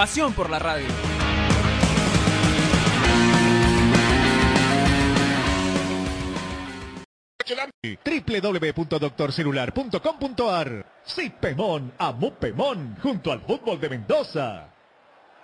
Pasión por la radio. www.doctorcelular.com.ar Cipemón a Mupemón junto al fútbol de Mendoza.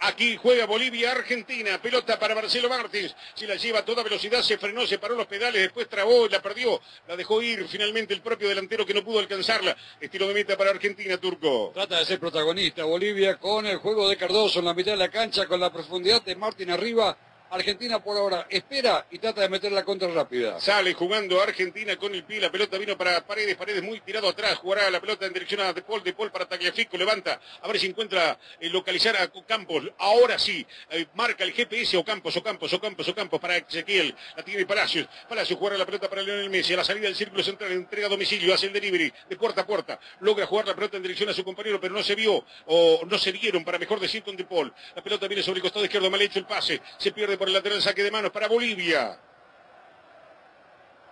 Aquí juega Bolivia, Argentina, pelota para Marcelo Martins, si la lleva a toda velocidad, se frenó, se paró los pedales, después trabó, la perdió, la dejó ir finalmente el propio delantero que no pudo alcanzarla. Estilo de meta para Argentina, Turco. Trata de ser protagonista Bolivia con el juego de Cardoso en la mitad de la cancha, con la profundidad de Martín arriba. Argentina por ahora espera y trata de meter la contra rápida. Sale jugando Argentina con el pie, la pelota vino para Paredes, Paredes muy tirado atrás, jugará la pelota en dirección a De Paul, De Paul para Tagliafico, levanta, a ver si encuentra eh, localizar a Campos, ahora sí, eh, marca el GPS Ocampos, Ocampos, Ocampos, Ocampos para Ezequiel, la tiene Palacios, Palacios jugará la pelota para Leonel Messi, a la salida del círculo central, entrega a domicilio, hace el delivery de puerta a puerta, logra jugar la pelota en dirección a su compañero, pero no se vio, o no se vieron, para mejor decir, con De Paul, la pelota viene sobre el costado izquierdo, mal hecho el pase, se pierde por el lateral, saque de manos para Bolivia.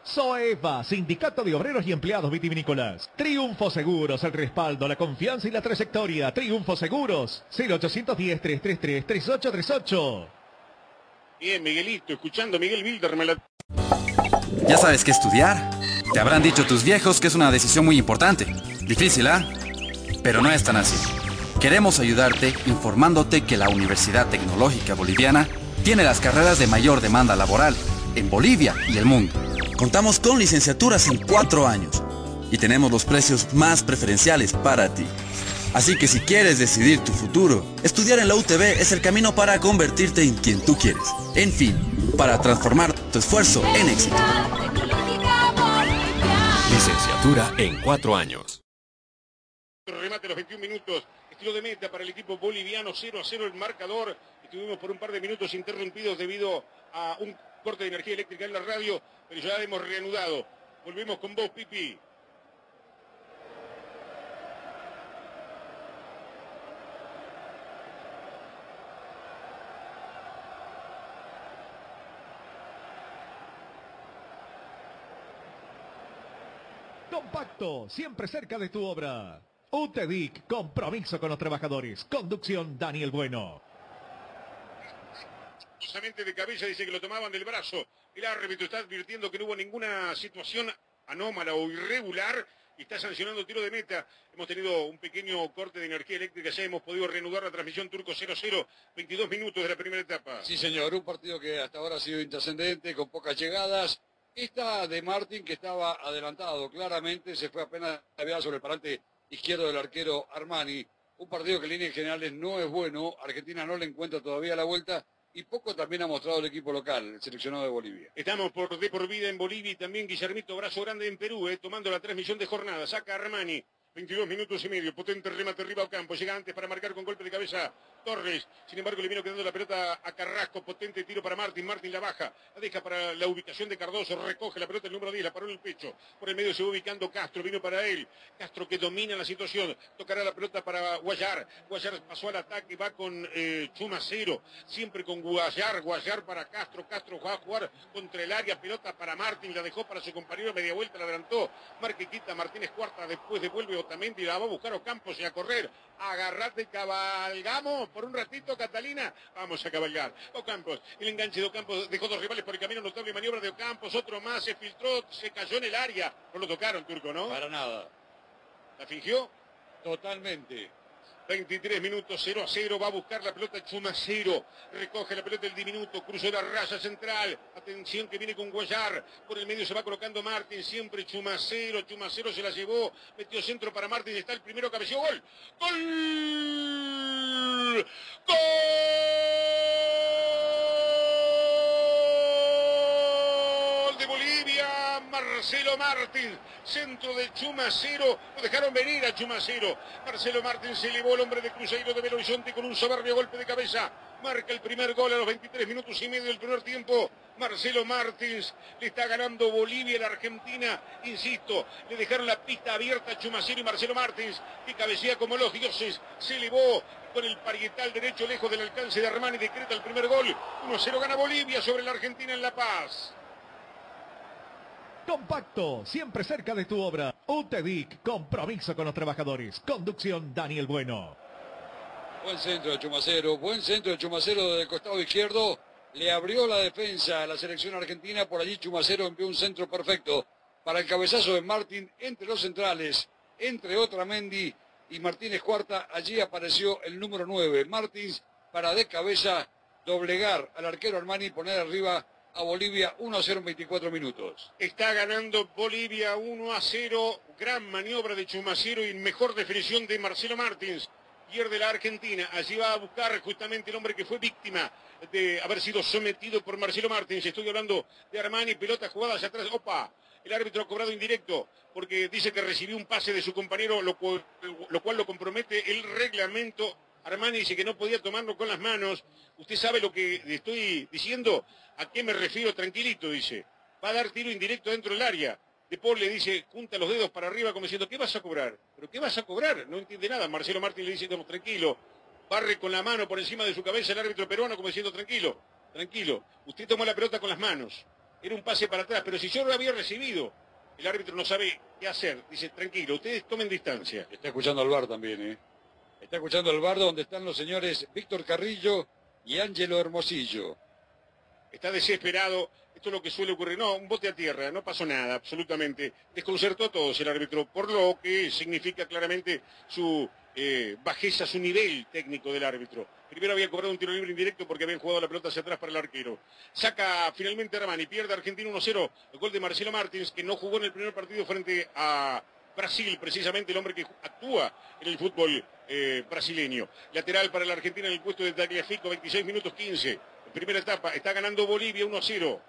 Soeva, Sindicato de Obreros y Empleados Vitivinícolas. Triunfo Seguros, el respaldo, la confianza y la trayectoria. Triunfo Seguros, 0810-333-3838. Bien, Miguelito, escuchando a Miguel Bilderman. La... ¿Ya sabes qué estudiar? Te habrán dicho tus viejos que es una decisión muy importante. Difícil, ¿ah? Pero no es tan así. Queremos ayudarte informándote que la Universidad Tecnológica Boliviana tiene las carreras de mayor demanda laboral en Bolivia y el mundo. Contamos con licenciaturas en cuatro años y tenemos los precios más preferenciales para ti. Así que si quieres decidir tu futuro, estudiar en la UTB es el camino para convertirte en quien tú quieres. En fin, para transformar tu esfuerzo en éxito. Licenciatura en cuatro años. Remate los 21 minutos. Estilo de meta para el equipo boliviano. 0 a 0 el marcador. Estuvimos por un par de minutos interrumpidos debido a un corte de energía eléctrica en la radio, pero ya hemos reanudado. Volvemos con vos, Pipi. Compacto, siempre cerca de tu obra. UTEDIC, compromiso con los trabajadores. Conducción Daniel Bueno. De cabeza dice que lo tomaban del brazo. El árbitro está advirtiendo que no hubo ninguna situación anómala o irregular y está sancionando tiro de meta. Hemos tenido un pequeño corte de energía eléctrica, ya hemos podido reanudar la transmisión Turco 0-0, 22 minutos de la primera etapa. Sí, señor, un partido que hasta ahora ha sido intrascendente, con pocas llegadas. Esta de Martín, que estaba adelantado claramente, se fue apenas sobre el parante izquierdo del arquero Armani. Un partido que en líneas generales no es bueno. Argentina no le encuentra todavía la vuelta. Y poco también ha mostrado el equipo local, el seleccionado de Bolivia. Estamos por de por vida en Bolivia y también Guillermito Brazo Grande en Perú, eh, tomando la transmisión de jornada. Saca Armani. 22 minutos y medio, potente remate arriba al campo, llega antes para marcar con golpe de cabeza Torres, sin embargo le vino quedando la pelota a Carrasco, potente tiro para Martín, Martín la baja, la deja para la ubicación de Cardoso, recoge la pelota el número 10, la paró en el pecho, por el medio se va ubicando Castro, vino para él, Castro que domina la situación, tocará la pelota para Guayar, Guayar pasó al ataque, va con eh, Chumacero, siempre con Guayar, Guayar para Castro, Castro va a jugar contra el área, pelota para Martín, la dejó para su compañero, media vuelta, la adelantó, Marquequita, Martínez cuarta, después devuelve La va a buscar Ocampos y a correr, agarrate, cabalgamos por un ratito, Catalina, vamos a cabalgar. Ocampos, el enganche de Ocampos dejó dos rivales por el camino, notable maniobra de Ocampos, otro más, se filtró, se cayó en el área. No lo tocaron, Turco, ¿no? Para nada. ¿La fingió? Totalmente. 23 minutos, 0 a 0, va a buscar la pelota Chumacero, recoge la pelota el diminuto, cruzó la raya central, atención que viene con Guayar, por el medio se va colocando Martín, siempre Chumacero, Chumacero se la llevó, metió centro para Martín, está el primero, cabeció, gol, gol, gol de Bolivia, Marcelo Martins, centro de Chumacero, lo dejaron venir a Chumacero. Marcelo Martins se elevó el hombre de Cruzeiro de Belo Horizonte con un soberbio golpe de cabeza. Marca el primer gol a los 23 minutos y medio del primer tiempo. Marcelo Martins le está ganando Bolivia a la Argentina. Insisto, le dejaron la pista abierta a Chumacero y Marcelo Martins, que cabecea como los dioses. Se elevó con el parietal derecho lejos del alcance de Armani. Decreta el primer gol. 1-0 gana Bolivia sobre la Argentina en La Paz. Compacto, siempre cerca de tu obra. UTEDIC, compromiso con los trabajadores. Conducción Daniel Bueno. Buen centro de Chumacero, buen centro de Chumacero desde el costado izquierdo. Le abrió la defensa a la selección argentina. Por allí Chumacero envió un centro perfecto para el cabezazo de Martín entre los centrales, entre otra Mendy y Martínez Cuarta. Allí apareció el número 9, Martins, para de cabeza doblegar al arquero Armani y poner arriba a Bolivia 1 a 0 en 24 minutos. Está ganando Bolivia 1 a 0. Gran maniobra de Chumacero y mejor definición de Marcelo Martins. Pierde la Argentina. Allí va a buscar justamente el hombre que fue víctima de haber sido sometido por Marcelo Martins. Estoy hablando de Armani, pelota jugada hacia atrás. Opa, el árbitro ha cobrado indirecto porque dice que recibió un pase de su compañero, lo cual lo, cual lo compromete el reglamento. Armani dice que no podía tomarlo con las manos. Usted sabe lo que estoy diciendo. ¿A qué me refiero? Tranquilito, dice. Va a dar tiro indirecto dentro del área. De le dice, junta los dedos para arriba como diciendo, ¿qué vas a cobrar? ¿Pero qué vas a cobrar? No entiende nada. Marcelo Martín le dice, estamos tranquilo. Barre con la mano por encima de su cabeza el árbitro peruano como diciendo, tranquilo, tranquilo. Usted tomó la pelota con las manos. Era un pase para atrás, pero si yo lo había recibido, el árbitro no sabe qué hacer. Dice, tranquilo, ustedes tomen distancia. Está escuchando al bar también, ¿eh? Está escuchando al bar donde están los señores Víctor Carrillo y Ángelo Hermosillo. Está desesperado. Esto es lo que suele ocurrir. No, un bote a tierra, no pasó nada, absolutamente. Desconcertó a todos el árbitro, por lo que significa claramente su eh, bajeza, su nivel técnico del árbitro. Primero había cobrado un tiro libre indirecto porque habían jugado la pelota hacia atrás para el arquero. Saca finalmente Armani, pierde Argentina 1-0. El gol de Marcelo Martins, que no jugó en el primer partido frente a Brasil, precisamente el hombre que actúa en el fútbol eh, brasileño. Lateral para la Argentina en el puesto de Tagliafico, 26 minutos 15. Primera etapa, está ganando Bolivia 1-0.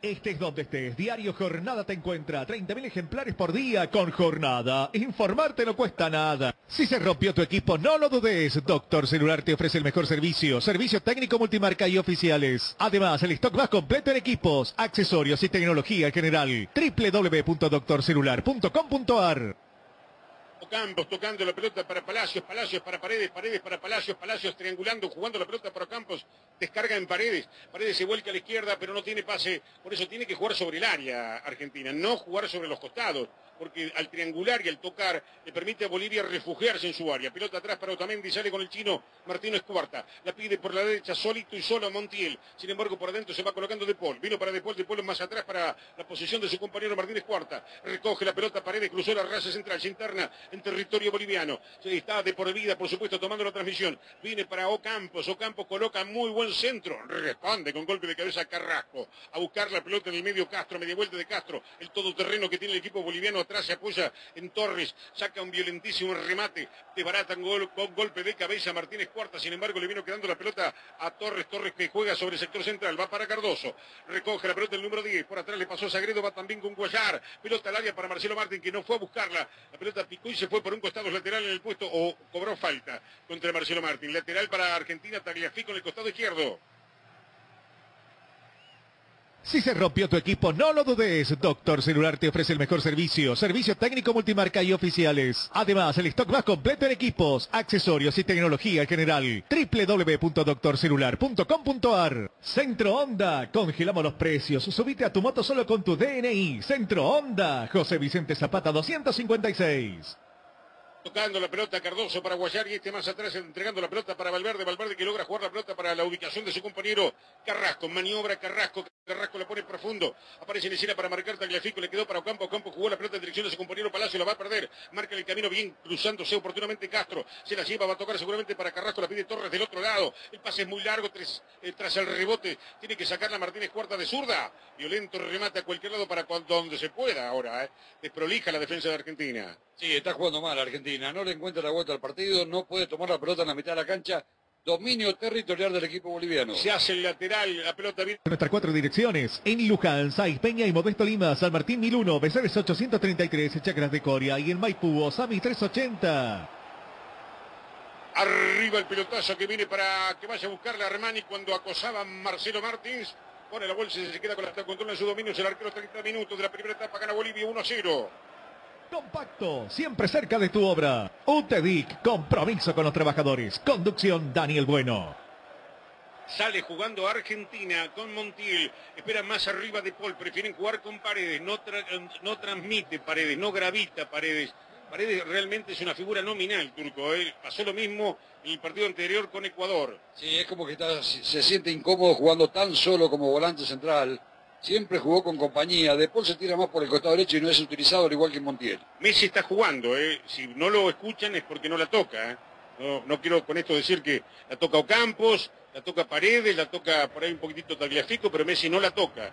Estés donde estés, Diario Jornada te encuentra 30.000 ejemplares por día con Jornada. Informarte no cuesta nada. Si se rompió tu equipo, no lo dudes. Doctor Celular te ofrece el mejor servicio. Servicio técnico multimarca y oficiales. Además, el stock más completo en equipos, accesorios y tecnología en general. www.doctorcelular.com.ar Campos tocando la pelota para Palacios, Palacios para Paredes, Paredes para Palacios, Palacios triangulando, jugando la pelota para Campos, descarga en Paredes, Paredes se vuelca a la izquierda pero no tiene pase, por eso tiene que jugar sobre el área Argentina, no jugar sobre los costados, porque al triangular y al tocar le permite a Bolivia refugiarse en su área. Pelota atrás para Otamendi, sale con el chino Martínez Cuarta, la pide por la derecha solito y solo a Montiel, sin embargo por adentro se va colocando De Paul, vino para De Paul, De más atrás para la posición de su compañero Martínez Cuarta, recoge la pelota Paredes, cruzó la raza central, se interna en territorio boliviano. Está de por vida, por supuesto, tomando la transmisión. Viene para Ocampos. Ocampos coloca muy buen centro. Responde con golpe de cabeza Carrasco. A buscar la pelota en el medio Castro, media vuelta de Castro. El todoterreno que tiene el equipo boliviano atrás se apoya en Torres. Saca un violentísimo remate. Desbaratan gol, con golpe de cabeza Martínez Cuarta. Sin embargo, le vino quedando la pelota a Torres. Torres que juega sobre el sector central. Va para Cardoso. Recoge la pelota el número 10. Por atrás le pasó Sagredo. Va también con Guayar. Pelota al área para Marcelo Martín que no fue a buscarla. La pelota picó y se fue por un costado lateral en el puesto o cobró falta contra Marcelo Martín. Lateral para Argentina, Tagliafico en el costado izquierdo. Si se rompió tu equipo, no lo dudes. Doctor Celular te ofrece el mejor servicio. Servicio técnico multimarca y oficiales. Además, el stock más completo en equipos, accesorios y tecnología en general. www.doctorcelular.com.ar Centro Honda. Congelamos los precios. Subite a tu moto solo con tu DNI. Centro Honda. José Vicente Zapata 256. Tocando la pelota Cardoso para Guayar y este más atrás entregando la pelota para Valverde. Valverde que logra jugar la pelota para la ubicación de su compañero Carrasco. Maniobra Carrasco. Carrasco la pone profundo. Aparece en escena para marcar Tagliafico. Le quedó para Ocampo. Ocampo jugó la pelota en dirección de su compañero Palacio. La va a perder. Marca el camino bien cruzándose oportunamente Castro. Se la lleva. Va a tocar seguramente para Carrasco. La pide Torres del otro lado. El pase es muy largo eh, tras el rebote. Tiene que sacarla Martínez Cuarta de zurda. Violento remate a cualquier lado para donde se pueda ahora. Eh. Desprolija la defensa de Argentina. Sí, está jugando mal Argentina. No le encuentra la vuelta al partido. No puede tomar la pelota en la mitad de la cancha dominio territorial del equipo boliviano. Se hace el lateral, la pelota viene. Nuestras cuatro direcciones. En Luján, Saiz Peña y Modesto Lima, San Martín 1001, Becerres 833, Chacras de Coria y en Maipú, Osami 380. Arriba el pelotazo que viene para que vaya a buscarle a Armani cuando acosaba a Marcelo Martins. Pone la bolsa y se queda con la control en su dominio. El arquero 30 minutos de la primera etapa gana Bolivia 1 a 0. Compacto, siempre cerca de tu obra. UTEDIC, compromiso con los trabajadores. Conducción Daniel Bueno. Sale jugando Argentina con Montiel. Espera más arriba de Paul. Prefieren jugar con Paredes. No, tra no transmite Paredes, no gravita Paredes. Paredes realmente es una figura nominal, Turco. ¿eh? Pasó lo mismo en el partido anterior con Ecuador. Sí, es como que está, se siente incómodo jugando tan solo como volante central. Siempre jugó con compañía. De Paul se tira más por el costado derecho y no es utilizado al igual que Montiel. Messi está jugando. ¿eh? Si no lo escuchan es porque no la toca. ¿eh? No, no, quiero con esto decir que la toca Ocampos, la toca Paredes, la toca por ahí un poquitito Tagliafico, pero Messi no la toca.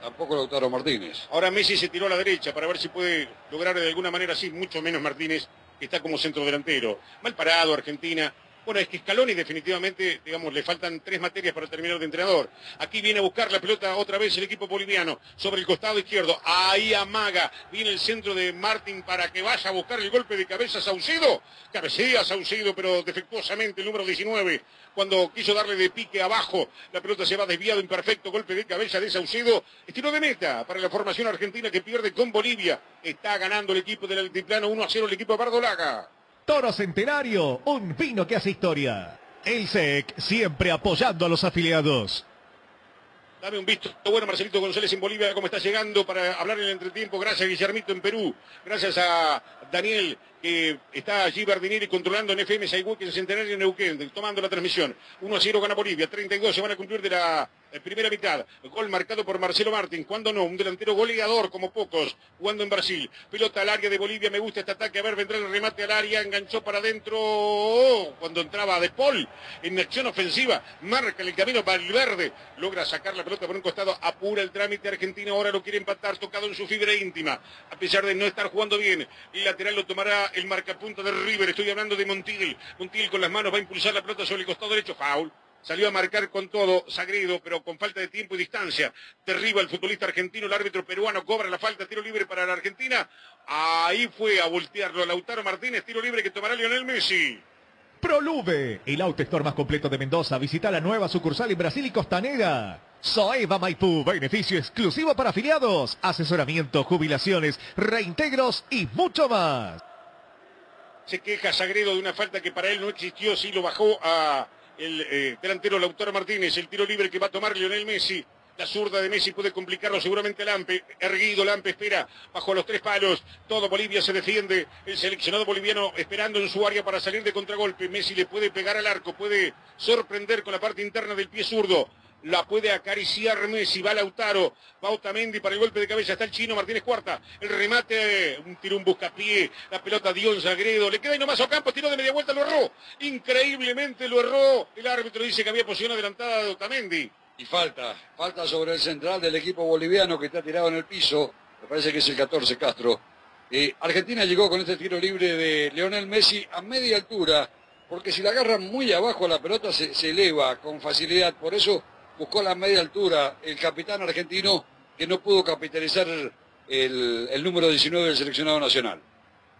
Tampoco Lautaro Martínez. Ahora Messi se tiró a la derecha para ver si puede lograr de alguna manera así, mucho menos Martínez, que está como centro delantero. Mal parado Argentina, bueno, es que Scaloni definitivamente, digamos, le faltan tres materias para terminar de entrenador. Aquí viene a buscar la pelota otra vez el equipo boliviano sobre el costado izquierdo. Ahí amaga. Viene el centro de Martín para que vaya a buscar el golpe de cabeza Saucedo. Cabecea Saucedo, pero defectuosamente el número 19. Cuando quiso darle de pique abajo, la pelota se va desviado, imperfecto golpe de cabeza de Saucedo. Estilo de meta para la formación argentina que pierde con Bolivia. Está ganando el equipo del altiplano 1 a 0 el equipo de Bardolaga. Toro Centenario, un vino que hace historia. El SEC, siempre apoyando a los afiliados. Dame un visto bueno, Marcelito González en Bolivia, cómo está llegando para hablar en el entretiempo. Gracias, Guillermito en Perú. Gracias a Daniel, que está allí Bardinieri controlando en FM Saigüe, en Centenario en Neuquén, tomando la transmisión. 1 a 0 gana Bolivia, 32 se van a cumplir de la eh, primera mitad. Gol marcado por Marcelo Martín. Cuando no, un delantero goleador como pocos, jugando en Brasil. Pelota al área de Bolivia, me gusta este ataque. A ver, vendrá el remate al área, enganchó para adentro. Cuando entraba De Paul en acción ofensiva, marca el camino Valverde. Logra sacar la pelota por un costado, apura el trámite argentino. Ahora lo quiere empatar, tocado en su fibra íntima. A pesar de no estar jugando bien, el lateral lo tomará el marcapunta de River. Estoy hablando de Montiel. Montiel con las manos va a impulsar la pelota sobre el costado derecho. Foul. Salió a marcar con todo Sagredo, pero con falta de tiempo y distancia. Derriba el futbolista argentino, el árbitro peruano cobra la falta, tiro libre para la Argentina. Ahí fue a voltearlo Lautaro Martínez, tiro libre que tomará Lionel Messi. Proluve, el auto más completo de Mendoza. Visita la nueva sucursal en Brasil y Costanera. Soeva Maipú, beneficio exclusivo para afiliados, asesoramiento, jubilaciones, reintegros y mucho más. Se queja Sagredo de una falta que para él no existió, sí lo bajó a el eh, delantero Lautaro Martínez, el tiro libre que va a tomar Lionel Messi. La zurda de Messi puede complicarlo seguramente Lampe. Erguido, Lampe espera bajo los tres palos. Todo Bolivia se defiende. El seleccionado boliviano esperando en su área para salir de contragolpe. Messi le puede pegar al arco, puede sorprender con la parte interna del pie zurdo la puede acariciar Messi, va Lautaro, va Otamendi para el golpe de cabeza, está el chino Martínez Cuarta, el remate, un tiro, un buscapié, la pelota Dion Sagredo, le queda ahí nomás a Campos, tiró de media vuelta, lo erró, increíblemente lo erró, el árbitro dice que había posición adelantada de Otamendi. Y falta, falta sobre el central del equipo boliviano que está tirado en el piso, me parece que es el 14 Castro. Eh, Argentina llegó con este tiro libre de Leonel Messi a media altura, porque si la agarran muy abajo la pelota se, se eleva con facilidad, por eso buscó la media altura el capitán argentino que no pudo capitalizar el, el número 19 del seleccionado nacional.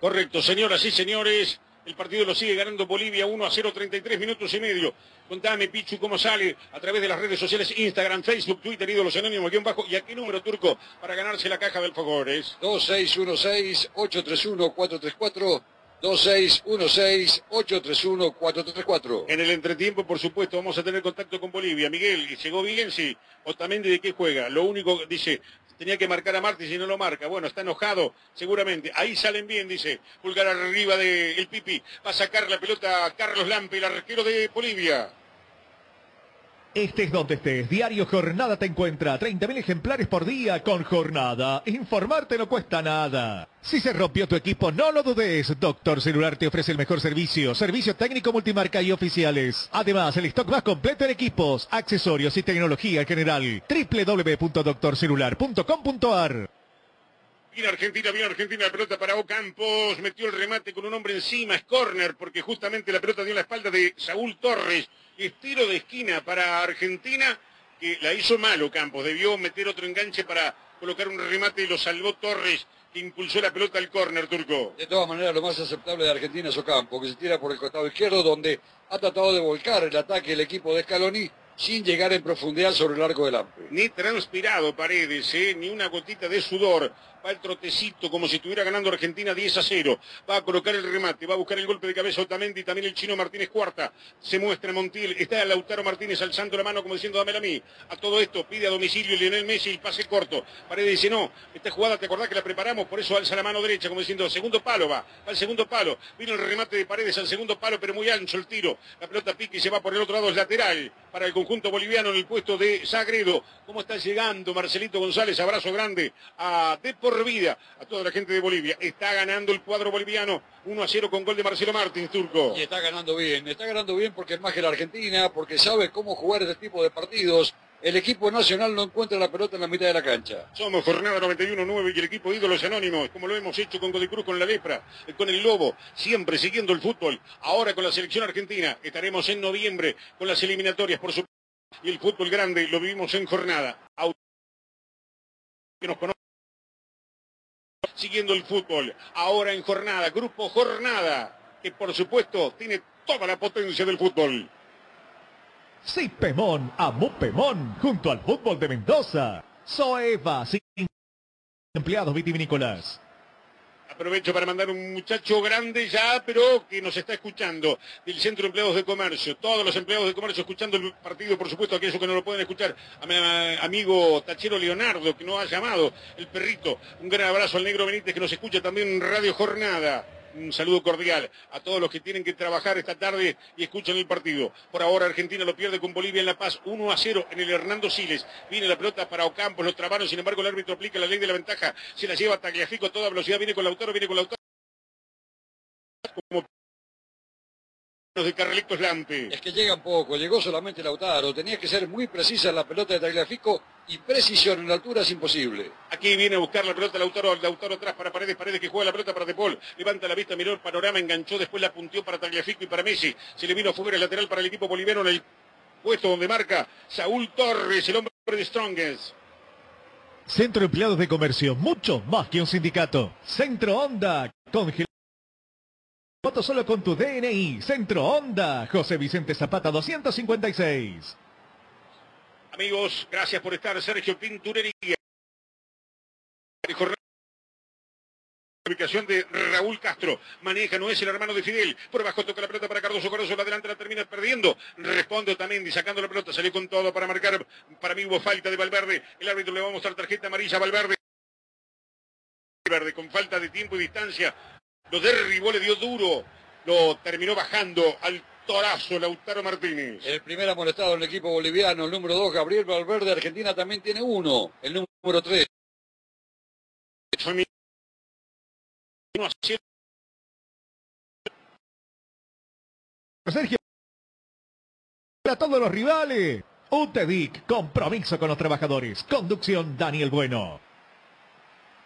Correcto, señoras y señores. El partido lo sigue ganando Bolivia 1 a 0, 33 minutos y medio. Contame, Pichu, cómo sale a través de las redes sociales Instagram, Facebook, Twitter, ídolos anónimos, guion bajo. ¿Y a qué número, Turco, para ganarse la caja del Fogores? 2616-831-434. 2616-831-434. En el entretiempo, por supuesto, vamos a tener contacto con Bolivia. Miguel, ¿llegó bien? Sí. Otamendi, ¿de qué juega? Lo único, dice, tenía que marcar a Martí si no lo marca. Bueno, está enojado, seguramente. Ahí salen bien, dice. Pulgar arriba del el Pipi. Va a sacar la pelota a Carlos Lampe, el arquero de Bolivia. Estés donde estés, Diario Jornada te encuentra 30.000 ejemplares por día con Jornada. Informarte no cuesta nada. Si se rompió tu equipo, no lo dudes. Doctor Celular te ofrece el mejor servicio. Servicio técnico multimarca y oficiales. Además, el stock más completo en equipos, accesorios y tecnología en general. www.doctorcelular.com.ar Viene Argentina, viene Argentina, la pelota para Ocampos, metió el remate con un hombre encima, es córner, porque justamente la pelota dio la espalda de Saúl Torres, Es tiro de esquina para Argentina, que la hizo malo Campos. Debió meter otro enganche para colocar un remate y lo salvó Torres, que impulsó la pelota al córner turco. De todas maneras, lo más aceptable de Argentina es Ocampo, que se tira por el costado izquierdo, donde ha tratado de volcar el ataque el equipo de Scaloni sin llegar en profundidad sobre el arco del amplio. Ni transpirado Paredes, ¿eh? ni una gotita de sudor. Va el trotecito como si estuviera ganando Argentina 10 a 0. Va a colocar el remate, va a buscar el golpe de cabeza Otamendi, también el chino Martínez cuarta. Se muestra Montiel, está Lautaro Martínez alzando la mano como diciendo dámela a mí. A todo esto pide a domicilio Lionel Messi el pase corto. Paredes dice no, esta jugada te acordás que la preparamos, por eso alza la mano derecha como diciendo segundo palo va, va al segundo palo. Vino el remate de Paredes al segundo palo, pero muy ancho el tiro. La pelota pique y se va por el otro lado, es lateral para el conjunto boliviano en el puesto de Sagredo. ¿Cómo está llegando Marcelito González? Abrazo grande a De Por Vida, a toda la gente de Bolivia. Está ganando el cuadro boliviano 1 a 0 con gol de Marcelo Martins, Turco. Y está ganando bien, está ganando bien porque es más que la Argentina, porque sabe cómo jugar este tipo de partidos. El equipo nacional no encuentra la pelota en la mitad de la cancha. Somos jornada 91-9 y el equipo ídolos anónimos, como lo hemos hecho con Godicruz, con la Lepra, con el Lobo, siempre siguiendo el fútbol. Ahora con la selección argentina, estaremos en noviembre con las eliminatorias, por supuesto. Y el fútbol grande lo vivimos en jornada. Que nos conoce siguiendo el fútbol. Ahora en jornada, grupo jornada, que por supuesto tiene toda la potencia del fútbol. Cipemón, Amupemón, junto al fútbol de Mendoza. Soeva, sin empleados vitivinícolas. Aprovecho para mandar un muchacho grande ya, pero que nos está escuchando, del Centro de Empleados de Comercio. Todos los empleados de comercio escuchando el partido, por supuesto, aquellos que no lo pueden escuchar. A mi amigo Tachero Leonardo, que nos ha llamado, el perrito. Un gran abrazo al negro Benítez, que nos escucha también en Radio Jornada. Un saludo cordial a todos los que tienen que trabajar esta tarde y escuchan el partido. Por ahora Argentina lo pierde con Bolivia en La Paz 1 a 0 en el Hernando Siles. Viene la pelota para Ocampos, lo trabaron, sin embargo el árbitro aplica la ley de la ventaja. Se la lleva Tagliafico a toda velocidad, viene con Lautaro, viene con Lautaro. Como de Carlitos Lampe. Es que llegan poco, llegó solamente Lautaro. Tenía que ser muy precisa en la pelota de Tagliafico y precisión en la altura es imposible. Aquí viene a buscar la pelota Lautaro, Lautaro atrás para Paredes, Paredes que juega la pelota para De Paul. Levanta la vista, miró el panorama, enganchó, después la puntió para Tagliafico y para Messi. Se le vino fuera el lateral para el equipo boliviano en el puesto donde marca Saúl Torres, el hombre de Strongest. Centro de Empleados de Comercio, mucho más que un sindicato. Centro Honda, congelado. Foto solo con tu DNI. Centro Honda, José Vicente Zapata 256. Amigos, gracias por estar. Sergio Pinturería. Ubicación de Raúl Castro. Maneja, no es el hermano de Fidel. Por abajo toca la pelota para Cardoso. Cardoso la adelante la termina perdiendo. Responde Otamendi sacando la pelota. Salió con todo para marcar. Para mí hubo falta de Valverde. El árbitro le va a mostrar tarjeta amarilla a Valverde. Valverde con falta de tiempo y distancia. Lo derribó, le dio duro. Lo terminó bajando al torazo Lautaro Martínez. El primer amonestado en el equipo boliviano, el número 2, Gabriel Valverde. Argentina también tiene uno. El número 3. Sergio. A todos los rivales. UTEDIC, compromiso con los trabajadores. Conducción Daniel Bueno.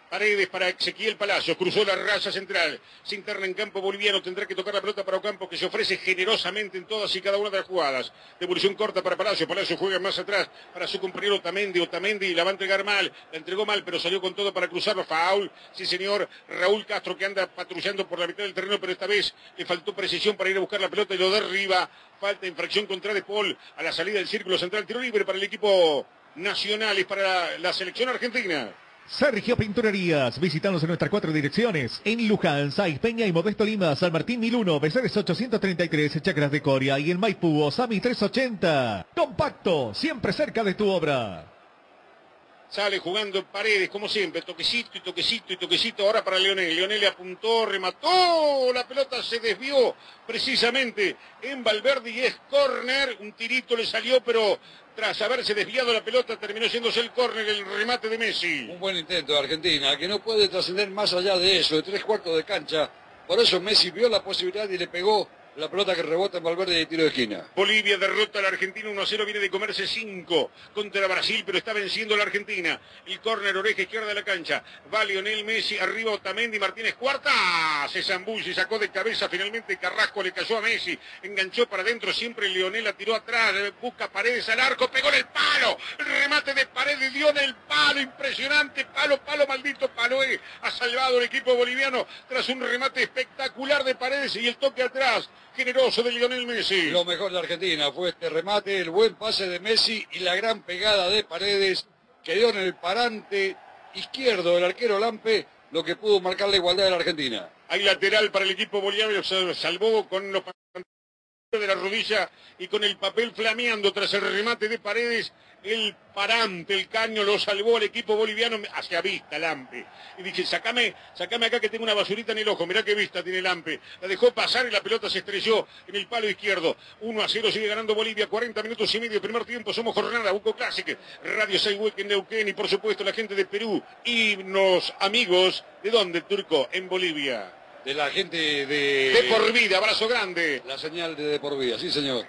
Paredes para Ezequiel Palacios, cruzó la raza central, se interna en campo boliviano, tendrá que tocar la pelota para Ocampo que se ofrece generosamente en todas y cada una de las jugadas. Devolución corta para Palacios, Palacios juega más atrás para su compañero Otamendi, Otamendi la va a entregar mal, la entregó mal, pero salió con todo para cruzarlo, foul, sí señor, Raúl Castro que anda patrullando por la mitad del terreno, pero esta vez le faltó precisión para ir a buscar la pelota y lo derriba, falta infracción contra De Paul a la salida del círculo central, tiro libre para el equipo nacional. Y para la selección argentina. Sergio Pinturerías, visítanos en nuestras cuatro direcciones. En Luján, Saiz Peña y Modesto Lima, San Martín 1001, Becerres 833, Chacras de Coria y en Maipú, Osami 380. Compacto, siempre cerca de tu obra. Sale jugando Paredes, como siempre, toquecito y toquecito y toquecito. Ahora para Leonel. Leonel le apuntó, remató. La pelota se desvió precisamente en Valverde y es córner. Un tirito le salió, pero tras haberse desviado la pelota terminó siéndose el córner, el remate de Messi. Un buen intento de Argentina, que no puede trascender más allá de eso, de tres cuartos de cancha. Por eso Messi vio la posibilidad y le pegó La pelota que rebota en Valverde de tiro de esquina. Bolivia derrota a la Argentina 1 a 0, viene de comerse 5 contra Brasil, pero está venciendo la Argentina. El córner, oreja izquierda de la cancha. Va Lionel Messi, arriba Otamendi, Martínez cuarta. Se zambulle, sacó de cabeza finalmente Carrasco, le cayó a Messi. Enganchó para adentro, siempre Lionel la tiró atrás. Busca paredes al arco, pegó en el palo. Remate de paredes dio en el palo, impresionante. Palo, palo, maldito Paloé. Ha salvado el equipo boliviano tras un remate espectacular de paredes y el toque atrás generoso de Lionel Messi. Lo mejor de Argentina fue este remate, el buen pase de Messi y la gran pegada de Paredes que dio en el parante izquierdo del arquero Lampe, lo que pudo marcar la igualdad de la Argentina. Hay lateral para el equipo boliviano, se salvó con los de la rodilla y con el papel flameando tras el remate de paredes, el parante, el caño lo salvó al equipo boliviano hacia vista, Lampe. Y dije, sacame, sacame acá que tengo una basurita en el ojo, mirá qué vista tiene Lampe. La dejó pasar y la pelota se estrelló en el palo izquierdo. 1 a 0 sigue ganando Bolivia, 40 minutos y medio, primer tiempo, somos jornada, Buco Classic, Radio 6 en Neuquén y por supuesto la gente de Perú y los amigos, ¿de dónde, Turco? En Bolivia de la gente de... De por vida, abrazo grande. La señal de De por vida, sí señor.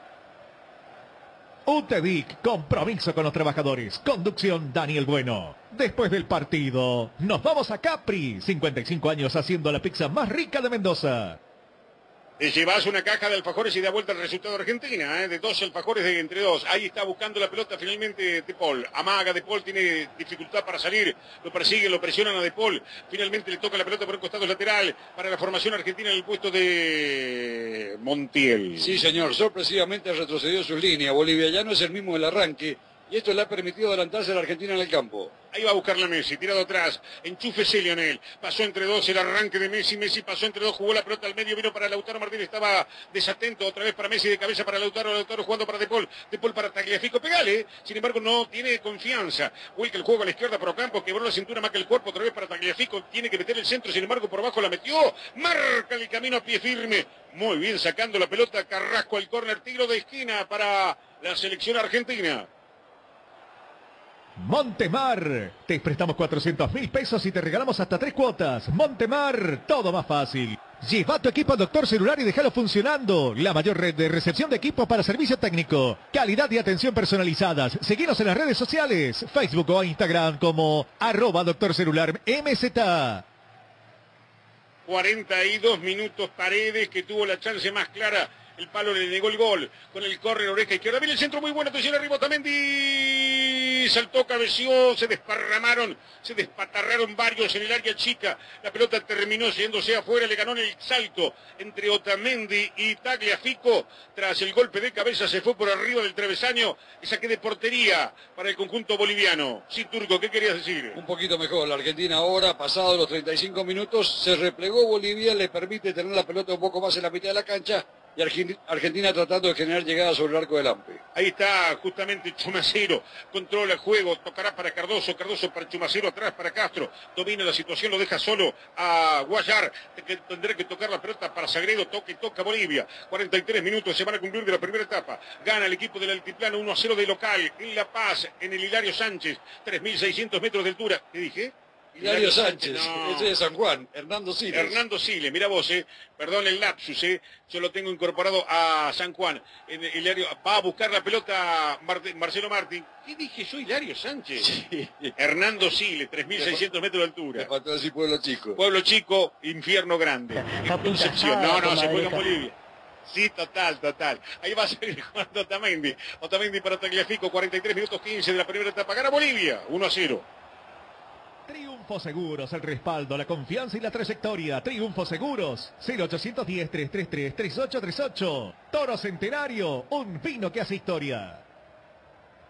UTEDIC, compromiso con los trabajadores. Conducción Daniel Bueno. Después del partido, nos vamos a Capri. 55 años haciendo la pizza más rica de Mendoza. Llevas una caja de alfajores y da vuelta al resultado de Argentina, ¿eh? de dos alfajores de entre dos. Ahí está buscando la pelota finalmente De Paul. Amaga De Paul, tiene dificultad para salir. Lo persigue, lo presionan a De Paul. Finalmente le toca la pelota por el costado lateral para la formación argentina en el puesto de Montiel. Sí, señor. Sorpresivamente retrocedió su línea. Bolivia ya no es el mismo del arranque y esto le ha permitido adelantarse a la Argentina en el campo. Ahí va a buscar la Messi, tirado atrás, enchúfese Lionel, pasó entre dos el arranque de Messi, Messi pasó entre dos, jugó la pelota al medio, vino para Lautaro Martínez, estaba desatento, otra vez para Messi, de cabeza para Lautaro, Lautaro jugando para Depol, Depol para Tagliafico, pegale, sin embargo no tiene confianza, vuelca el juego a la izquierda por Ocampo, quebró la cintura, más que el cuerpo, otra vez para Tagliafico, tiene que meter el centro, sin embargo por abajo la metió, marca el camino a pie firme, muy bien sacando la pelota, Carrasco al córner, tiro de esquina para la selección argentina. Montemar, te prestamos 400 mil pesos y te regalamos hasta tres cuotas. Montemar, todo más fácil. Lleva tu equipo al doctor celular y déjalo funcionando. La mayor red de recepción de equipos para servicio técnico. Calidad y atención personalizadas. Seguinos en las redes sociales, Facebook o Instagram como arroba doctor celular MZ. 42 minutos Paredes que tuvo la chance más clara el palo le negó el gol. Con el córner oreja izquierda. Viene el centro muy bueno. Atención arriba Otamendi. Saltó, cabeció. Se desparramaron. Se despatarraron varios en el área chica. La pelota terminó yéndose afuera. Le ganó en el salto entre Otamendi y Tagliafico. Tras el golpe de cabeza se fue por arriba del travesaño. Y saque de portería para el conjunto boliviano. Sí, Turco, ¿qué querías decir? Un poquito mejor. La Argentina ahora, pasado los 35 minutos, se replegó Bolivia. Le permite tener la pelota un poco más en la mitad de la cancha y Argentina tratando de generar llegadas sobre el arco del Ampe. Ahí está justamente Chumacero, controla el juego, tocará para Cardoso, Cardoso para Chumacero, atrás para Castro, domina la situación, lo deja solo a Guayar, tendrá que tocar la pelota para Sagredo, toca y toca Bolivia. 43 minutos. Se van a cumplir de la primera etapa. Gana el equipo del Altiplano 1 a 0 de local. En La Paz, en el Hilario Sánchez, 3.600 metros de altura. ¿Qué dije? Hilario Sánchez, ese de San Juan, Hernando Siles. Hernando Siles, mira vos, eh, perdón el lapsus, eh, yo lo tengo incorporado a San Juan. Hilario, va a buscar la pelota Marcelo Martín. ¿Qué dije yo, Hilario Sánchez? Hernando Siles, 3.600 metros de altura. faltó decir Pueblo Chico. Pueblo Chico, infierno grande. Concepción, no, no, se juega en Bolivia. Sí, total, total. Ahí va a salir jugando Otamendi. Otamendi para Tagliafico, 43 minutos 15 de la primera etapa. Gana Bolivia, 1 a 0. Triunfo Seguros, el respaldo, la confianza y la trayectoria. Triunfo Seguros, 0810-333-3838. Toro Centenario, un vino que hace historia.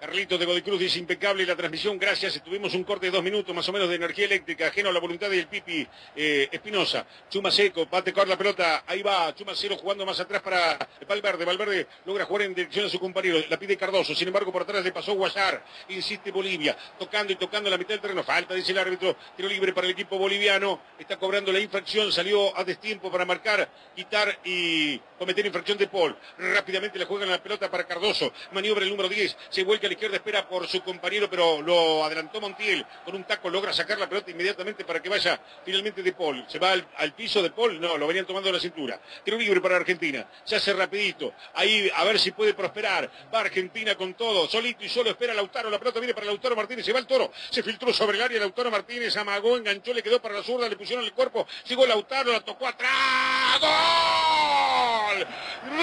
Carlitos de Godicruz dice impecable la transmisión, gracias. Tuvimos un corte de dos minutos más o menos de energía eléctrica, ajeno a la voluntad del Pipi eh, Espinosa. Chuma seco, bate con la pelota, ahí va, Chuma cero jugando más atrás para Valverde. Valverde logra jugar en dirección a su compañero, la pide Cardoso, sin embargo por atrás le pasó Guayar, insiste Bolivia, tocando y tocando la mitad del terreno, falta, dice el árbitro, tiro libre para el equipo boliviano, está cobrando la infracción, salió a destiempo para marcar, quitar y cometer infracción de Paul. Rápidamente le juegan la pelota para Cardoso, maniobra el número 10, se vuelca la izquierda, espera por su compañero, pero lo adelantó Montiel. Con un taco logra sacar la pelota inmediatamente para que vaya finalmente de Paul. Se va al, piso de Paul, no, lo venían tomando la cintura. Tiro libre para Argentina. Se hace rapidito. Ahí a ver si puede prosperar. Va Argentina con todo. Solito y solo espera Lautaro. La pelota viene para Lautaro Martínez. Se va el toro. Se filtró sobre el área Lautaro Martínez. Amagó, enganchó, le quedó para la zurda, le pusieron el cuerpo. Llegó Lautaro, la tocó atrás. ¡Gol!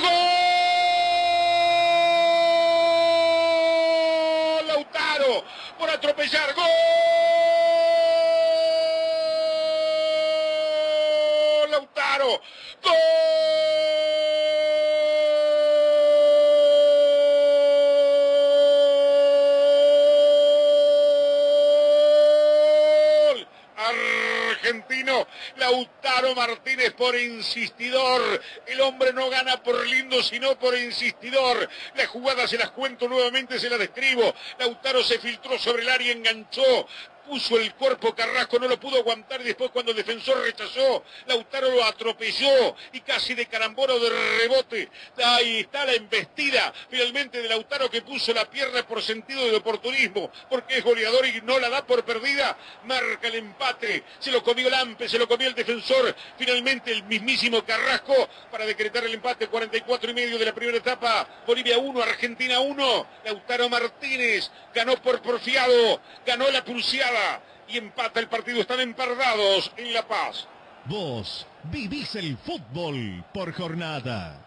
¡Gol! Por atropellar. ¡Gol! Lautaro. ¡Gol! Lautaro Martínez por insistidor. El hombre no gana por lindo, sino por insistidor. La jugada se las cuento nuevamente, se la describo. Lautaro se filtró sobre el área, enganchó, puso el cuerpo Carrasco, no lo pudo aguantar después cuando el defensor rechazó, Lautaro lo atropelló y casi de caramboro de rebote. Ahí está la embestida finalmente de Lautaro que puso la pierna por sentido de oportunismo, porque es goleador y no la da por perdida. Marca el empate, se lo comió Lampe, se lo comió el defensor. Finalmente el mismísimo Carrasco para decretar el empate 44 y medio de la primera etapa. Bolivia 1, Argentina 1. Lautaro Martínez ganó por porfiado, ganó la pulseada y empata el partido. Están empardados en La Paz. Vos vivís el fútbol por jornada.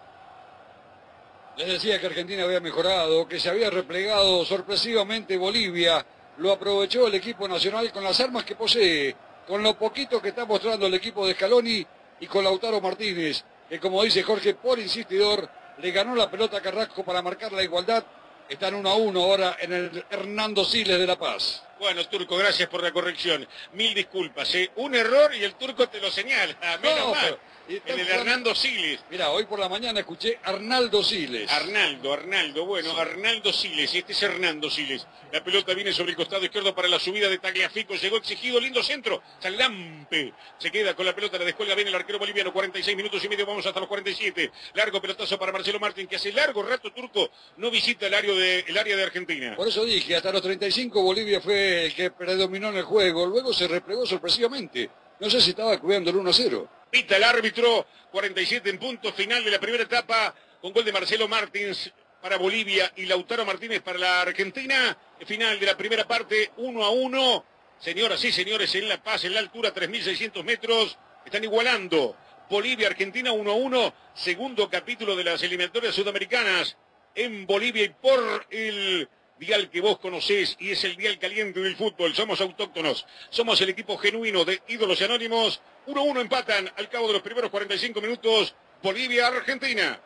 Les decía que Argentina había mejorado, que se había replegado sorpresivamente Bolivia. Lo aprovechó el equipo nacional con las armas que posee, con lo poquito que está mostrando el equipo de Scaloni y con Lautaro Martínez, que como dice Jorge, por insistidor, le ganó la pelota a Carrasco para marcar la igualdad. Están uno a uno ahora en el Hernando Siles de La Paz. Bueno, Turco, gracias por la corrección. Mil disculpas. ¿eh? Un error y el Turco te lo señala. Menos mal. En el Hernando Siles. Mira, hoy por la mañana escuché Arnaldo Siles. Arnaldo, Arnaldo, bueno, Arnaldo Siles, este es Hernando Siles. La pelota viene sobre el costado izquierdo para la subida de Tagliafico, llegó exigido, lindo centro, Salampe, se queda con la pelota, la descuelga bien el arquero boliviano, 46 minutos y medio, vamos hasta los 47. Largo pelotazo para Marcelo Martín, que hace largo rato turco no visita el área de, el área de Argentina. Por eso dije, hasta los 35 Bolivia fue que predominó en el juego, luego se replegó sorpresivamente. No sé si estaba cuidando el 1 0. Pita el árbitro, 47 en punto, final de la primera etapa, con gol de Marcelo Martins para Bolivia y Lautaro Martínez para la Argentina. Final de la primera parte, 1 a 1. Señoras y señores, en La Paz, en la altura, 3.600 metros, están igualando. Bolivia, Argentina, 1 a 1. Segundo capítulo de las eliminatorias sudamericanas en Bolivia y por el dial que vos conocés y es el dial caliente del fútbol. Somos autóctonos, somos el equipo genuino de ídolos y anónimos. 1-1 empatan al cabo de los primeros 45 minutos Bolivia-Argentina.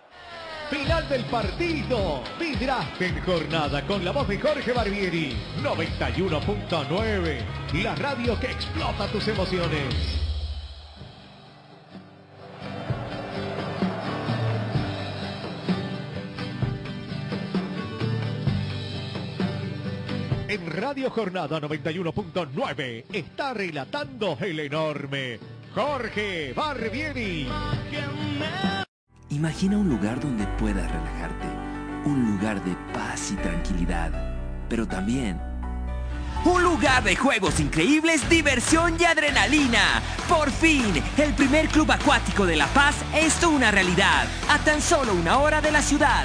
Final del partido. Vidraste en jornada con la voz de Jorge Barbieri. 91.9. La radio que explota tus emociones. En Radio Jornada 91.9 está relatando el enorme Jorge Barbieri. Imagina un lugar donde puedas relajarte, un lugar de paz y tranquilidad, pero también un lugar de juegos increíbles, diversión y adrenalina. Por fin, el primer club acuático de La Paz es una realidad, a tan solo una hora de la ciudad.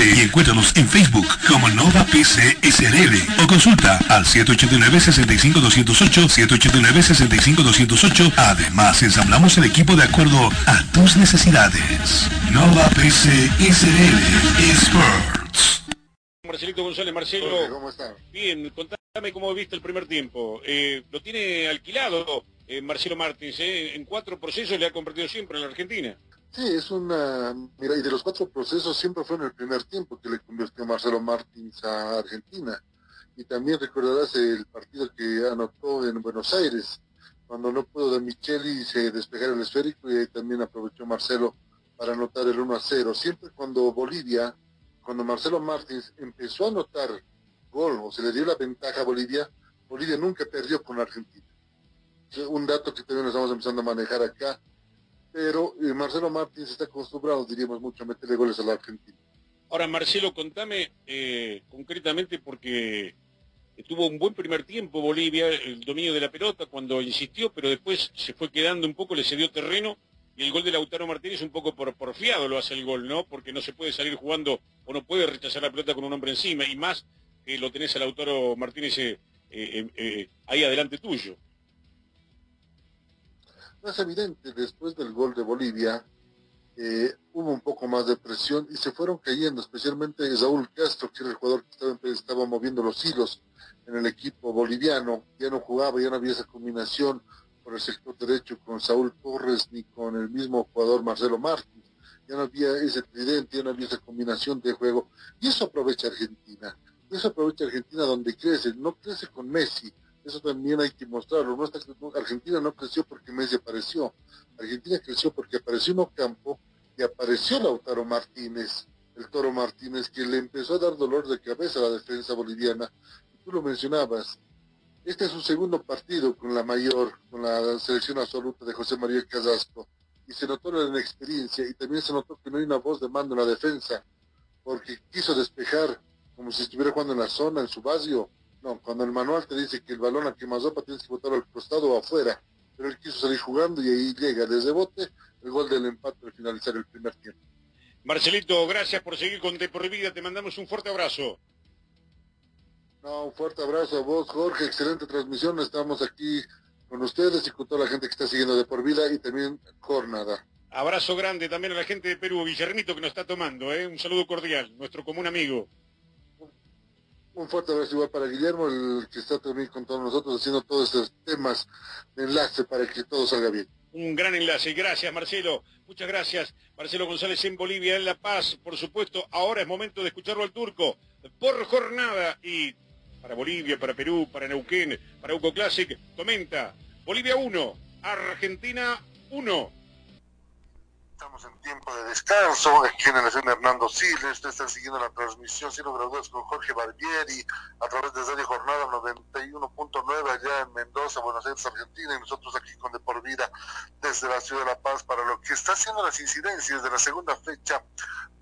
3B y encuéntranos en Facebook como Nova PC SRL o consulta al 789-65208, 789-65208. Además, ensamblamos el equipo de acuerdo a tus necesidades. Nova PC SRL Experts. Marcelito González, Marcelo. ¿Cómo está? Bien, contame cómo viste el primer tiempo. Eh, lo tiene alquilado eh, Marcelo Martins, eh, en cuatro procesos le ha convertido siempre en la Argentina. Sí, es una... Mira, y de los cuatro procesos siempre fue en el primer tiempo que le convirtió Marcelo Martins a Argentina. Y también recordarás el partido que anotó en Buenos Aires, cuando no pudo de Micheli se despegar el esférico y ahí también aprovechó Marcelo para anotar el 1 a 0. Siempre cuando Bolivia, cuando Marcelo Martins empezó a anotar gol o se le dio la ventaja a Bolivia, Bolivia nunca perdió con Argentina. Un dato que también estamos empezando a manejar acá pero eh, Marcelo Martins está acostumbrado, diríamos mucho, a meterle goles a la Argentina. Ahora, Marcelo, contame eh, concretamente porque tuvo un buen primer tiempo Bolivia, el dominio de la pelota cuando insistió, pero después se fue quedando un poco, le cedió terreno y el gol de Lautaro Martínez un poco por porfiado lo hace el gol, ¿no? Porque no se puede salir jugando o no puede rechazar la pelota con un hombre encima y más que lo tenés a Lautaro Martínez eh, ahí adelante tuyo es evidente, después del gol de Bolivia, eh, hubo un poco más de presión y se fueron cayendo, especialmente Saúl Castro, que era el jugador que estaba, moviendo los hilos en el equipo boliviano, ya no jugaba, ya no había esa combinación por el sector derecho con Saúl Torres ni con el mismo jugador Marcelo Martins, ya no había ese tridente, ya no había esa combinación de juego, y eso aprovecha Argentina, eso aprovecha Argentina donde crece, no crece con Messi, eso también hay que mostrarlo. Argentina no creció porque Messi apareció. Argentina creció porque apareció un campo y apareció Lautaro Martínez, el Toro Martínez, que le empezó a dar dolor de cabeza a la defensa boliviana. Tú lo mencionabas. Este es su segundo partido con la mayor, con la selección absoluta de José María Casasco. Y se notó la inexperiencia y también se notó que no hay una voz de mando en la defensa, porque quiso despejar como si estuviera jugando en la zona, en su vacío no, cuando el manual te dice que el balón a quemazopa tienes que botarlo al costado o afuera, pero él quiso salir jugando y ahí llega desde bote el gol del empate al finalizar el primer tiempo. Marcelito, gracias por seguir con De Por Vida, te mandamos un fuerte abrazo. No, un fuerte abrazo a vos, Jorge, excelente transmisión, estamos aquí con ustedes y con toda la gente que está siguiendo De Por Vida y también Jornada. Abrazo grande también a la gente de Perú, Villarmito que nos está tomando, ¿eh? un saludo cordial, nuestro común amigo. Un fuerte abrazo igual para Guillermo, el que está también con todos nosotros haciendo todos estos temas de enlace para que todo salga bien. Un gran enlace. Gracias, Marcelo. Muchas gracias. Marcelo González en Bolivia, en La Paz, por supuesto. Ahora es momento de escucharlo al turco por jornada. Y para Bolivia, para Perú, para Neuquén, para Uco Classic, comenta. Bolivia 1, Argentina 1. Estamos en tiempo de descanso. Aquí en el escena Hernando Siles. Ustedes están siguiendo la transmisión Siendo graduados con Jorge Barbieri a través de Radio Jornada 91.9 allá en Mendoza, Buenos Aires, Argentina. Y nosotros aquí con De Por Vida desde la ciudad de La Paz para lo que está haciendo las incidencias de la segunda fecha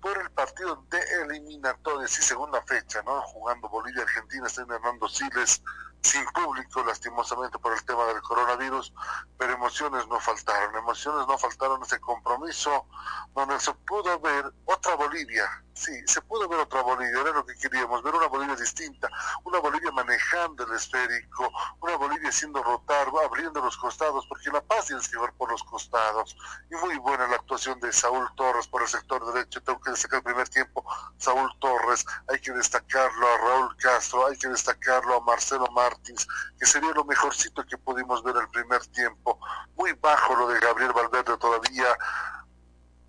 por el partido de eliminatorias y segunda fecha, ¿no? Jugando Bolivia-Argentina, está en Hernando Siles sin público, lastimosamente por el tema del coronavirus, pero emociones no faltaron, emociones no faltaron ese compromiso donde se pudo ver otra Bolivia, sí, se pudo ver otra Bolivia, era lo que queríamos, ver una Bolivia distinta, una Bolivia manejando el esférico, una Bolivia haciendo rotar, abriendo los costados, porque La Paz tiene que ver por los costados, y muy buena la actuación de Saúl Torres por el sector derecho, tengo que destacar el primer tiempo, Saúl Torres, hay que destacarlo a Raúl Castro, hay que destacarlo a Marcelo Mar que sería lo mejorcito que pudimos ver el primer tiempo. Muy bajo lo de Gabriel Valverde todavía.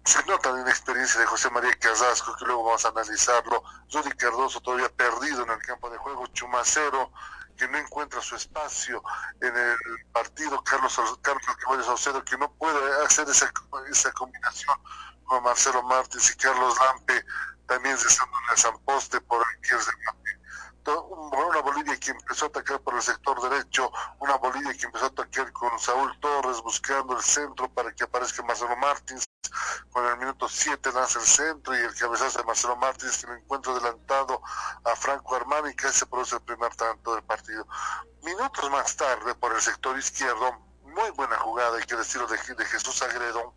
Se nota la inexperiencia de José María Casasco, que luego vamos a analizarlo. Rudy Cardoso todavía perdido en el campo de juego. Chumacero, que no encuentra su espacio en el partido. Carlos, Carlos Saucedo, que no puede hacer esa, esa combinación con Marcelo Martins y Carlos Lampe, también cesando en el San Poste por el de una Bolivia que empezó a atacar por el sector derecho, una Bolivia que empezó a atacar con Saúl Torres buscando el centro para que aparezca Marcelo Martins, con el minuto 7 lanza el centro y el cabezazo de Marcelo Martins que lo encuentra adelantado a Franco Armani que se produce el primer tanto del partido. Minutos más tarde por el sector izquierdo, muy buena jugada hay que decirlo de, de Jesús Agredo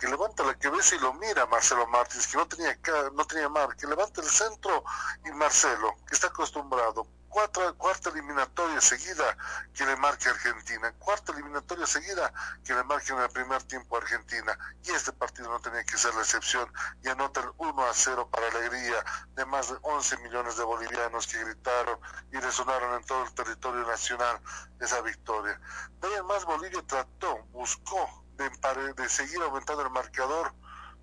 que levanta la cabeza y lo mira Marcelo Martins, que no tenía, no tenía mar, que levanta el centro y Marcelo, que está acostumbrado, cuarta, cuarta eliminatoria seguida que le marque Argentina, cuarta eliminatoria seguida que le marque en el primer tiempo Argentina, y este partido no tenía que ser la excepción, y anota el 1 a 0 para alegría de más de 11 millones de bolivianos que gritaron y resonaron en todo el territorio nacional esa victoria. De más Bolivia trató, buscó de, seguir aumentando el marcador,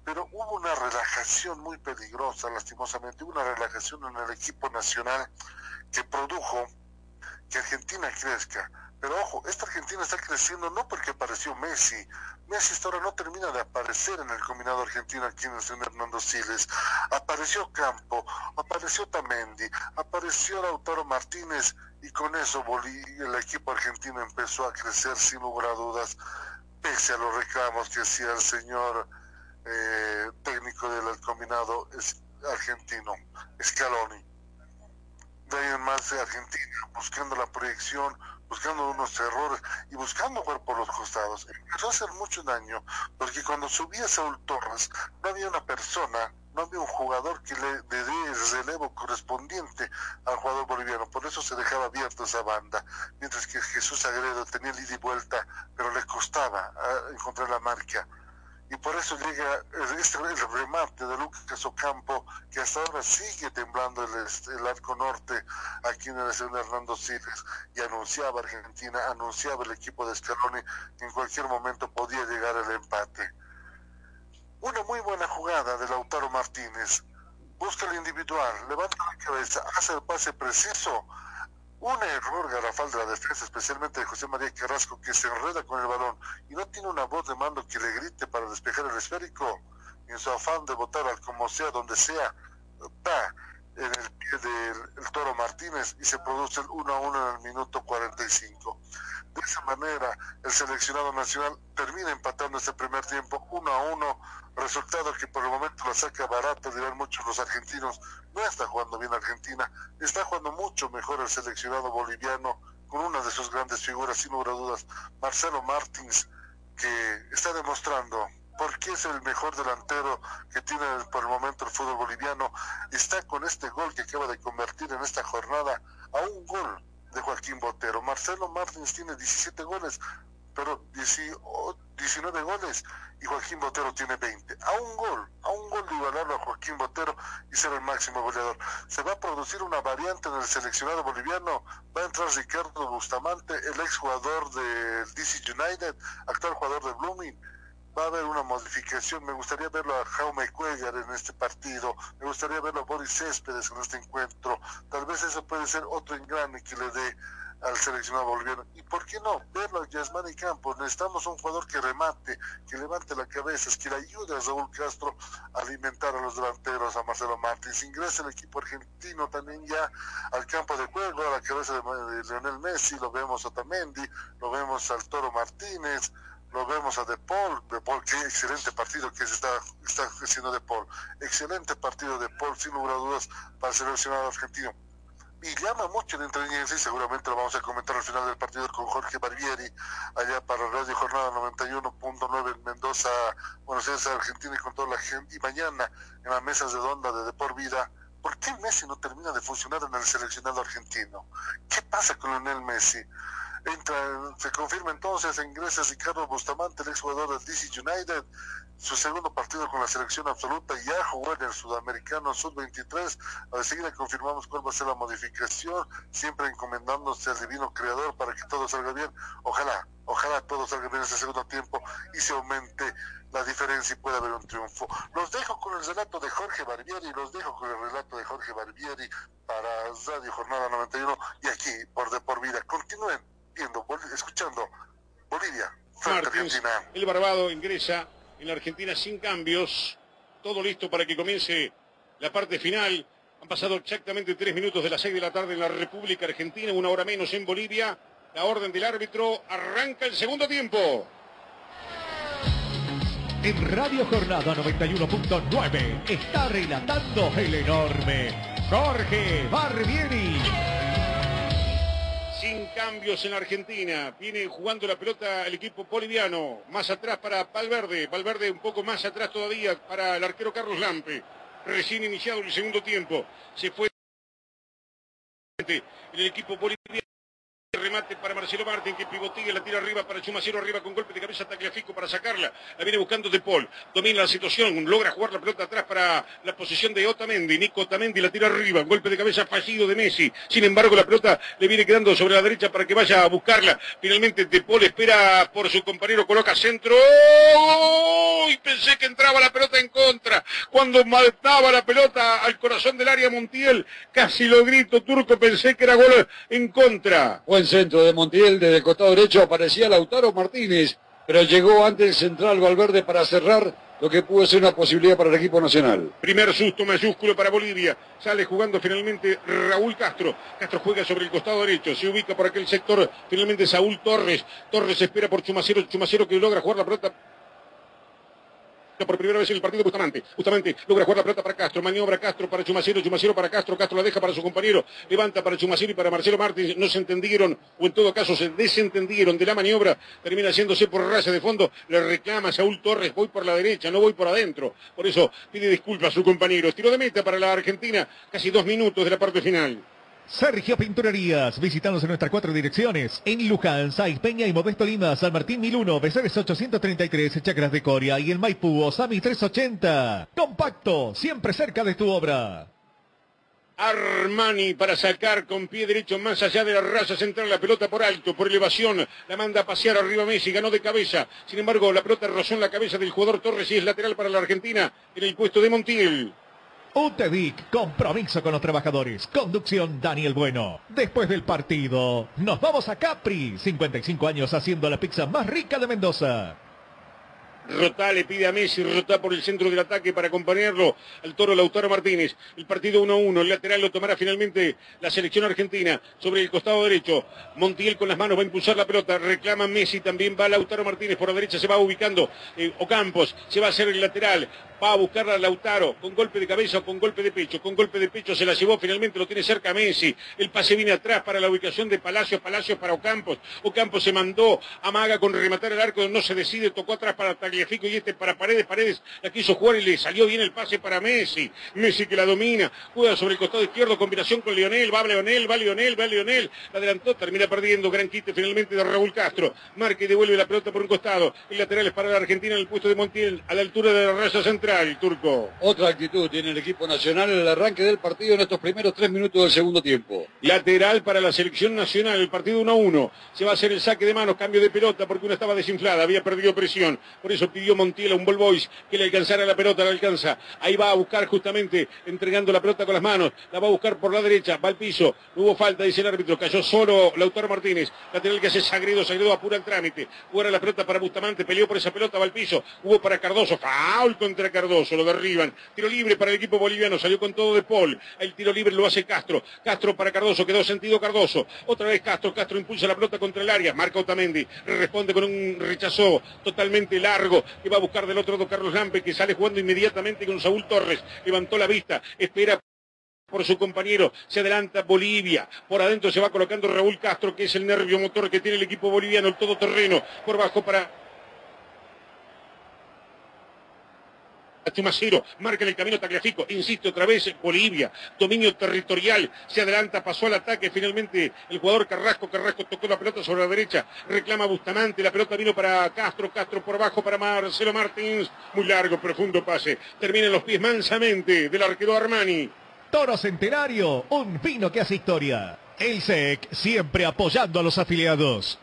pero hubo una relajación muy peligrosa, lastimosamente, una relajación en el equipo nacional que produjo que Argentina crezca. Pero ojo, esta Argentina está creciendo no porque apareció Messi. Messi hasta ahora no termina de aparecer en el combinado argentino aquí en el Hernando Siles. Apareció Campo, apareció Tamendi, apareció Lautaro Martínez y con eso el equipo argentino empezó a crecer sin lugar a dudas, a los reclamos que hacía el señor eh, técnico del combinado argentino, Scaloni de ahí en Argentina, buscando la proyección, buscando unos errores y buscando jugar por los costados. Empezó a hacer mucho daño, porque cuando subía Saúl Torres, no había una persona, no había un jugador que le, dé el relevo correspondiente al jugador boliviano. Por eso se dejaba abierta esa banda. Mientras que Jesús Agredo tenía el ida y vuelta, pero le costaba ah, encontrar la marca y por eso llega este, el remate de Lucas Ocampo, que hasta ahora sigue temblando el, arco norte aquí en el escenario Hernando Siles, y anunciaba Argentina, anunciaba el equipo de Scaloni que en cualquier momento podía llegar el empate. Una muy buena jugada de Lautaro Martínez, busca el individual, levanta la cabeza, hace el pase preciso, un error garrafal de la defensa, especialmente de José María Carrasco, que se enreda con el balón y no tiene una voz de mando que le grite para despejar el esférico. En su afán de votar al como sea, donde sea, va en el pie del Toro Martínez y se produce el 1 a 1 en el minuto 45. De esa manera, el seleccionado nacional termina empatando este primer tiempo 1 a 1, resultado que por el momento lo saca barato, dirán muchos los argentinos. No está jugando bien Argentina, está jugando mucho mejor el seleccionado boliviano con una de sus grandes figuras, sin lugar a dudas, Marcelo Martins, que está demostrando por qué es el mejor delantero que tiene por el momento el fútbol boliviano. Está con este gol que acaba de convertir en esta jornada a un gol de Joaquín Botero. Marcelo Martins tiene 17 goles, pero 19 goles y Joaquín Botero tiene 20. A un gol, a un gol de igualarlo a Joaquín Botero y ser el máximo goleador. Se va a producir una variante en el seleccionado boliviano. Va a entrar Ricardo Bustamante, el ex jugador del DC United, actual jugador de Blooming va a haber una modificación. Me gustaría verlo a Jaume Cuellar en este partido, me gustaría verlo a Boris Céspedes en este encuentro. Tal vez eso puede ser otro engrane que le dé al seleccionado boliviano. ¿Y por qué no? Verlo a Yasmani Campos. Necesitamos un jugador que remate, que levante la cabeza, que le ayude a Raúl Castro a alimentar a los delanteros, a Marcelo Martins. Ingresa el equipo argentino también ya al campo de juego, a la cabeza de, de Leonel Messi, lo vemos a Tamendi, lo vemos al Toro Martínez, lo vemos a De Paul, De Paul, qué excelente partido que se está, está haciendo De Paul, excelente partido De Paul, sin lugar a dudas, para el seleccionado argentino. Y llama mucho el entretenimiento y seguramente lo vamos a comentar al final del partido con Jorge Barbieri, allá para Radio Jornada 91.9 en Mendoza, Buenos Aires, Argentina, y con toda la gente. Y mañana en las mesas de Donda de De Por Vida, ¿por qué Messi no termina de funcionar en el seleccionado argentino? ¿Qué pasa con Lionel Messi? Entra, se confirma entonces, ingresa Ricardo Bustamante, el exjugador del DC United, su segundo partido con la selección absoluta, ya jugó en el Sudamericano Sub-23, a seguida confirmamos cuál va a ser la modificación, siempre encomendándose al divino creador para que todo salga bien, ojalá, ojalá todo salga bien en ese segundo tiempo y se aumente la diferencia y pueda haber un triunfo. Los dejo con el relato de Jorge Barbieri, los dejo con el relato de Jorge Barbieri para Radio Jornada 91 y aquí por De Por Vida. Continúen escuchando Bolivia, Argentina. El Barbado ingresa en la Argentina sin cambios. Todo listo para que comience la parte final. Han pasado exactamente tres minutos de las seis de la tarde en la República Argentina, una hora menos en Bolivia. La orden del árbitro arranca el segundo tiempo. En Radio Jornada 91.9 está relatando el enorme Jorge Barbieri Cambios en la Argentina. Viene jugando la pelota el equipo boliviano. Más atrás para Valverde. Valverde un poco más atrás todavía para el arquero Carlos Lampe. Recién iniciado el segundo tiempo. Se fue el equipo boliviano. Remate para Marcelo Martín que pivotea, la tira arriba para Chumacero, arriba con golpe de cabeza Tagliafico para sacarla. La viene buscando De Paul. Domina la situación, logra jugar la pelota atrás para la posición de Otamendi. Nico Otamendi la tira arriba, golpe de cabeza fallido de Messi. Sin embargo, la pelota le viene quedando sobre la derecha para que vaya a buscarla. Finalmente De Paul espera por su compañero, coloca centro. Y pensé que entraba la pelota en contra. Cuando mataba la pelota al corazón del área Montiel, casi lo grito turco, pensé que era gol en contra. Buen centro de Montiel desde el costado derecho aparecía Lautaro Martínez, pero llegó antes el central Valverde para cerrar lo que pudo ser una posibilidad para el equipo nacional. Primer susto mayúsculo para Bolivia. Sale jugando finalmente Raúl Castro. Castro juega sobre el costado derecho. Se ubica por aquel sector finalmente Saúl Torres. Torres espera por Chumacero. Chumacero que logra jugar la pelota por primera vez en el partido Bustamante. Bustamante logra jugar la pelota para Castro, maniobra Castro para Chumacero, Chumacero para Castro, Castro la deja para su compañero, levanta para Chumacero y para Marcelo Martins, no se entendieron, o en todo caso se desentendieron de la maniobra, termina haciéndose por raza de fondo, le reclama Saúl Torres, voy por la derecha, no voy por adentro, por eso pide disculpas a su compañero. Tiro de meta para la Argentina, casi dos minutos de la parte final. Sergio Pinturerías, visítanos en nuestras cuatro direcciones. En Luján, Saiz Peña y Modesto Lima, San Martín 1001, Becerres 833, Chacras de Coria y en Maipú, Osami 380. Compacto, siempre cerca de tu obra. Armani para sacar con pie derecho más allá de la raza central la pelota por alto, por elevación, la manda a pasear arriba Messi, ganó de cabeza. Sin embargo, la pelota rozó en la cabeza del jugador Torres y es lateral para la Argentina en el puesto de Montiel. UTEDIC, compromiso con los trabajadores. Conducción Daniel Bueno. Después del partido, nos vamos a Capri. 55 años haciendo la pizza más rica de Mendoza. Rotá le pide a Messi, Rotá por el centro del ataque para acompañarlo al toro Lautaro Martínez. El partido 1-1, el lateral lo tomará finalmente la selección argentina sobre el costado derecho. Montiel con las manos va a impulsar la pelota, reclama Messi, también va Lautaro Martínez por la derecha, se va ubicando eh, Ocampos, se va a hacer el lateral, va a buscar a Lautaro con golpe de cabeza o con golpe de pecho. Con golpe de pecho se la llevó, finalmente lo tiene cerca Messi. El pase viene atrás para la ubicación de Palacios, Palacios para Ocampos. Ocampos se mandó, amaga con rematar el arco, no se decide, tocó atrás para Tagliafico y este para Paredes. Paredes la quiso jugar y le salió bien el pase para Messi. Messi que la domina, juega sobre el costado izquierdo, combinación con Lionel, va Lionel, va Lionel, va Lionel. La adelantó, termina perdiendo, gran quite finalmente de Raúl Castro. Marca y devuelve la pelota por un costado. El lateral es para la Argentina en el puesto de Montiel, a la altura de la raya central, turco. Otra actitud tiene el equipo nacional en el arranque del partido en estos primeros tres minutos del segundo tiempo. Lateral para la selección nacional, el partido 1 a 1. Se va a hacer el saque de manos, cambio de pelota porque una estaba desinflada, había perdido presión. Por eso pidió Montiel a un ball boys que le alcanzara la pelota, la alcanza. Ahí va a buscar justamente entregando la pelota con las manos. La va a buscar por la derecha, va al piso. No hubo falta, dice el árbitro. Cayó solo Lautaro Martínez. Lateral que hace Sagredo, Sagredo apura el trámite. Juega la pelota para Bustamante, peleó por esa pelota, va al piso. Hubo para Cardoso, foul contra Cardoso, lo derriban. Tiro libre para el equipo boliviano, salió con todo de Paul. El tiro libre lo hace Castro. Castro para Cardoso, quedó sentido Cardoso. Otra vez Castro, Castro impulsa la pelota contra el área. Marca Otamendi, responde con un rechazo totalmente largo que va a buscar del otro lado Carlos Lampe, que sale jugando inmediatamente con Saúl Torres. Levantó la vista, espera por su compañero, se adelanta Bolivia, por adentro se va colocando Raúl Castro, que es el nervio motor que tiene el equipo boliviano, el todoterreno, por bajo para Chumacero, marca el camino Tagliafico, insiste otra vez Bolivia, dominio territorial, se adelanta, pasó al ataque, finalmente el jugador Carrasco, Carrasco tocó la pelota sobre la derecha, reclama Bustamante, la pelota vino para Castro, Castro por abajo para Marcelo Martins, muy largo, profundo pase, termina en los pies mansamente del arquero Armani. Toro Centenario, un vino que hace historia. El SEC siempre apoyando a los afiliados.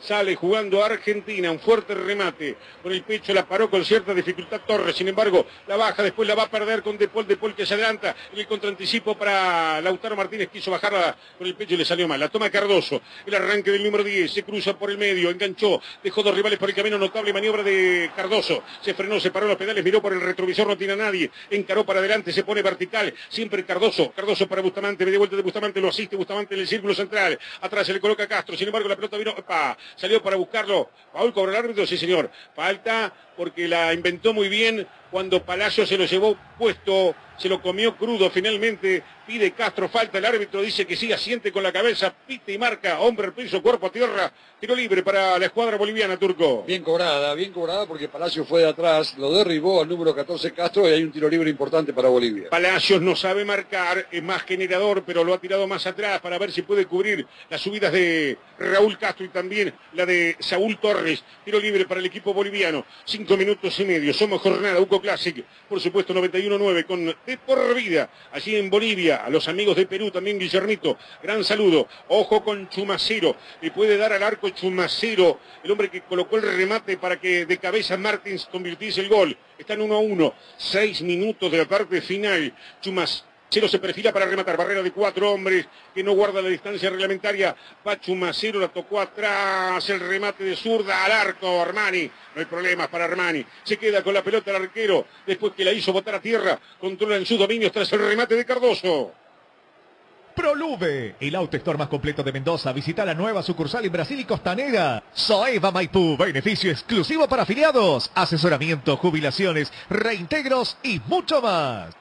Sale jugando Argentina, un fuerte remate. Con el pecho la paró con cierta dificultad Torres. Sin embargo, la baja, después la va a perder con Depol. Depol que se adelanta. En el contraanticipo para Lautaro Martínez. Quiso bajarla con el pecho y le salió mal. La toma Cardoso. El arranque del número 10. Se cruza por el medio. Enganchó. Dejó dos rivales por el camino. Notable maniobra de Cardoso. Se frenó, se paró los pedales. Miró por el retrovisor. No tiene a nadie. Encaró para adelante. Se pone vertical. Siempre Cardoso. Cardoso para Bustamante. Media vuelta de Bustamante. Lo asiste Bustamante en el círculo central. Atrás se le coloca Castro. Sin embargo, la pelota vino. ¡Epa! Salió para buscarlo. Paul cobra el árbitro, sí señor. Falta porque la inventó muy bien cuando Palacio se lo llevó puesto se lo comió crudo finalmente, pide Castro, falta el árbitro, dice que sí, asiente con la cabeza, pite y marca, hombre al piso, cuerpo a tierra, tiro libre para la escuadra boliviana, Turco. Bien cobrada, bien cobrada porque Palacio fue de atrás, lo derribó al número 14 Castro y hay un tiro libre importante para Bolivia. Palacios no sabe marcar, es más generador, pero lo ha tirado más atrás para ver si puede cubrir las subidas de Raúl Castro y también la de Saúl Torres. Tiro libre para el equipo boliviano, cinco minutos y medio, somos jornada UCO Classic, por supuesto 91-9 con de por vida, allí en Bolivia, a los amigos de Perú también, Guillermito, gran saludo, ojo con Chumacero, le puede dar al arco Chumacero, el hombre que colocó el remate para que de cabeza Martins convirtiese el gol, están 1 a 1, seis minutos de la parte final, Chumacero Cero se perfila para rematar. Barrera de cuatro hombres que no guarda la distancia reglamentaria. Pachu Macero la tocó atrás. El remate de zurda al arco. Armani. No hay problemas para Armani. Se queda con la pelota el arquero. Después que la hizo botar a tierra. Controla en su dominio tras el remate de Cardoso. Proluve, el auto store más completo de Mendoza. Visita la nueva sucursal en Brasil y Costanera. Soeva Maipú, beneficio exclusivo para afiliados. Asesoramiento, jubilaciones, reintegros y mucho más.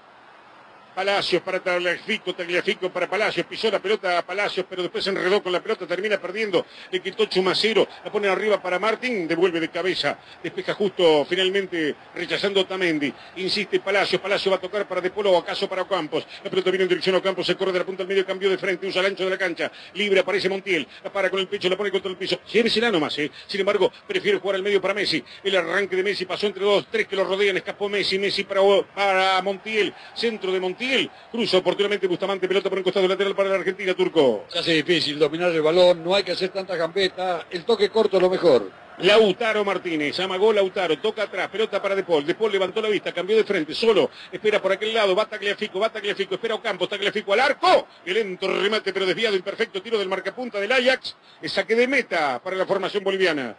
Palacios para Tagliafico, Tagliafico para Palacios, pisó la pelota a Palacios, pero después se enredó con la pelota, termina perdiendo, le quitó Chumacero, la pone arriba para Martín, devuelve de cabeza, despeja justo finalmente rechazando Tamendi, insiste Palacios, Palacios va a tocar para De Polo o acaso para Campos, la pelota viene en dirección a Campos, se corre de la punta al medio, cambió de frente, usa el ancho de la cancha, libre aparece Montiel, la para con el pecho, la pone contra el piso, llévesela nomás, ¿eh? sin embargo, prefiere jugar al medio para Messi, el arranque de Messi pasó entre dos, tres que lo rodean, escapó Messi, Messi para, para Montiel, centro de Montiel, cruza oportunamente Bustamante, pelota por un costado lateral para la Argentina, Turco. Se hace difícil dominar el balón, no hay que hacer tanta gambeta, el toque corto es lo mejor. Lautaro Martínez, amagó Lautaro, toca atrás, pelota para De Paul, De Paul levantó la vista, cambió de frente, solo, espera por aquel lado, va Tagliafico, va Tagliafico, espera Ocampo, Tagliafico al arco, el lento remate pero desviado, imperfecto tiro del marcapunta del Ajax, el saque de meta para la formación boliviana.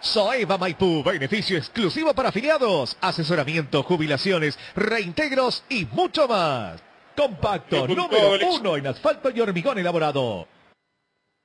Soeva Maipú, beneficio exclusivo para afiliados, asesoramiento, jubilaciones, reintegros y mucho más. Compacto número uno en asfalto y hormigón elaborado.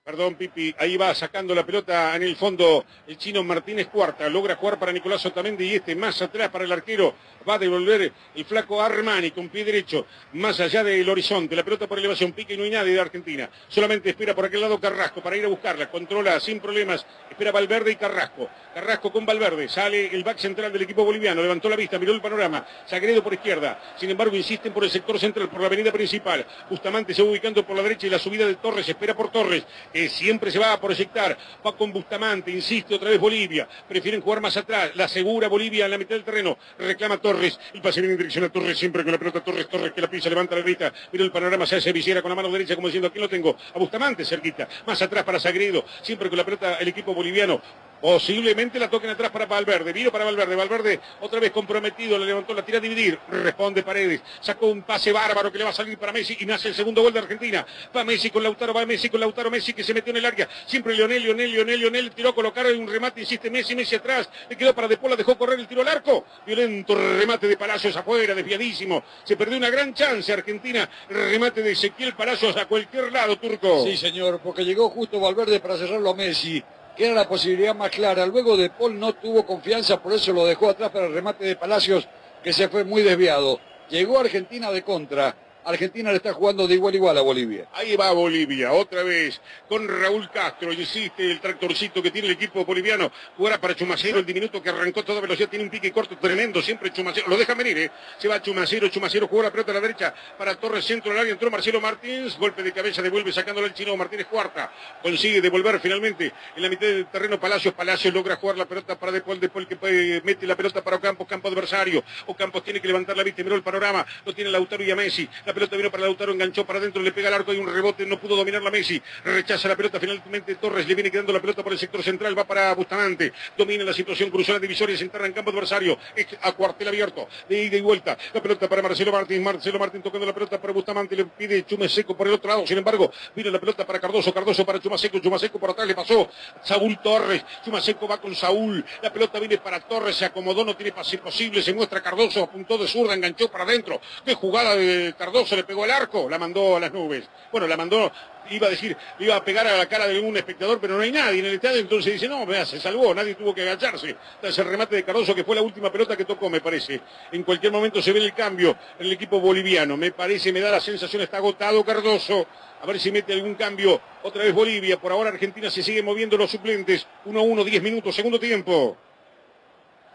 Perdón, Pipi, ahí va sacando la pelota en el fondo el chino Martínez Cuarta. Logra jugar para Nicolás Otamendi y este más atrás para el arquero. Va a devolver el flaco Armani con pie derecho, más allá del horizonte. La pelota por elevación, pique y no hay nadie de Argentina. Solamente espera por aquel lado Carrasco para ir a buscarla. Controla sin problemas. Espera Valverde y Carrasco. Carrasco con Valverde. Sale el back central del equipo boliviano. Levantó la vista, miró el panorama. Sagredo por izquierda. Sin embargo, insisten por el sector central, por la avenida principal. Bustamante se va ubicando por la derecha y la subida de Torres. Espera por Torres que siempre se va a proyectar, va con Bustamante, insiste otra vez Bolivia, prefieren jugar más atrás, la asegura Bolivia en la mitad del terreno, reclama Torres, el pase viene en dirección a Torres, siempre con la pelota Torres, Torres que la pisa, levanta la vista, mira el panorama, se hace visiera con la mano derecha como diciendo, aquí lo tengo, a Bustamante cerquita, más atrás para Sagredo, siempre con la pelota el equipo boliviano, Posiblemente la toquen atrás para Valverde. Vino para Valverde. Valverde otra vez comprometido. Le levantó la tira a dividir. Responde Paredes. Sacó un pase bárbaro que le va a salir para Messi. Y nace el segundo gol de Argentina. Va Messi con Lautaro. Va Messi con Lautaro. Messi se metió en el área. Siempre Lionel, Lionel, Lionel, Lionel. Tiró a colocar un remate. Insiste Messi. Messi atrás. Le quedó para De Pola. Dejó correr el tiro al arco. Violento remate de Palacios afuera. Desviadísimo. Se perdió una gran chance Argentina. Remate de Ezequiel Palacios a cualquier lado, Turco. Sí, señor. Porque llegó justo Valverde para cerrarlo a Messi que era la posibilidad más clara. Luego de Paul no tuvo confianza, por eso lo dejó atrás para el remate de Palacios, que se fue muy desviado. Llegó Argentina de contra. Argentina le está jugando de igual a igual a Bolivia. Ahí va Bolivia, otra vez, con Raúl Castro. Insiste el tractorcito que tiene el equipo boliviano. Jugará para Chumacero, el diminuto que arrancó toda velocidad. Tiene un pique corto tremendo, siempre Chumacero. Lo deja venir, ¿eh? Se va Chumacero, Chumacero jugó la pelota a la derecha para Torres, centro del área. Entró Marcelo Martins, golpe de cabeza, devuelve sacándole el chino Martínez Cuarta. Consigue devolver finalmente en la mitad del terreno Palacios. Palacios logra jugar la pelota para Depol, Depol que mete la pelota para Ocampos, campo adversario. Ocampos tiene que levantar la vista, miró el panorama. Lo tiene Lautaro y a Messi. Pelota vino para Lautaro enganchó para adentro, le pega al arco y un rebote, no pudo dominar la Messi, rechaza la pelota, finalmente Torres le viene quedando la pelota por el sector central, va para Bustamante, domina la situación, cruzó la divisoria, se enterra en campo adversario, a cuartel abierto, de ida y vuelta, la pelota para Marcelo Martín, Marcelo Martín tocando la pelota para Bustamante, le pide Chumeseco por el otro lado, sin embargo, vino la pelota para Cardoso, Cardoso para Chumaseco, Chumaseco por atrás le pasó, Saúl Torres, Chumaseco va con Saúl, la pelota viene para Torres, se acomodó, no tiene pase posible, se muestra Cardoso, apuntó de zurda, enganchó para adentro, qué jugada de Cardoso Cardoso le pegó al arco, la mandó a las nubes. Bueno, la mandó, iba a decir, iba a pegar a la cara de un espectador, pero no hay nadie en el estadio, entonces dice, no, se salvó, nadie tuvo que agacharse. Entonces el remate de Cardoso, que fue la última pelota que tocó, me parece. En cualquier momento se ve el cambio en el equipo boliviano. Me parece, me da la sensación, está agotado Cardoso. A ver si mete algún cambio. Otra vez Bolivia. Por ahora Argentina se sigue moviendo los suplentes. 1-1, 10 minutos, segundo tiempo.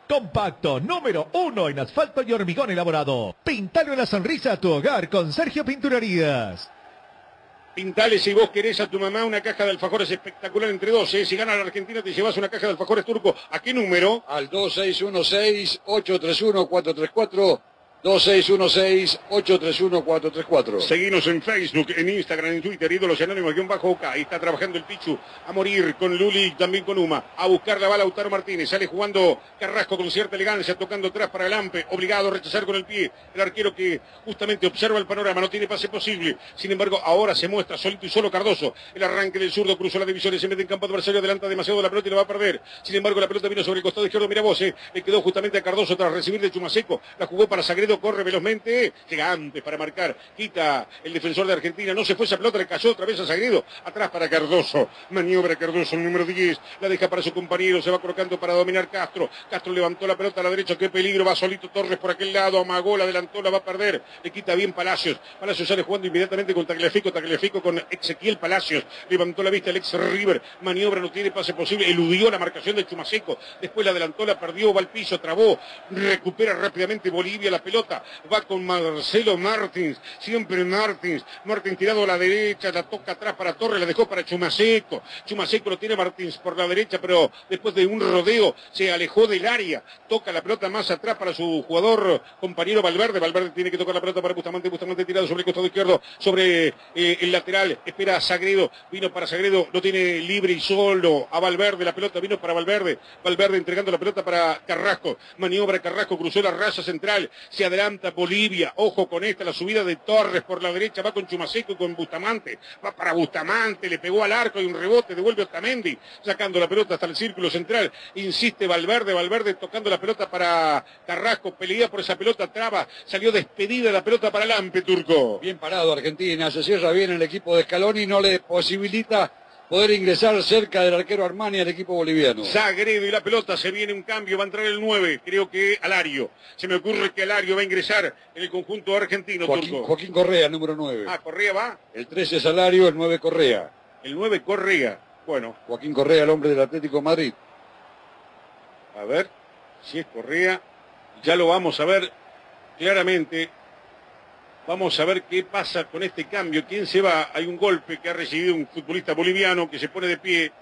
Compacto número uno en asfalto y hormigón elaborado. Pintale una sonrisa a tu hogar con Sergio Pinturerías. Pintale si vos querés a tu mamá una caja de alfajores espectacular entre 12. Si gana la Argentina te llevas una caja de alfajores turco. ¿A qué número? Al 2616-831-434. 2616-831-434. Seguimos en Facebook, en Instagram, en Twitter, ídolos anónimos, guion bajo OK. Está trabajando el Pichu a morir con Luli también con Uma. A buscar la bala Lautaro Martínez. Sale jugando Carrasco con cierta elegancia, tocando atrás para el Ampe. Obligado a rechazar con el pie. El arquero que justamente observa el panorama, no tiene pase posible. Sin embargo, ahora se muestra solito y solo Cardoso. El arranque del zurdo cruzó la división y se mete en campo adversario, adelanta demasiado la pelota y la va a perder. Sin embargo, la pelota vino sobre el costado izquierdo. Mira vos, eh. le quedó justamente a Cardoso tras recibir de Chumaseco. La jugó para Sagredo, corre velozmente. Llega antes para marcar. Quita el defensor de Argentina. No se fue esa pelota, le cayó otra vez a Sagredo. Atrás para Cardoso. Maniobra Cardoso, el número 10. La deja para su compañero. Se va colocando para dominar Castro. Castro levantó la pelota a la derecha. Qué peligro. Va solito Torres por aquel lado. Amagó, la adelantó, la va a perder. Le quita bien Palacios. Palacios sale jugando inmediatamente con Tagliafico. Tagliafico con Ezequiel Palacios. Levantó la vista el ex River. Maniobra, no tiene pase posible. Eludió la marcación de Chumaseco. Después la adelantó, la perdió. Va al piso, trabó. Recupera rápidamente Bolivia la pelota. Va con Marcelo Martins. Siempre Martins. Martins tirado a la derecha. La toca atrás para Torres. La dejó para Chumaseco. Chumaseco lo tiene Martins por la derecha, pero después de un rodeo se alejó del área. Toca la pelota más atrás para su jugador compañero Valverde. Valverde tiene que tocar la pelota para Bustamante. Bustamante tirado sobre el costado izquierdo. Sobre eh, el lateral. Espera a Sagredo. Vino para Sagredo. Lo tiene libre y solo a Valverde. La pelota vino para Valverde. Valverde entregando la pelota para Carrasco. Maniobra Carrasco. Cruzó la raya central. Se adelanta Bolivia. Ojo con esta. La subida de Torres por la derecha. Va con Chumaseco y con Bustamante. Va para Bustamante. Le pegó al arco y un rebote. Devuelve Otamendi. Sacando la pelota hasta el círculo central. Insiste Valverde. Valverde tocando la pelota para Carrasco. Pelea por esa pelota. Traba. Salió despedida la pelota para Lampe, Turco. Bien parado Argentina. Se cierra bien el equipo de Scaloni. No le posibilita poder ingresar cerca del arquero Armani al equipo boliviano. Sagredo y la pelota, se viene un cambio, va a entrar el 9, creo que Alario. Se me ocurre que Alario va a ingresar en el conjunto argentino, Joaquín, Turco. Joaquín Correa, número 9. Ah, Correa va. El 13 es Alario, el 9 Correa. El 9 Correa. Bueno, Joaquín Correa, el hombre del Atlético de Madrid. a ver si es Correa. Ya lo vamos a ver claramente. Vamos a ver qué pasa con este cambio. ¿Quién se va? Hay un golpe que ha recibido un futbolista boliviano que se pone de pie.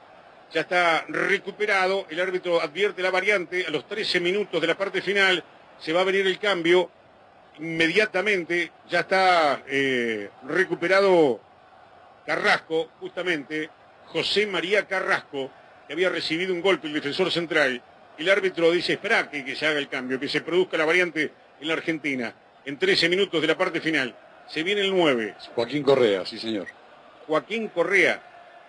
Ya está recuperado. El árbitro advierte la variante. A los 13 minutos de la parte final se va a venir el cambio. Inmediatamente ya está eh, recuperado Carrasco, justamente. José María Carrasco, que había recibido un golpe el defensor central. El árbitro dice, espera que, que se haga el cambio, que se produzca la variante en la Argentina. En 13 minutos de la parte final. Se viene el 9. Joaquín Correa, sí señor. Joaquín Correa.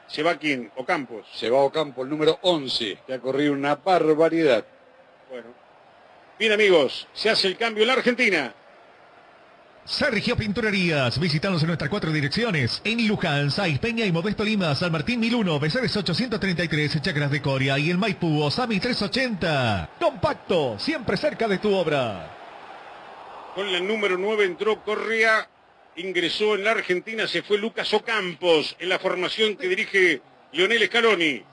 ¿Se va quién? Ocampos. Se va a Ocampo, el número 11, que ha corrido una barbaridad. Bueno. Bien amigos, se hace el cambio en la Argentina. Sergio Pinturerías. Visítanos en nuestras cuatro direcciones. En Luján, Saiz, Peña y Modesto Lima, San Martín 1001, Becerres 833, Chacras de Coria y el Maipú, Osami 380. Compacto, siempre cerca de tu obra. Con el número 9 entró Correa, ingresó en la Argentina, se fue Lucas Ocampos en la formación que dirige Lionel Scaloni.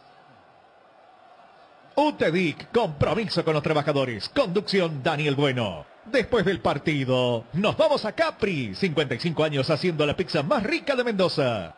UTEDIC, compromiso con los trabajadores. Conducción Daniel Bueno. Después del partido, nos vamos a Capri. 55 años haciendo la pizza más rica de Mendoza.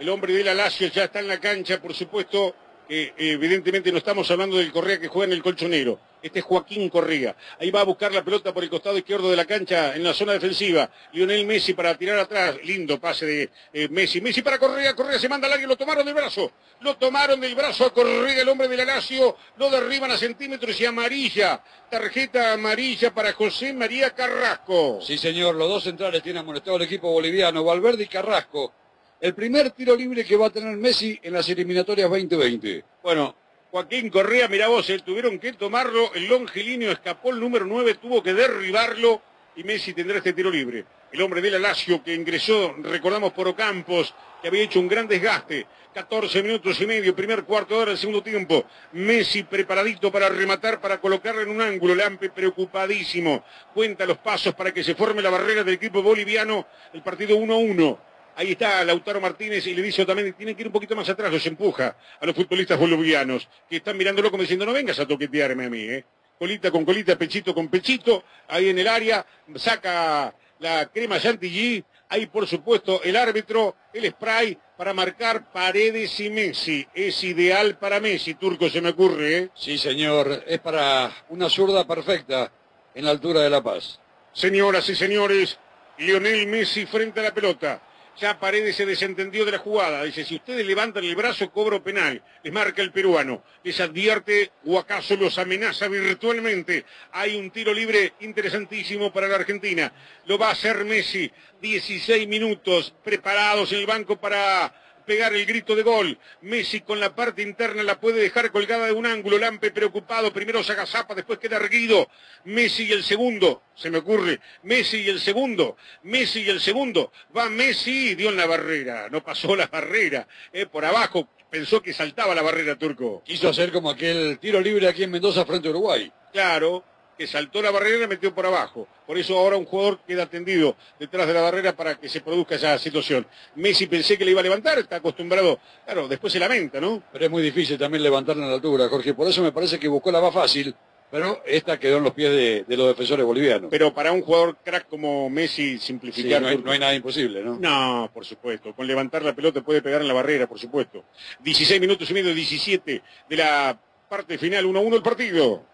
El hombre de la Lazio ya está en la cancha, por supuesto. eh, evidentemente no estamos hablando del Correa que juega en el colchonero. Este es Joaquín Correa. Ahí va a buscar la pelota por el costado izquierdo de la cancha en la zona defensiva. Lionel Messi para tirar atrás. Lindo pase de eh, Messi. Messi para Correa. Correa se manda al área. Lo tomaron del brazo. Lo tomaron del brazo a Correa, el hombre de la Lazio. Lo derriban a centímetros y amarilla. Tarjeta amarilla para José María Carrasco. Sí señor, los dos centrales tienen amonestado al equipo boliviano, Valverde y Carrasco. El primer tiro libre que va a tener Messi en las eliminatorias 2020. Bueno, Joaquín Correa, mirá vos, eh, tuvieron que tomarlo, el longilíneo escapó, el número 9 tuvo que derribarlo y Messi tendrá este tiro libre. El hombre de la Lazio que ingresó, recordamos, por Ocampos, que había hecho un gran desgaste. 14 minutos y medio, primer cuarto de hora del segundo tiempo. Messi preparadito para rematar, para colocarlo en un ángulo. Lampe preocupadísimo. Cuenta los pasos para que se forme la barrera del equipo boliviano. El partido 1-1. Ahí está Lautaro Martínez y le dice también, tiene que ir un poquito más atrás, los empuja a los futbolistas bolivianos, que están mirándolo como diciendo, no vengas a toquetearme a mí, ¿eh? Colita con colita, pechito con pechito, ahí en el área, saca la crema chantilly, ahí por supuesto el árbitro, el spray para marcar Paredes y Messi. Es ideal para Messi, Turco, se me ocurre, ¿eh? Sí, señor, es para una zurda perfecta en la altura de La Paz. Señoras y señores, Lionel Messi frente a la pelota. Ya Paredes se desentendió de la jugada. Dice, si ustedes levantan el brazo, cobro penal. Les marca el peruano. Les advierte o acaso los amenaza virtualmente. Hay un tiro libre interesantísimo para la Argentina. Lo va a hacer Messi. 16 minutos preparados en el banco para pegar el grito de gol. Messi con la parte interna la puede dejar colgada de un ángulo. Lampe preocupado. Primero se agazapa, después queda erguido. Messi y el segundo. Se me ocurre. Messi y el segundo. Messi y el segundo. Va Messi dio en la barrera. No pasó la barrera. Eh, por abajo. Pensó que saltaba la barrera turco. Quiso hacer como aquel tiro libre aquí en Mendoza frente a Uruguay. Claro, que saltó la barrera y la metió por abajo. Por eso ahora un jugador queda tendido detrás de la barrera para que se produzca esa situación. Messi pensé que le iba a levantar, está acostumbrado, claro, después se lamenta, ¿no? Pero es muy difícil también levantarla en la altura, Jorge. Por eso me parece que buscó la más fácil, pero esta quedó en los pies de, de los defensores bolivianos. Pero para un jugador crack como Messi, simplificar... Sí, no, hay, no hay nada imposible, ¿no? No, por supuesto. Con levantar la pelota puede pegar en la barrera, por supuesto. 16 minutos y medio, 17 de la parte final, 1-1 el partido.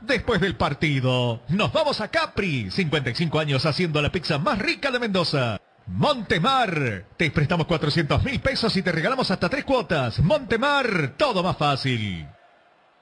Después del partido, nos vamos a Capri, 55 años haciendo la pizza más rica de Mendoza. Montemar, te prestamos 400 mil pesos y te regalamos hasta tres cuotas. Montemar, todo más fácil.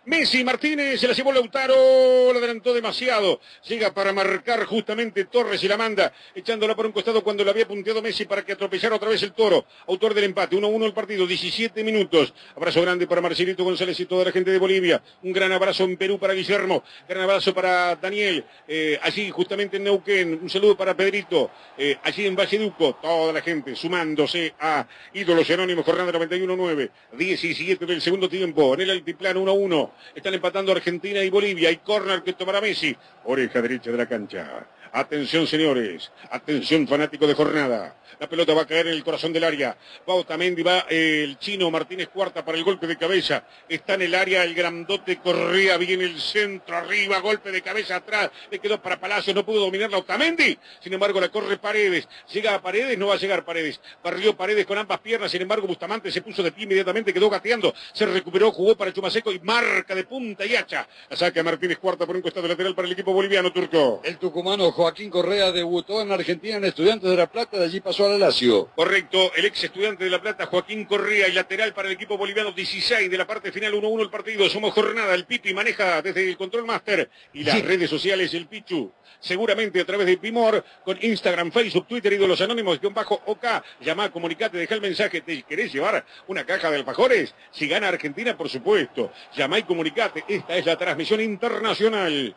Messi Martínez se la llevó Lautaro, la adelantó demasiado. Llega para marcar justamente Torres y la manda, echándola por un costado cuando la había punteado Messi para que atropellara otra vez el toro. Autor del empate, 1-1 el partido, 17 minutos. Abrazo grande para Marcelito González y toda la gente de Bolivia. Un gran abrazo en Perú para Guillermo. Gran abrazo para Daniel, eh, allí justamente en Neuquén. Un saludo para Pedrito, eh, allí en Valleduco. Toda la gente sumándose a Ídolos Anónimos, jornada 91-9. 17 del segundo tiempo, en el altiplano 1-1. Están empatando Argentina y Bolivia. Hay córner que tomará Messi. Oreja derecha de la cancha. Atención, señores. Atención, fanático de jornada. La pelota va a caer en el corazón del área. Va Otamendi, va el chino Martínez Cuarta para el golpe de cabeza. Está en el área el grandote Correa, viene el centro arriba, golpe de cabeza atrás. Le quedó para Palacios, no pudo dominar la Otamendi. Sin embargo, la corre Paredes. Llega a Paredes, no va a llegar Paredes. Barrió Paredes con ambas piernas. Sin embargo, Bustamante se puso de pie inmediatamente, quedó gateando. Se recuperó, jugó para Chumaseco y marca de punta y hacha. La saca Martínez Cuarta por un costado lateral para el equipo boliviano turco. El tucumano Joaquín Correa debutó en Argentina en Estudiantes de La Plata, de allí pasó a la Lazio. Correcto, el ex estudiante de La Plata, Joaquín Correa, y lateral para el equipo boliviano, 16 de la parte final, 1-1 el partido. Somos jornada, el Pipi maneja desde el Control Master y las redes sociales, el Pichu. Seguramente a través de Pimor, con Instagram, Facebook, Twitter, Ídolos Anónimos, guion bajo OK. Llama, comunicate, deja el mensaje. ¿Te querés llevar una caja de alfajores? Si gana Argentina, por supuesto. Llama y comunicate. Esta es la transmisión internacional.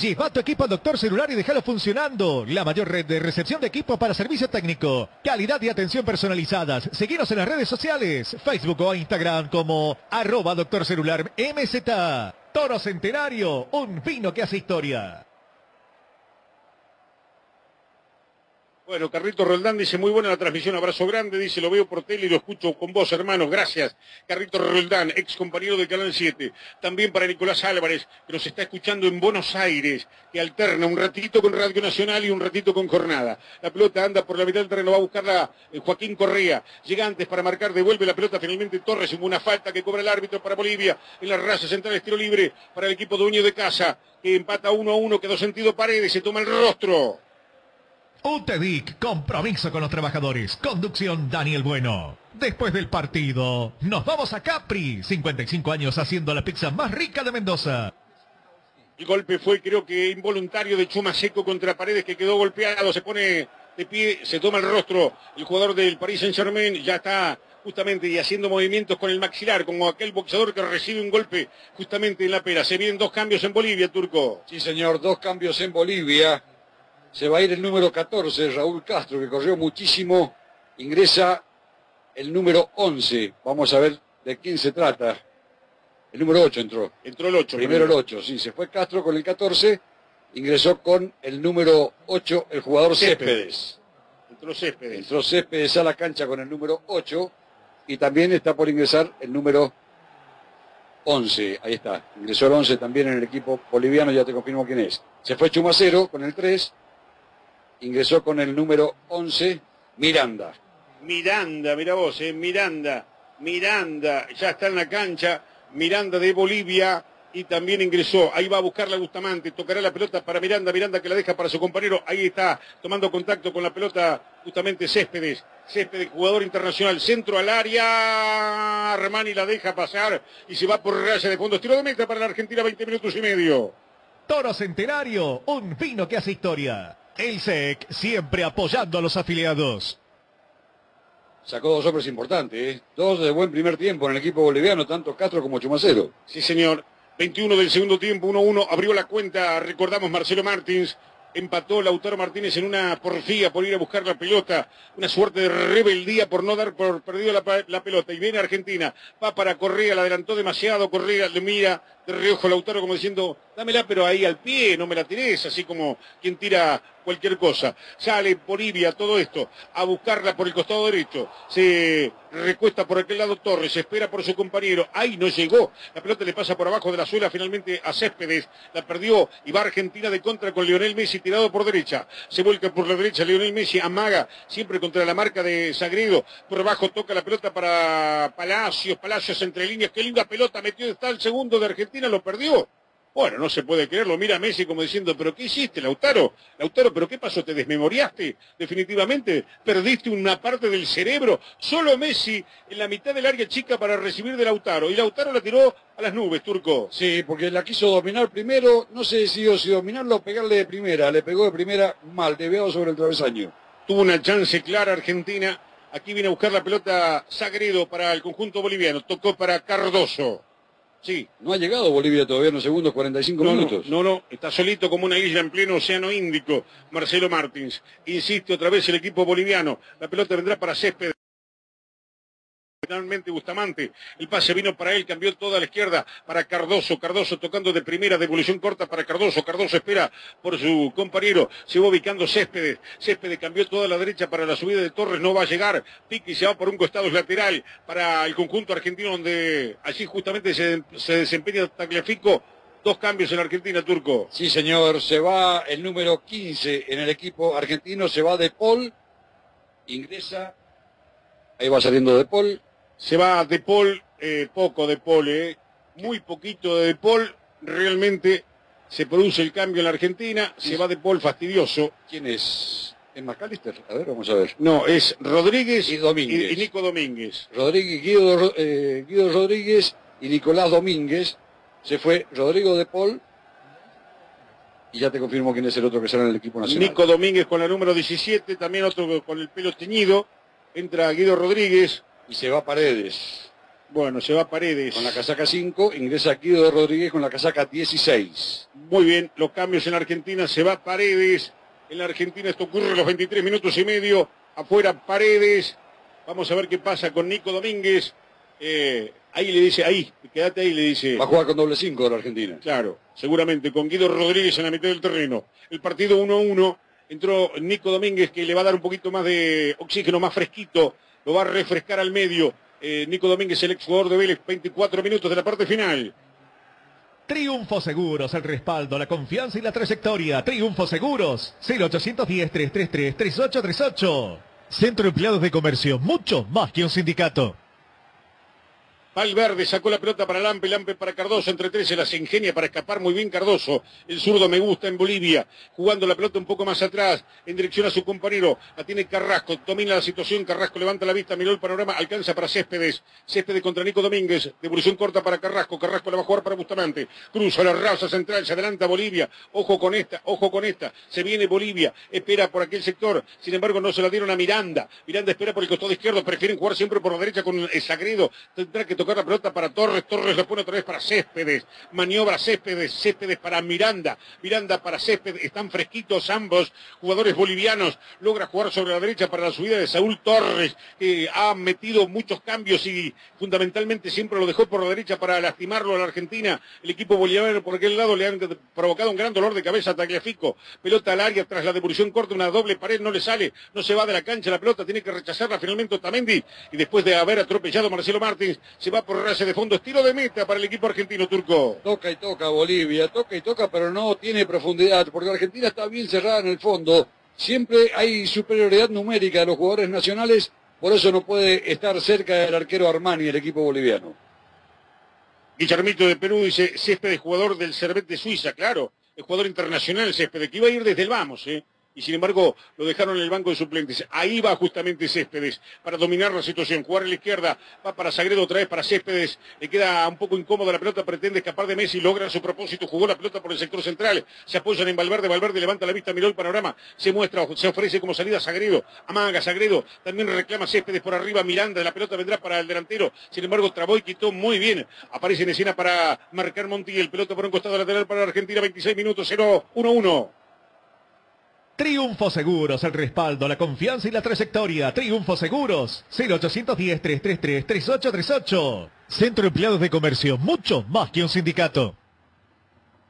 Lleva tu equipo al doctor celular y déjalo funcionando. La mayor red de recepción de equipos para servicio técnico. Calidad y atención personalizadas. Seguinos en las redes sociales. Facebook o Instagram como arroba doctor celular MZ. Toro Centenario. Un vino que hace historia. Bueno, Carrito Roldán dice, muy buena la transmisión, abrazo grande, dice, lo veo por tele y lo escucho con vos, hermanos, gracias. Carrito Roldán, ex compañero del Canal 7. También para Nicolás Álvarez, que nos está escuchando en Buenos Aires, que alterna un ratito con Radio Nacional y un ratito con Jornada. La pelota anda por la mitad del terreno, va a buscarla eh, Joaquín Correa. Llega antes para marcar, devuelve la pelota finalmente Torres, en una falta que cobra el árbitro para Bolivia. En la raza central, estilo libre para el equipo dueño de casa, que empata 1 a 1, quedó sentido Paredes, se toma el rostro. UTEDIC, compromiso con los trabajadores. Conducción Daniel Bueno. Después del partido, nos vamos a Capri. 55 años haciendo la pizza más rica de Mendoza. El golpe fue, creo que involuntario de Chuma Seco contra Paredes, que quedó golpeado. Se pone de pie, se toma el rostro el jugador del Paris Saint Germain, ya está justamente y haciendo movimientos con el maxilar, como aquel boxeador que recibe un golpe justamente en la pera. Se vienen dos cambios en Bolivia, Turco. Sí, señor, dos cambios en Bolivia. Se va a ir el número 14, Raúl Castro, que corrió muchísimo. Ingresa el número 11. Vamos a ver de quién se trata. El número 8 entró. Entró el 8. Primero el 8, sí. Se fue Castro con el 14. Ingresó con el número 8 el jugador Céspedes. Entró Céspedes. Entró Céspedes a la cancha con el número 8. Y también está por ingresar el número 11. Ahí está. Ingresó el 11 también en el equipo boliviano. Ya te confirmo quién es. Se fue Chumacero con el 3. Ingresó con el número 11 Miranda. Miranda, mira vos, eh, Miranda. Miranda, ya está en la cancha. Miranda de Bolivia y también ingresó. Ahí va a buscar la Bustamante, tocará la pelota para Miranda, Miranda que la deja para su compañero. Ahí está tomando contacto con la pelota justamente Céspedes. Céspedes, jugador internacional, centro al área. Armani la deja pasar y se va por raya de fondo. Tiro de meta para la Argentina, 20 minutos y medio. Toro Centenario, un vino que hace historia. El SEC siempre apoyando a los afiliados. Sacó dos hombres importantes, ¿eh? dos de buen primer tiempo en el equipo boliviano, tanto Castro como Chumacero. Sí, señor. 21 del segundo tiempo, 1-1. Abrió la cuenta, recordamos, Marcelo Martins. Empató Lautaro Martínez en una porfía por ir a buscar la pelota. Una suerte de rebeldía por no dar por perdido la, la pelota. Y viene Argentina. Va para Correa, la adelantó demasiado. Correa le mira de reojo Lautaro como diciendo, dámela pero ahí al pie, no me la tires, así como quien tira cualquier cosa. Sale Bolivia, todo esto, a buscarla por el costado derecho. Se recuesta por aquel lado Torres, espera por su compañero. Ahí no llegó. La pelota le pasa por abajo de la suela finalmente a Céspedes. La perdió y va Argentina de contra con Lionel Messi tirado por derecha. Se vuelca por la derecha Lionel Messi, amaga siempre contra la marca de Sagredo. Por abajo toca la pelota para Palacios, Palacios entre líneas. Qué linda pelota metió está el segundo de Argentina lo perdió. Bueno, no se puede creerlo. Mira a Messi como diciendo, pero ¿qué hiciste, Lautaro? Lautaro, ¿pero qué pasó? ¿Te desmemoriaste? Definitivamente, perdiste una parte del cerebro. Solo Messi en la mitad del área chica para recibir de Lautaro. Y Lautaro la tiró a las nubes, Turco. Sí, porque la quiso dominar primero. No sé si, si dominarlo o pegarle de primera. Le pegó de primera mal, desviado sobre el travesaño. Tuvo una chance clara Argentina. Aquí viene a buscar la pelota Sagredo para el conjunto boliviano. Tocó para Cardoso. Sí. No ha llegado Bolivia todavía en los segundos 45 minutos. No, no, está solito como una isla en pleno océano Índico. Marcelo Martins. Insiste otra vez el equipo boliviano. La pelota vendrá para Césped. Finalmente Bustamante, el pase vino para él, cambió toda la izquierda para Cardoso, Cardoso tocando de primera, devolución corta para Cardoso, Cardoso espera por su compañero, se va ubicando Céspedes, Céspedes cambió toda la derecha para la subida de Torres, no va a llegar, Piqui se va por un costado lateral para el conjunto argentino donde allí justamente se, se desempeña Tagliafico, dos cambios en Argentina, Turco. Sí señor, se va el número 15 en el equipo argentino, se va de Paul, ingresa, ahí va saliendo de Paul, se va De Paul, eh, poco De Paul, eh, muy poquito de De Paul, realmente se produce el cambio en la Argentina, se va De Paul fastidioso. ¿Quién es? ¿Es McAllister? A ver, vamos a ver. No, es Rodríguez y, Domínguez. y, Nico Domínguez. Rodríguez, Guido, eh, Guido Rodríguez y Nicolás Domínguez. Se fue Rodrigo De Paul, y ya te confirmo quién es el otro que sale en el equipo nacional. Nico Domínguez con la número 17, también otro con el pelo teñido. Entra Guido Rodríguez, y se va Paredes. Bueno, se va Paredes. Con la casaca 5, ingresa Guido Rodríguez con la casaca 16. Muy bien, los cambios en la Argentina, se va Paredes. En la Argentina esto ocurre a los 23 minutos y medio. Afuera Paredes. Vamos a ver qué pasa con Nico Domínguez. Eh, ahí le dice, ahí, quédate ahí, le dice. Va a jugar con doble 5 de la Argentina. Claro, seguramente, con Guido Rodríguez en la mitad del terreno. El partido 1-1. Entró Nico Domínguez que le va a dar un poquito más de oxígeno, más fresquito lo va a refrescar al medio. Eh, Nico Domínguez, el exjugador de Vélez, 24 minutos de la parte final. Triunfo Seguros, el respaldo, la confianza y la trayectoria. Triunfo Seguros, 0810-333-3838. Centro de Empleados de Comercio, mucho más que un sindicato. Valverde sacó la pelota para Lampe, Lampe para Cardoso, entre tres se las ingenia para escapar muy bien Cardoso. El zurdo me gusta en Bolivia, jugando la pelota un poco más atrás, en dirección a su compañero. La tiene Carrasco, domina la situación, Carrasco levanta la vista, miró el panorama, alcanza para Céspedes. Céspedes contra Nico Domínguez, devolución corta para Carrasco, Carrasco la va a jugar para Bustamante. Cruza la raza central, se adelanta Bolivia. Ojo con esta, ojo con esta. Se viene Bolivia, espera por aquel sector. Sin embargo, no se la dieron a Miranda. Miranda espera por el costado izquierdo, prefieren jugar siempre por la derecha con el Sagredo. Tendrá que tocar la pelota para Torres, Torres la pone otra vez para Céspedes, maniobra Céspedes, Céspedes para Miranda, Miranda para Céspedes, están fresquitos ambos jugadores bolivianos, logra jugar sobre la derecha para la subida de Saúl Torres, que ha metido muchos cambios y fundamentalmente siempre lo dejó por la derecha para lastimarlo a la Argentina, el equipo boliviano por aquel lado le han provocado un gran dolor de cabeza a Tagliafico, pelota al área tras la devolución corta, una doble pared, no le sale, no se va de la cancha la pelota, tiene que rechazarla finalmente Otamendi, y después de haber atropellado a Marcelo Martins, se va por de fondo, estilo de meta para el equipo argentino turco. Toca y toca Bolivia, toca y toca, pero no tiene profundidad, porque Argentina está bien cerrada en el fondo. Siempre hay superioridad numérica de los jugadores nacionales, por eso no puede estar cerca del arquero Armani, el equipo boliviano. Guillermito de Perú dice, Césped jugador del Servet de Suiza, claro, el jugador internacional Césped, que iba a ir desde el vamos, ¿eh? Y sin embargo lo dejaron en el banco de suplentes. Ahí va justamente Céspedes para dominar la situación, jugar a la izquierda, va para Sagredo otra vez para Céspedes, le queda un poco incómoda la pelota, pretende escapar de Messi, logra su propósito, jugó la pelota por el sector central, se apoyan en Valverde, Valverde levanta la vista, miró el panorama, se muestra, se ofrece como salida Sagredo, amaga Sagredo, también reclama Céspedes por arriba, Miranda, la pelota vendrá para el delantero, sin embargo trabó quitó muy bien, aparece en escena para marcar Monti, el pelota por un costado lateral para Argentina, 26 minutos, 0-1-1. Triunfo Seguros, el respaldo, la confianza y la trayectoria. Triunfo Seguros, 0810-333-3838. Centro Empleados de Comercio, mucho más que un sindicato.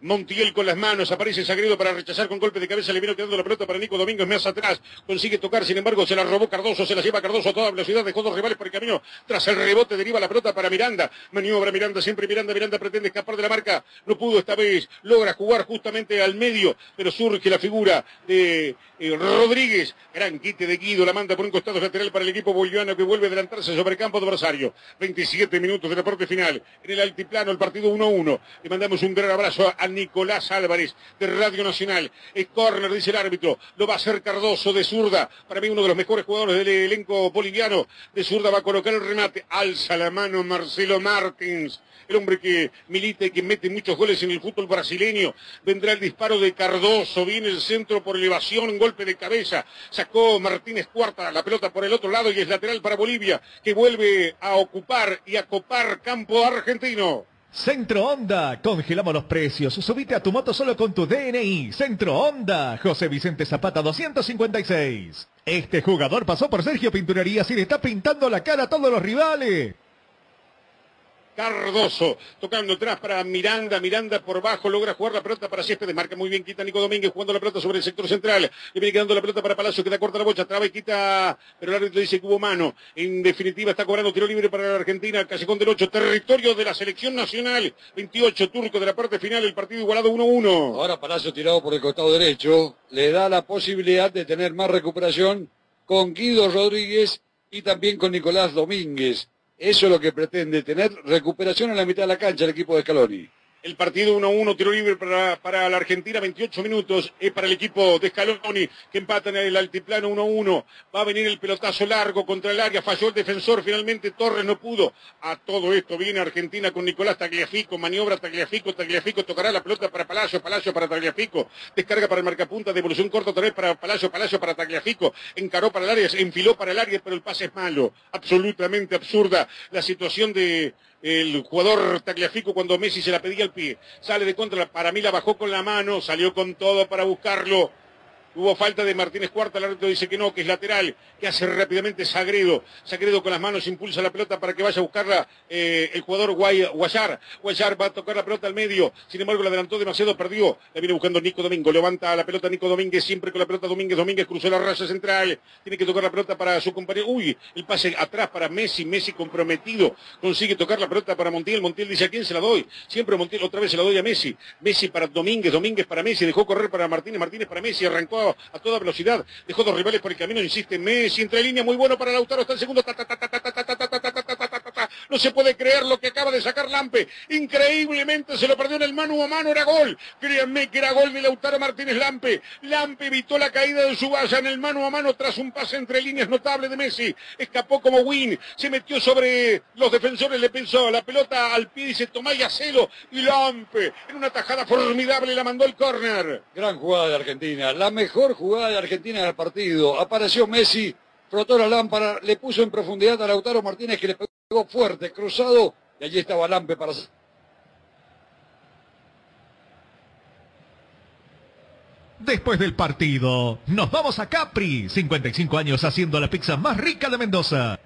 Montiel con las manos, aparece Sagredo para rechazar con golpe de cabeza, le vino quedando la pelota para Nico Domínguez más atrás, consigue tocar, sin embargo se la robó Cardoso, se la lleva Cardoso a toda velocidad, dejó dos rivales por el camino, tras el rebote deriva la pelota para Miranda, maniobra Miranda, siempre Miranda, Miranda pretende escapar de la marca, no pudo esta vez, logra jugar justamente al medio, pero surge la figura de eh, Rodríguez, gran quite de Guido, la manda por un costado lateral para el equipo boliviano que vuelve a adelantarse sobre el campo adversario, 27 minutos de deporte final, en el altiplano el partido 1-1, le mandamos un gran abrazo a Nicolás Álvarez de Radio Nacional. Es córner, dice el árbitro. Lo va a hacer Cardoso de zurda. Para mí uno de los mejores jugadores del elenco boliviano. De zurda va a colocar el remate. Alza la mano Marcelo Martins. El hombre que milita y que mete muchos goles en el fútbol brasileño. Vendrá el disparo de Cardoso. Viene el centro por elevación, golpe de cabeza. Sacó Martínez Cuarta la pelota por el otro lado y es lateral para Bolivia, que vuelve a ocupar y a copar campo argentino. Centro Honda, congelamos los precios. Subite a tu moto solo con tu DNI. Centro Honda, José Vicente Zapata 256. Este jugador pasó por Sergio Pinturerías y le está pintando la cara a todos los rivales. Cardoso, tocando atrás para Miranda, Miranda por bajo, logra jugar la pelota para Céspedes, marca muy bien, quita Nico Domínguez jugando la pelota sobre el sector central, le viene quedando la pelota para Palacio, queda corta la bocha, traba y quita, pero el árbitro dice que hubo mano, en definitiva está cobrando tiro libre para la Argentina, con del 8, territorio de la selección nacional, 28 turco de la parte final, el partido igualado 1-1. Ahora Palacio tirado por el costado derecho, le da la posibilidad de tener más recuperación con Guido Rodríguez y también con Nicolás Domínguez. Eso es lo que pretende, tener recuperación en la mitad de la cancha el equipo de Scaloni. El partido 1-1, tiro libre para, la Argentina, 28 minutos. Es para el equipo de Scaloni, que empata en el altiplano 1-1. Va a venir el pelotazo largo contra el área. Falló el defensor, finalmente Torres no pudo. A todo esto viene Argentina con Nicolás Tagliafico. Maniobra Tagliafico, Tagliafico tocará la pelota para Palacio, Palacio para Tagliafico. Descarga para el marcapunta, devolución corta otra vez para Palacio, Palacio para Tagliafico. Encaró para el área, enfiló para el área, pero el pase es malo. Absolutamente absurda la situación de el jugador Tagliafico cuando Messi se la pedía al pie. Sale de contra, para mí la bajó con la mano, salió con todo para buscarlo. Hubo falta de Martínez Cuarta, el árbitro dice que no, que es lateral, que hace rápidamente Sagredo. Sagredo con las manos impulsa la pelota para que vaya a buscarla eh, el jugador Guayar. Guayar va a tocar la pelota al medio, sin embargo la adelantó demasiado, perdió. La viene buscando Nico Domingo, levanta la pelota Nico Domínguez, siempre con la pelota Domínguez. Domínguez cruzó la raya central, tiene que tocar la pelota para su compañero. Uy, el pase atrás para Messi, Messi comprometido, consigue tocar la pelota para Montiel. Montiel dice a quién se la doy. Siempre Montiel otra vez se la doy a Messi. Messi para Domínguez, Domínguez para Messi, dejó correr para Martínez, Martínez para Messi, arrancó a toda velocidad. Dejó dos rivales por el camino, insiste Messi, entre línea, muy bueno para Lautaro, está el segundo. No se puede creer lo que acaba de sacar Lampe. Increíblemente se lo perdió en el mano a mano. Era gol. Créanme que era gol de Lautaro Martínez Lampe. Lampe evitó la caída de su valla en el mano a mano tras un pase entre líneas notable de Messi. Escapó como win. Se metió sobre los defensores. Le pensó la pelota al pie. Dice Tomás Yacelo. Y Lampe en una tajada formidable la mandó el córner. Gran jugada de Argentina. La mejor jugada de Argentina del partido. Apareció Messi frotó la lámpara, le puso en profundidad a Lautaro Martínez que le pegó fuerte, cruzado, y allí estaba Lampe para... Después del partido, nos vamos a Capri, 55 años haciendo la pizza más rica de Mendoza.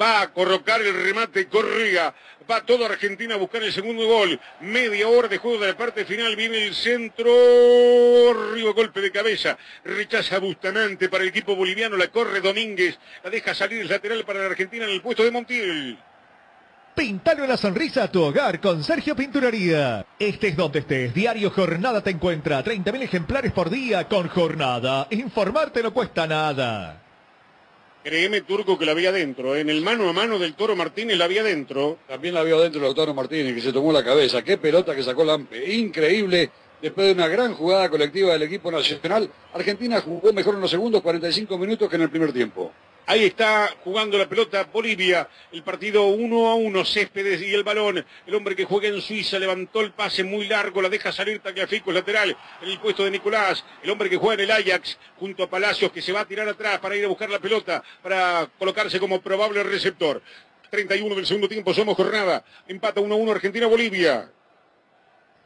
Va a colocar el remate Corriga. Va toda Argentina a buscar el segundo gol. Media hora de juego de la parte final. Viene el centro. Arriba golpe de cabeza. Rechaza Bustamante para el equipo boliviano. La corre Domínguez. La deja salir el lateral para la Argentina en el puesto de Montiel. Pintale una sonrisa a tu hogar con Sergio Pinturaría. Estés donde estés, Diario Jornada te encuentra 30.000 ejemplares por día con Jornada. Informarte no cuesta nada. Créeme, Turco, que la había dentro. En el mano a mano del Toro Martínez la había dentro. También la había dentro el Toro Martínez, que se tomó la cabeza. Qué pelota que sacó Lampe. Increíble. Después de una gran jugada colectiva del equipo nacional, Argentina jugó mejor en los segundos 45 minutos que en el primer tiempo. Ahí está jugando la pelota Bolivia. El partido uno a uno. Céspedes y el balón. El hombre que juega en Suiza levantó el pase muy largo. La deja salir Tagliafico, lateral. En el puesto de Nicolás. El hombre que juega en el Ajax. Junto a Palacios que se va a tirar atrás para ir a buscar la pelota. Para colocarse como probable receptor. 31 del segundo tiempo. Somos jornada. Empata 1 a 1 Argentina-Bolivia.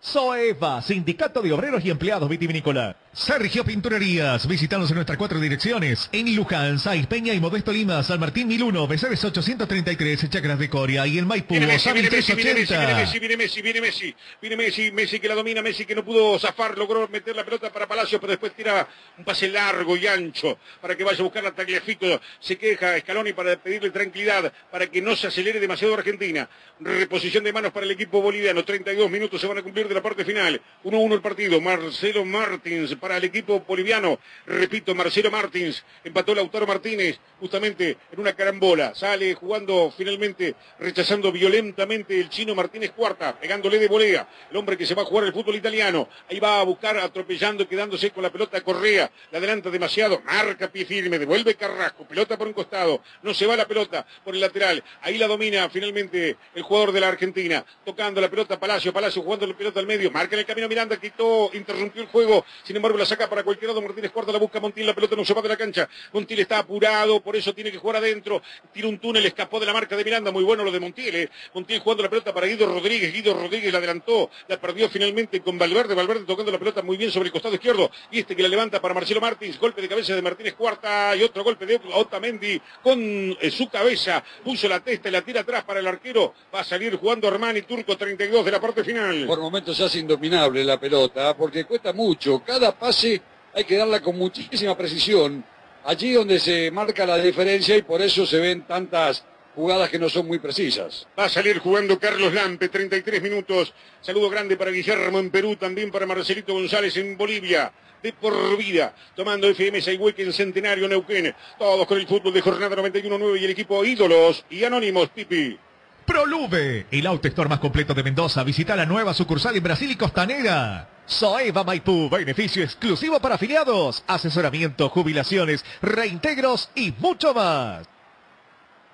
Soeva, Sindicato de Obreros y Empleados Vitivinícola. Sergio Pinturerías, visítanos en nuestras cuatro direcciones. En Luján, Saiz, Peña y Modesto Lima, San Martín 1001, Becerres 833, Chacras de Coria y en Maipú, Viene Messi, viene Messi, viene Messi, 380. viene Messi, viene Messi, viene Messi, viene Messi, Messi que la domina, Messi que no pudo zafar, logró meter la pelota para Palacio, pero después tira un pase largo y ancho para que vaya a buscar a Tagliafico. Se queja Scaloni para pedirle tranquilidad, para que no se acelere demasiado Argentina. Reposición de manos para el equipo boliviano, 32 minutos se van a cumplir de la parte final. 1-1 el partido, Marcelo Martins para el equipo boliviano. Repito, Marcelo Martins empató Lautaro Martínez justamente en una carambola. Sale jugando finalmente, rechazando violentamente el chino Martínez Cuarta, pegándole de volea. El hombre que se va a jugar el fútbol italiano. Ahí va a buscar, atropellando, quedándose con la pelota Correa. La adelanta demasiado, marca pie firme, devuelve Carrasco, pelota por un costado. No se va la pelota por el lateral. Ahí la domina finalmente el jugador de la Argentina. Tocando la pelota Palacio, Palacio jugando la pelota al medio. Marca en el camino Miranda, quitó, interrumpió el juego. Sin embargo, la saca para cualquier lado. Martínez Cuarta la busca Montiel, la pelota no se va de la cancha. Montiel está apurado, por eso tiene que jugar adentro. Tira un túnel, escapó de la marca de Miranda. Muy bueno lo de Montiel. eh. Montiel jugando la pelota para Guido Rodríguez. Guido Rodríguez la adelantó, la perdió finalmente con Valverde. Valverde tocando la pelota muy bien sobre el costado izquierdo. Y este que la levanta para Marcelo Martins. Golpe de cabeza de Martínez Cuarta y otro golpe de Otamendi con eh, su cabeza. Puso la testa y la tira atrás para el arquero. Va a salir jugando Armani Turco 32 de la parte final. Por momentos se hace indominable la pelota, porque cuesta mucho. Cada pase hay que darla con muchísima precisión. Allí donde se marca la diferencia y por eso se ven tantas jugadas que no son muy precisas. Va a salir jugando Carlos Lampe, 33 minutos. Saludo grande para Guillermo en Perú, también para Marcelito González en Bolivia. De por vida, tomando FM Sayhueque en Centenario Neuquén. Todos con el fútbol de jornada 91-9 y el equipo ídolos y anónimos, Pipi. Proluve, el auto store más completo de Mendoza. Visita la nueva sucursal en Brasil y Costanera. Soeva Maipú, beneficio exclusivo para afiliados, asesoramiento, jubilaciones, reintegros y mucho más.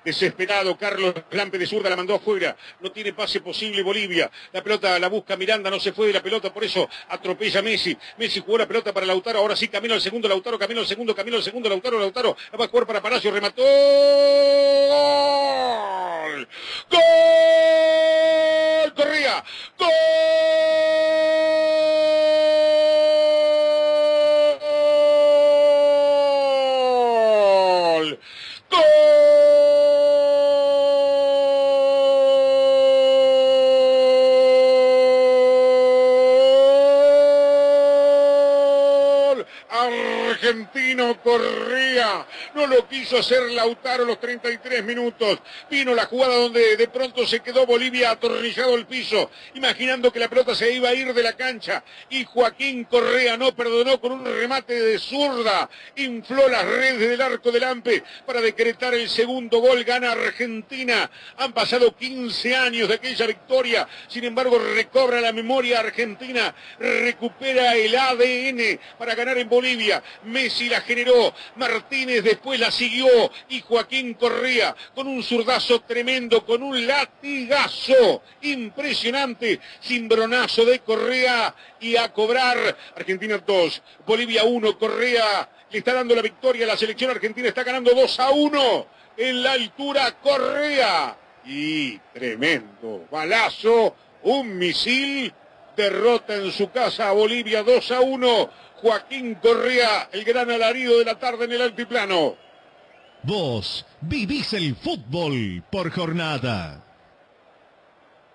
Desesperado, Carlos Lampe de zurda la mandó afuera. No tiene pase posible Bolivia. La pelota la busca Miranda, no se fue de la pelota, por eso atropella a Messi. Messi jugó la pelota para Lautaro, ahora sí camino al segundo Lautaro, camino al segundo, camino al segundo Lautaro, Lautaro. La va a jugar para Palacio, remató. ¡Gol! ¡Gol! Corría. ¡Gol! No lo quiso hacer Lautaro los 33 minutos. Vino la jugada donde de pronto se quedó Bolivia atornillado al piso, imaginando que la pelota se iba a ir de la cancha. Y Joaquín Correa no perdonó con un remate de zurda. Infló las redes del arco del Ampe para decretar el segundo gol. Gana Argentina. Han pasado 15 años de aquella victoria. Sin embargo, recobra la memoria argentina. Recupera el ADN para ganar en Bolivia. Messi la generó. Martínez después la siguió. Y Joaquín Correa con un zurdazo tremendo, con un latigazo impresionante. Cimbronazo de Correa y a cobrar. Argentina 2, Bolivia 1, Correa le está dando la victoria. La selección argentina está ganando 2 a 1 en la altura Correa. Y tremendo balazo, un misil, derrota en su casa a Bolivia 2 a 1. Joaquín Correa, el gran alarido de la tarde en el altiplano. Vos vivís el fútbol por jornada.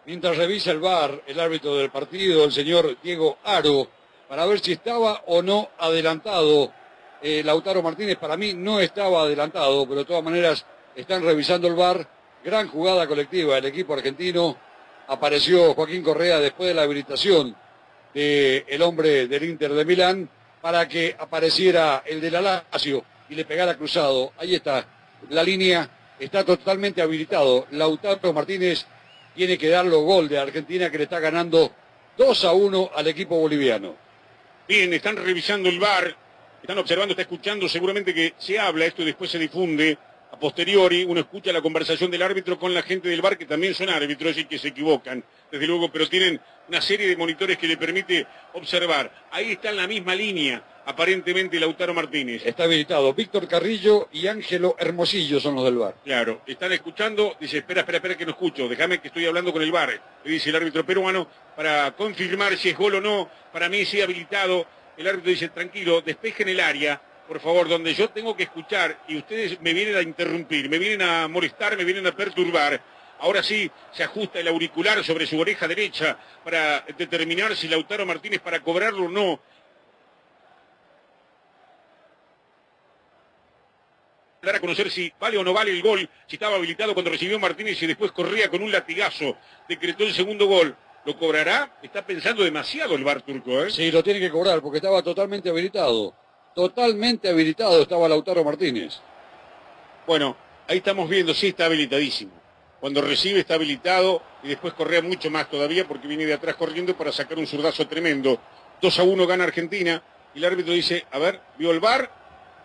Mientras revisa el VAR, el árbitro del partido, el señor Diego Aro, para ver si estaba o no adelantado. Eh, Lautaro Martínez para mí no estaba adelantado, pero de todas maneras están revisando el VAR. Gran jugada colectiva del equipo argentino. Apareció Joaquín Correa después de la habilitación del hombre del Inter de Milán para que apareciera el de la Lazio y le pegara cruzado. Ahí está. La línea está totalmente habilitado. Lautaro Martínez tiene que darlo gol de Argentina que le está ganando 2 a 1 al equipo boliviano. Bien, están revisando el bar, están observando, está escuchando seguramente que se habla esto y después se difunde. A posteriori, uno escucha la conversación del árbitro con la gente del bar, que también son árbitros y que se equivocan, desde luego, pero tienen una serie de monitores que le permite observar. Ahí está en la misma línea, aparentemente Lautaro Martínez. Está habilitado. Víctor Carrillo y Ángelo Hermosillo son los del bar. Claro, están escuchando, dice, espera, espera, espera que no escucho, déjame que estoy hablando con el bar, le dice el árbitro peruano, para confirmar si es gol o no, para mí sí habilitado. El árbitro dice, tranquilo, despejen el área, por favor, donde yo tengo que escuchar y ustedes me vienen a interrumpir, me vienen a molestar, me vienen a perturbar. Ahora sí se ajusta el auricular sobre su oreja derecha para determinar si Lautaro Martínez para cobrarlo o no. Dar a conocer si vale o no vale el gol, si estaba habilitado cuando recibió Martínez y después corría con un latigazo, decretó el segundo gol. ¿Lo cobrará? Está pensando demasiado el bar turco, ¿eh? Sí, lo tiene que cobrar porque estaba totalmente habilitado. Totalmente habilitado estaba Lautaro Martínez. Bueno, ahí estamos viendo, sí está habilitadísimo. Cuando recibe está habilitado y después correa mucho más todavía porque viene de atrás corriendo para sacar un zurdazo tremendo. 2 a 1 gana Argentina y el árbitro dice, a ver, vio el bar,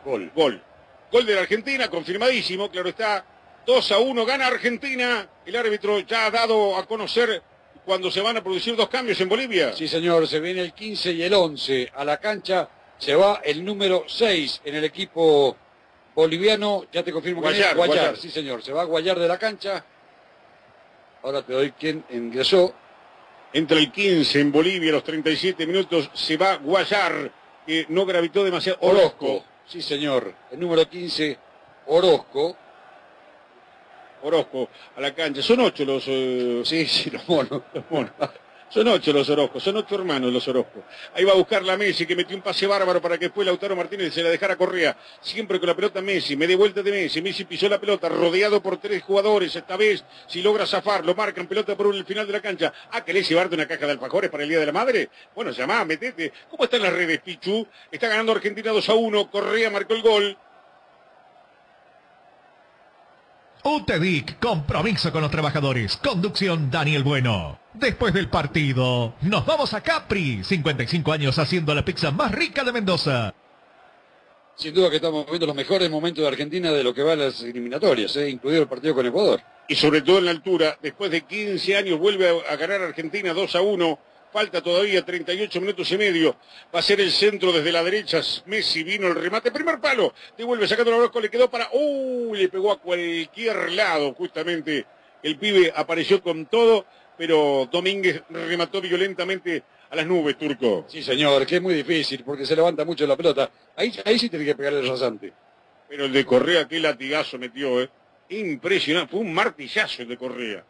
gol, gol. Gol de la Argentina, confirmadísimo, claro está. 2 a 1 gana Argentina. El árbitro ya ha dado a conocer cuando se van a producir dos cambios en Bolivia. Sí, señor, se viene el 15 y el 11 a la cancha. Se va el número 6 en el equipo boliviano. Ya te confirmo que Guayar, es Guayar. Guayar. Sí, señor, se va a Guayar de la cancha. Ahora te doy quién ingresó. Entra el 15 en Bolivia los 37 minutos. Se va Guayar, que no gravitó demasiado. Orozco. Sí, señor. El número 15, Orozco. Orozco a la cancha. Son ocho los... eh, Sí, sí, los monos. los monos. Son ocho los Orozcos, son ocho hermanos los Orozcos. Ahí va a buscar la Messi que metió un pase bárbaro para que después Lautaro Martínez se la dejara Correa. Siempre con la pelota Messi, media vuelta de Messi. Messi pisó la pelota, rodeado por tres jugadores. Esta vez, si logra zafar, lo marcan pelota por el final de la cancha. Ah, ¿querés llevarte una caja de alfajores para el Día de la Madre? Bueno, llamá, metete. ¿Cómo están las redes, Pichu? Está ganando Argentina 2 a 1. Correa marcó el gol. UTEDIC, compromiso con los trabajadores. Conducción Daniel Bueno. Después del partido, nos vamos a Capri. 55 años haciendo la pizza más rica de Mendoza. Sin duda que estamos viendo los mejores momentos de Argentina de lo que va a las eliminatorias, ¿eh? incluido el partido con Ecuador. y sobre todo en la altura. Después de 15 años vuelve a, a ganar Argentina 2 a 1. Falta todavía 38 minutos y medio. Va a ser el centro desde la derecha. Messi vino el remate. Primer palo. Devuelve sacando la Orozco. Le quedó para. ¡Uh! Le pegó a cualquier lado. Justamente el pibe apareció con todo. Pero Domínguez remató violentamente a las nubes, Turco. Sí, señor, que es muy difícil porque se levanta mucho la pelota. Ahí, ahí sí tiene que pegarle el rasante. Pero el de Correa, qué latigazo metió, ¿eh? Impresionante. Fue un martillazo el de Correa.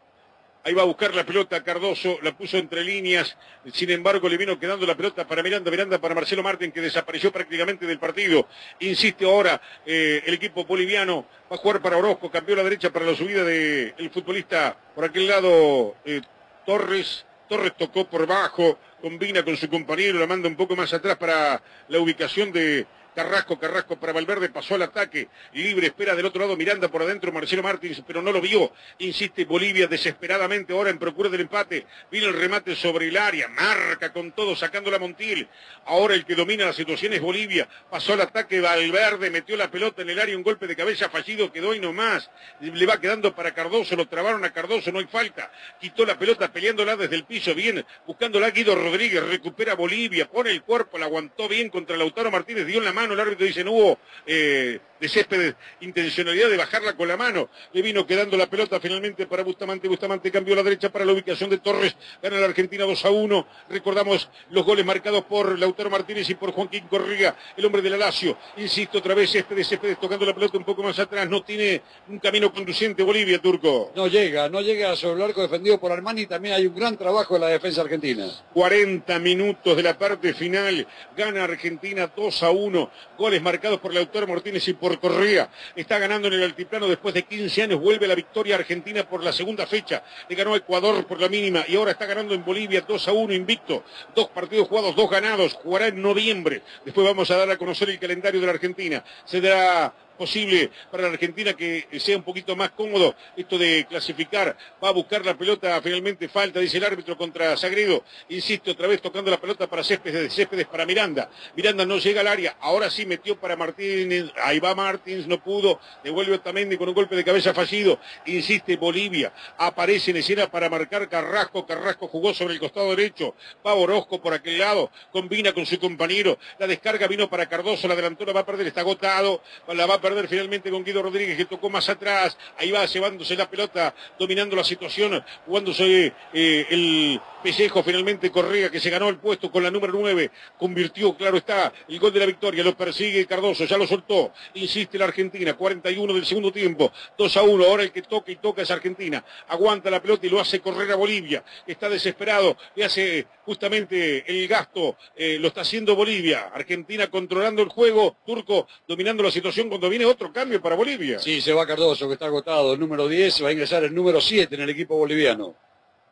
Ahí va a buscar la pelota Cardoso, la puso entre líneas. Sin embargo, le vino quedando la pelota para Miranda, Miranda para Marcelo Martín, que desapareció prácticamente del partido. Insiste ahora eh, el equipo boliviano. Va a jugar para Orozco, cambió la derecha para la subida del futbolista por aquel lado eh, Torres. Torres tocó por bajo, combina con su compañero, la manda un poco más atrás para la ubicación de Carrasco, Carrasco para Valverde, pasó al ataque, libre, espera del otro lado Miranda por adentro, Marcelo Martins, pero no lo vio. Insiste Bolivia desesperadamente ahora en procura del empate. Vino el remate sobre el área, marca con todo, sacando la Montiel. Ahora el que domina la situación es Bolivia. Pasó al ataque Valverde, metió la pelota en el área, un golpe de cabeza fallido, quedó y no más. Le va quedando para Cardoso, lo trabaron a Cardoso, no hay falta. Quitó la pelota peleándola desde el piso, bien, buscándola Guido Rodríguez, recupera Bolivia, pone el cuerpo, la aguantó bien contra Lautaro Martínez, dio en la el árbitro dice no hubo eh, de Céspedes intencionalidad de bajarla con la mano. Le vino quedando la pelota finalmente para Bustamante. Bustamante cambió la derecha para la ubicación de Torres. Gana la Argentina 2 a 1. Recordamos los goles marcados por Lautaro Martínez y por Joaquín Corriga, el hombre de la Lazio. Insisto otra vez, Céspedes, Céspedes tocando la pelota un poco más atrás. No tiene un camino conducente Bolivia, Turco. No llega, no llega sobre el arco defendido por Armani. También hay un gran trabajo en la defensa argentina. 40 minutos de la parte final. Gana Argentina 2 a 1. Goles marcados por Lautaro Martínez y por Correa. Está ganando en el altiplano después de 15 años. Vuelve la victoria argentina por la segunda fecha. Le ganó a Ecuador por la mínima y ahora está ganando en Bolivia 2 a 1 invicto. Dos partidos jugados, dos ganados. Jugará en noviembre. Después vamos a dar a conocer el calendario de la Argentina. Se dará posible para la Argentina que sea un poquito más cómodo esto de clasificar. Va a buscar la pelota, finalmente falta, dice el árbitro contra Sagredo. Insisto, otra vez tocando la pelota para Céspedes, Céspedes para Miranda. Miranda no llega al área, ahora sí metió para Martínez, ahí va Martins, no pudo, devuelve Otamendi con un golpe de cabeza fallido. Insiste Bolivia, aparece en escena para marcar Carrasco, Carrasco jugó sobre el costado derecho, va Orozco por aquel lado, combina con su compañero, la descarga vino para Cardoso, la delantera va a perder, está agotado, la va a perder finalmente con Guido Rodríguez que tocó más atrás. Ahí va llevándose la pelota, dominando la situación, jugándose eh, el pellejo finalmente Correa que se ganó el puesto con la número 9. Convirtió, claro está, el gol de la victoria. Lo persigue Cardoso, ya lo soltó. Insiste la Argentina, 41 del segundo tiempo. 2 a 1. Ahora el que toca y toca es Argentina. Aguanta la pelota y lo hace correr a Bolivia. Está desesperado. Le hace justamente el gasto. Eh, lo está haciendo Bolivia. Argentina controlando el juego. Turco dominando la situación cuando viene otro cambio para Bolivia. Sí, se va Cardoso, que está agotado. El número 10 va a ingresar el número 7 en el equipo boliviano.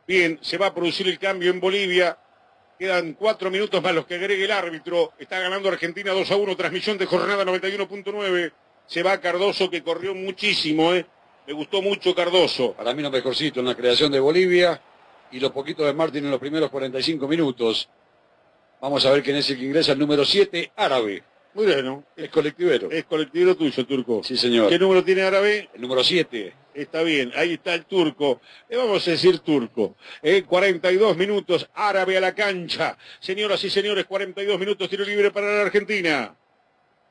Bien, se va a producir el cambio en Bolivia. Quedan cuatro minutos más los que agregue el árbitro. Está ganando Argentina 2 a 1, transmisión de jornada 91.9. Se va Cardoso, que corrió muchísimo, ¿eh? Me gustó mucho Cardoso. Para mí lo mejorcito en la creación de Bolivia y lo poquito de Martín en los primeros 45 minutos. Vamos a ver quién es el que ingresa, el número 7, árabe. Muy bueno. Es colectivero. Es colectivero tuyo, Turco. Sí, señor. ¿Qué número tiene árabe? El número 7. Está bien, ahí está el turco. Le vamos a decir turco. Eh, 42 minutos, árabe a la cancha. Señoras y señores, 42 minutos, tiro libre para la Argentina.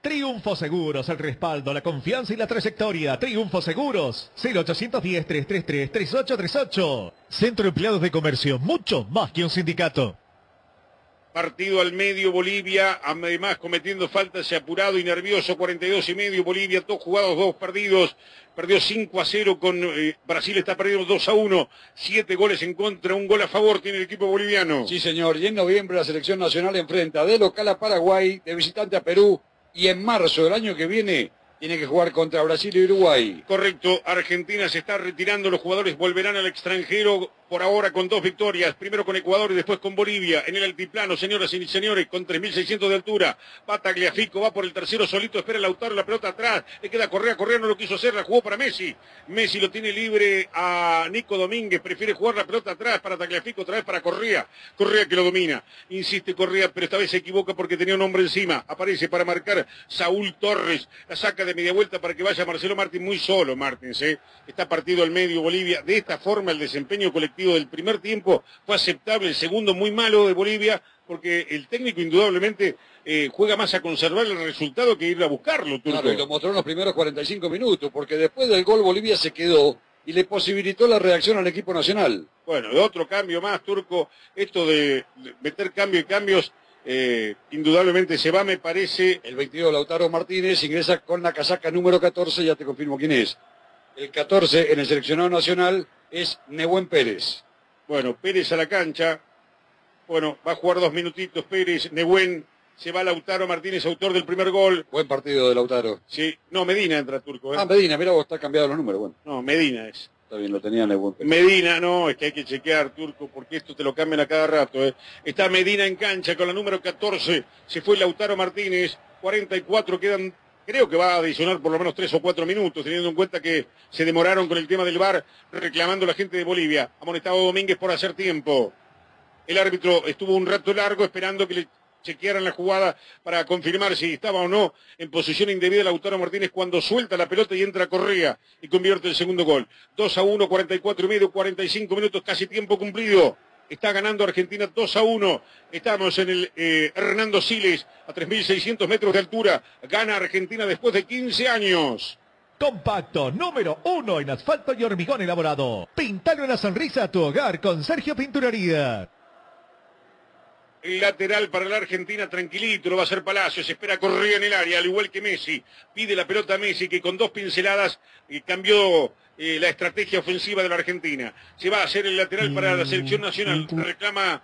Triunfo Seguros, el respaldo, la confianza y la trayectoria. Triunfo Seguros, 0810-333-3838. Centro de Empleados de Comercio, mucho más que un sindicato. Partido al medio, Bolivia, además cometiendo faltas, se apurado y nervioso, 42 y medio, Bolivia, dos jugados, dos perdidos, perdió 5 a 0 con eh, Brasil, está perdiendo 2 a 1, siete goles en contra, un gol a favor tiene el equipo boliviano. Sí, señor, y en noviembre la selección nacional enfrenta de local a Paraguay, de visitante a Perú, y en marzo del año que viene tiene que jugar contra Brasil y Uruguay. Correcto, Argentina se está retirando, los jugadores volverán al extranjero por ahora con dos victorias, primero con Ecuador y después con Bolivia, en el altiplano, señoras y señores, con 3.600 de altura, va Tagliafico, va por el tercero solito, espera el autor, la pelota atrás, le queda Correa, Correa no lo quiso hacer, la jugó para Messi, Messi lo tiene libre a Nico Domínguez, prefiere jugar la pelota atrás para Tagliafico, otra vez para Correa, Correa que lo domina, insiste Correa, pero esta vez se equivoca porque tenía un hombre encima, aparece para marcar Saúl Torres, la saca de media vuelta para que vaya Marcelo Martín, muy solo Martín, ¿eh? está partido al medio Bolivia, de esta forma el desempeño colectivo del primer tiempo fue aceptable, el segundo muy malo de Bolivia, porque el técnico indudablemente eh, juega más a conservar el resultado que ir a buscarlo. Turco. Claro, y lo mostró en los primeros 45 minutos, porque después del gol Bolivia se quedó y le posibilitó la reacción al equipo nacional. Bueno, otro cambio más, Turco, esto de meter cambio y cambios, eh, indudablemente se va, me parece. El 22, Lautaro Martínez, ingresa con la casaca número 14, ya te confirmo quién es. El 14 en el seleccionado nacional es Nehuen Pérez. Bueno, Pérez a la cancha. Bueno, va a jugar dos minutitos Pérez. Nehuen se va Lautaro Martínez, autor del primer gol. Buen partido de Lautaro. Sí, no, Medina entra turco. ¿eh? Ah, Medina, mira vos, está cambiado los números. Bueno, No, Medina es. está bien, lo tenía Nehuen Pérez. Medina, no, es que hay que chequear, Turco, porque esto te lo cambian a cada rato. ¿eh? Está Medina en cancha con la número 14. Se fue Lautaro Martínez. 44 quedan. Creo que va a adicionar por lo menos tres o cuatro minutos, teniendo en cuenta que se demoraron con el tema del VAR reclamando la gente de Bolivia. Amonestado Domínguez por hacer tiempo. El árbitro estuvo un rato largo esperando que le chequearan la jugada para confirmar si estaba o no en posición indebida Lautaro Martínez cuando suelta la pelota y entra Correa y convierte el segundo gol. 2 a 1, 44 y medio, 45 minutos, casi tiempo cumplido. Está ganando Argentina 2 a 1. Estamos en el eh, Hernando Siles a 3.600 metros de altura. Gana Argentina después de 15 años. Compacto número uno en asfalto y hormigón elaborado. Pintale una sonrisa a tu hogar con Sergio Pinturería. El lateral para la Argentina, tranquilito, lo va a hacer Palacios, espera Correa en el área, al igual que Messi. Pide la pelota a Messi, que con dos pinceladas eh, cambió eh, la estrategia ofensiva de la Argentina. Se va a hacer el lateral para la selección nacional. Reclama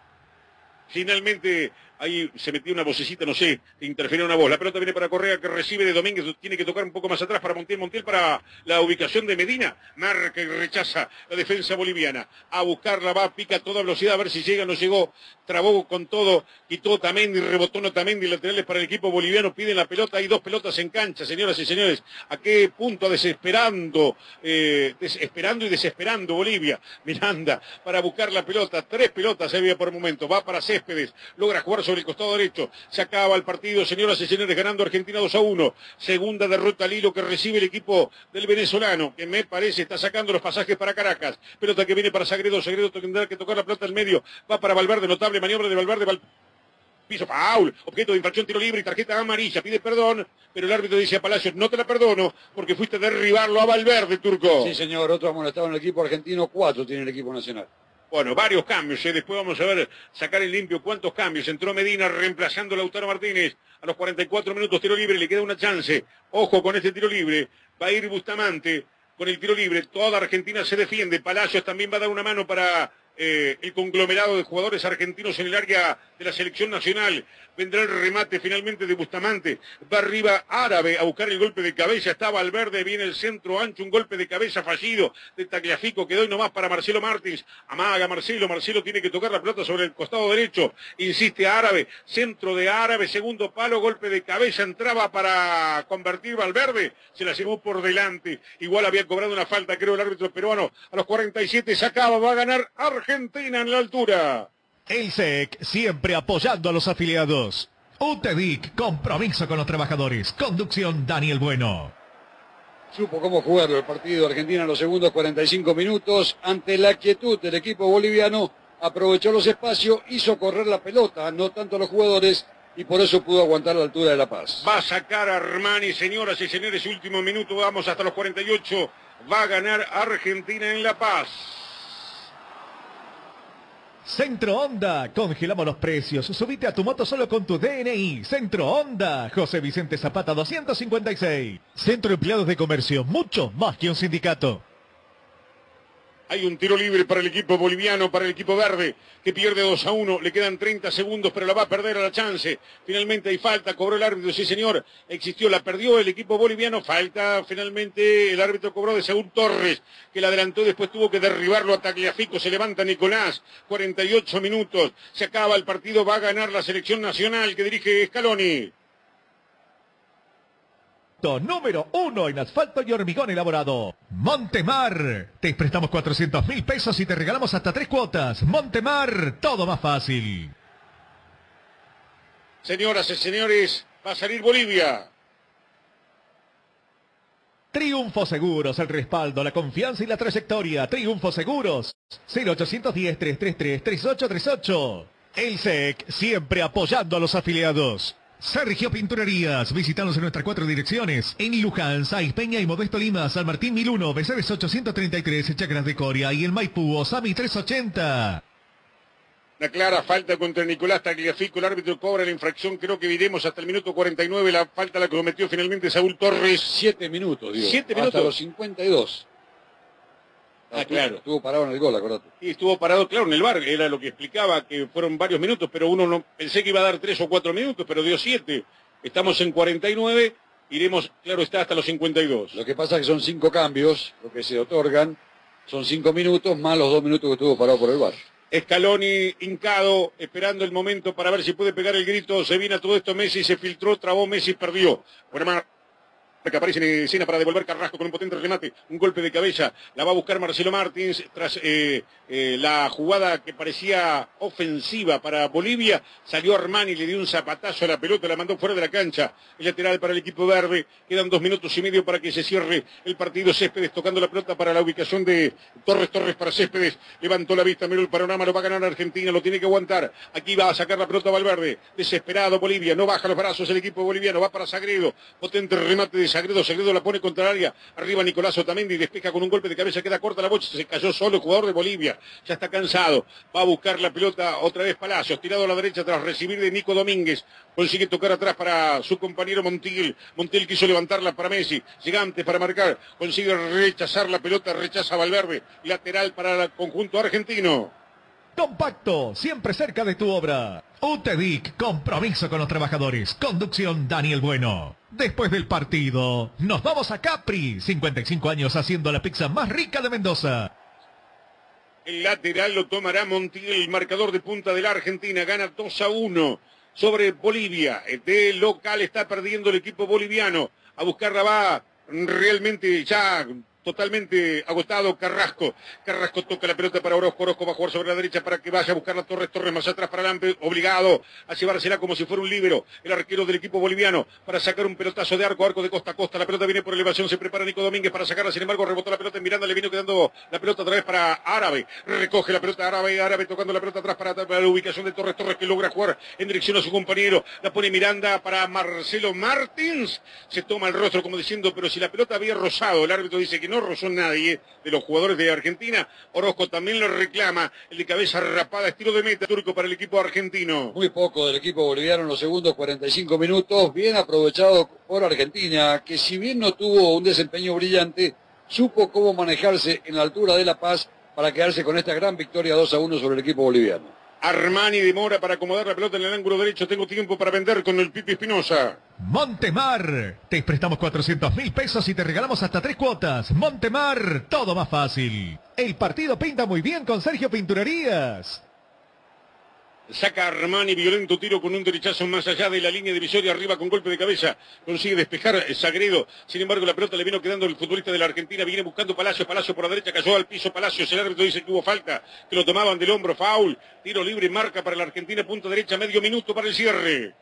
finalmente, ahí se metió una vocecita, no sé, interfiere una voz. La pelota viene para Correa, que recibe de Domínguez, tiene que tocar un poco más atrás para Montiel, Montiel para la ubicación de Medina. Marca y rechaza la defensa boliviana. A buscarla va, pica a toda velocidad, a ver si llega, no llegó. Trabó con todo, quitó Tamendi, rebotó no Tamendi, laterales para el equipo boliviano, piden la pelota, hay dos pelotas en cancha, señoras y señores. ¿A qué punto desesperando, eh, desesperando y desesperando Bolivia? Miranda, para buscar la pelota, tres pelotas había por momento, va para Céspedes, logra jugar sobre el costado derecho, se acaba el partido, señoras y señores, ganando Argentina 2 a 1. Segunda derrota al hilo que recibe el equipo del venezolano, que me parece está sacando los pasajes para Caracas. Pelota que viene para Sagredo, Sagredo tendrá que tocar la pelota al medio, va para Valverde, notable maniobra de Valverde, Val- piso Paul, objeto de infracción, tiro libre y tarjeta amarilla, pide perdón, pero el árbitro dice a Palacios, no te la perdono, porque fuiste a derribarlo a Valverde, Turco. Sí, señor, otro amonestado en el equipo argentino, cuatro tiene el equipo nacional. Bueno, varios cambios, ¿eh? después vamos a ver, sacar en limpio cuántos cambios. Entró Medina reemplazando a Lautaro Martínez. A los 44 minutos tiro libre, le queda una chance. Ojo con este tiro libre. Va a ir Bustamante con el tiro libre. Toda Argentina se defiende. Palacios también va a dar una mano para eh, el conglomerado de jugadores argentinos en el área de la selección nacional. Vendrá el remate finalmente de Bustamante. Va arriba Árabe a buscar el golpe de cabeza. Está Valverde, viene el centro ancho, un golpe de cabeza fallido de Tagliafico. Quedó y nomás para Marcelo Martins. Amaga Marcelo. Marcelo tiene que tocar la pelota sobre el costado derecho. Insiste Árabe. Centro de Árabe. Segundo palo. Golpe de cabeza. Entraba para convertir Valverde. Se la llevó por delante. Igual había cobrado una falta, creo, el árbitro peruano. A los 47 sacaba. Va a ganar en la altura. El SEC siempre apoyando a los afiliados. UTEDIC, compromiso con los trabajadores. Conducción Daniel Bueno. Supo cómo jugarlo el partido Argentina en los segundos 45 minutos. Ante la quietud del equipo boliviano, aprovechó los espacios, hizo correr la pelota, no tanto a los jugadores, y por eso pudo aguantar la altura de La Paz. Va a sacar a Armani, señoras y señores, último minuto, vamos hasta los 48. Va a ganar Argentina en La Paz. Centro Honda, congelamos los precios. Subite a tu moto solo con tu DNI. Centro Honda, José Vicente Zapata 256. Centro Empleados de Comercio, mucho más que un sindicato. Hay un tiro libre para el equipo boliviano, para el equipo verde, que pierde 2 a 1. Le quedan 30 segundos, pero la va a perder a la chance. Finalmente hay falta, cobró el árbitro, sí señor. Existió, la perdió el equipo boliviano. Falta, finalmente el árbitro cobró de Saúl Torres, que la adelantó, después tuvo que derribarlo a Tagliafico. Se levanta Nicolás, 48 minutos. Se acaba el partido, va a ganar la selección nacional que dirige Scaloni. Número uno en asfalto y hormigón elaborado. Montemar. Te prestamos 400 mil pesos y te regalamos hasta tres cuotas. Montemar, todo más fácil. Señoras y señores, va a salir Bolivia. Triunfo Seguros, el respaldo, la confianza y la trayectoria. Triunfo Seguros. 0810-333-3838. El SEC, siempre apoyando a los afiliados. Sergio Pinturerías, visítanos en nuestras cuatro direcciones. En Luján, Saiz Peña y Modesto Lima, San Martín 1001, Becerres 833, Chacras de Coria y el Maipú, Osami 380. Una clara falta contra Nicolás Tagliafico. El árbitro cobra la infracción. Creo que viremos hasta el minuto 49. La falta la cometió finalmente Saúl Torres. Siete minutos, digo. Siete Hasta minutos. los 52. Ah, claro. Estuvo parado en el gol, acordate. Sí, estuvo parado, claro, en el bar. Era lo que explicaba, que fueron varios minutos, pero uno no pensé que iba a dar tres o cuatro minutos, pero dio siete. Estamos en 49, iremos, claro está, hasta los 52. Lo que pasa es que son cinco cambios, lo que se otorgan. Son cinco minutos más los dos minutos que estuvo parado por el bar. Scaloni hincado, esperando el momento para ver si puede pegar el grito. Se viene a todo esto Messi, se filtró, trabó Messi, perdió. Buena que aparece en escena para devolver Carrasco con un potente remate, un golpe de cabeza, la va a buscar Marcelo Martins tras eh, eh, la jugada que parecía ofensiva para Bolivia, salió Armani, le dio un zapatazo a la pelota, la mandó fuera de la cancha, el lateral para el equipo verde, quedan dos minutos y medio para que se cierre el partido Céspedes tocando la pelota para la ubicación de Torres Torres para Céspedes, levantó la vista, miró el panorama, lo va a ganar Argentina, lo tiene que aguantar, aquí va a sacar la pelota Valverde, desesperado Bolivia, no baja los brazos el equipo boliviano, va para Sagredo, potente remate de Sagredo, Sagredo la pone contra el área, arriba Nicolás Otamendi, despeja con un golpe de cabeza, queda corta la bocha, se cayó solo el jugador de Bolivia, ya está cansado, va a buscar la pelota otra vez Palacios, tirado a la derecha tras recibir de Nico Domínguez, consigue tocar atrás para su compañero Montiel, Montiel quiso levantarla para Messi, gigante para marcar, consigue rechazar la pelota, rechaza Valverde, lateral para el conjunto argentino. Compacto, siempre cerca de tu obra. UTEDIC, compromiso con los trabajadores. Conducción Daniel Bueno. Después del partido, nos vamos a Capri. 55 años haciendo la pizza más rica de Mendoza. El lateral lo tomará Montiel, el marcador de punta de la Argentina. Gana 2 a 1 sobre Bolivia. De local está perdiendo el equipo boliviano. A buscarla va realmente ya totalmente agotado Carrasco. Carrasco toca la pelota para Orozco. Orozco va a jugar sobre la derecha para que vaya a buscar la Torres. Torres más atrás para Lampe, obligado a llevársela como si fuera un líbero. El arquero del equipo boliviano para sacar un pelotazo de arco, arco de costa a costa. La pelota viene por elevación, se prepara Nico Domínguez para sacarla. Sin embargo, rebotó la pelota en Miranda, le vino quedando la pelota otra vez para Árabe. Recoge la pelota Árabe, Árabe tocando la pelota atrás para, para la ubicación de Torres. Torres que logra jugar en dirección a su compañero. La pone Miranda para Marcelo Martins. Se toma el rostro como diciendo, pero si la pelota había rozado, el árbitro dice que no rozó nadie de los jugadores de Argentina. Orozco también lo reclama, el de cabeza rapada, estilo de meta turco para el equipo argentino. Muy poco del equipo boliviano en los segundos 45 minutos, bien aprovechado por Argentina, que si bien no tuvo un desempeño brillante, supo cómo manejarse en la altura de La Paz para quedarse con esta gran victoria 2 a 1 sobre el equipo boliviano. Armani demora para acomodar la pelota en el ángulo derecho. Tengo tiempo para vender con el Pipi Espinosa. Montemar, te prestamos 400 mil pesos y te regalamos hasta tres cuotas. Montemar, todo más fácil. El partido pinta muy bien con Sergio Pinturerías. Saca Armani, violento tiro con un derechazo más allá de la línea divisoria, arriba con golpe de cabeza. Consigue despejar Sagredo. Sin embargo, la pelota le vino quedando el futbolista de la Argentina. Viene buscando Palacio. Palacio por la derecha, cayó al piso. Palacio, el árbitro dice que hubo falta, que lo tomaban del hombro. Foul. Tiro libre, marca para la Argentina, punta derecha, medio minuto para el cierre.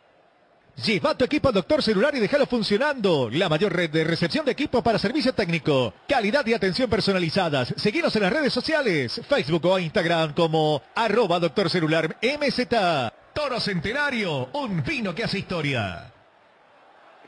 Lleva tu equipo a Doctor Celular y déjalo funcionando. La mayor red de recepción de equipo para servicio técnico. Calidad y atención personalizadas. Seguinos en las redes sociales. Facebook o Instagram como arroba Doctor Celular MZ. Toro Centenario. Un vino que hace historia.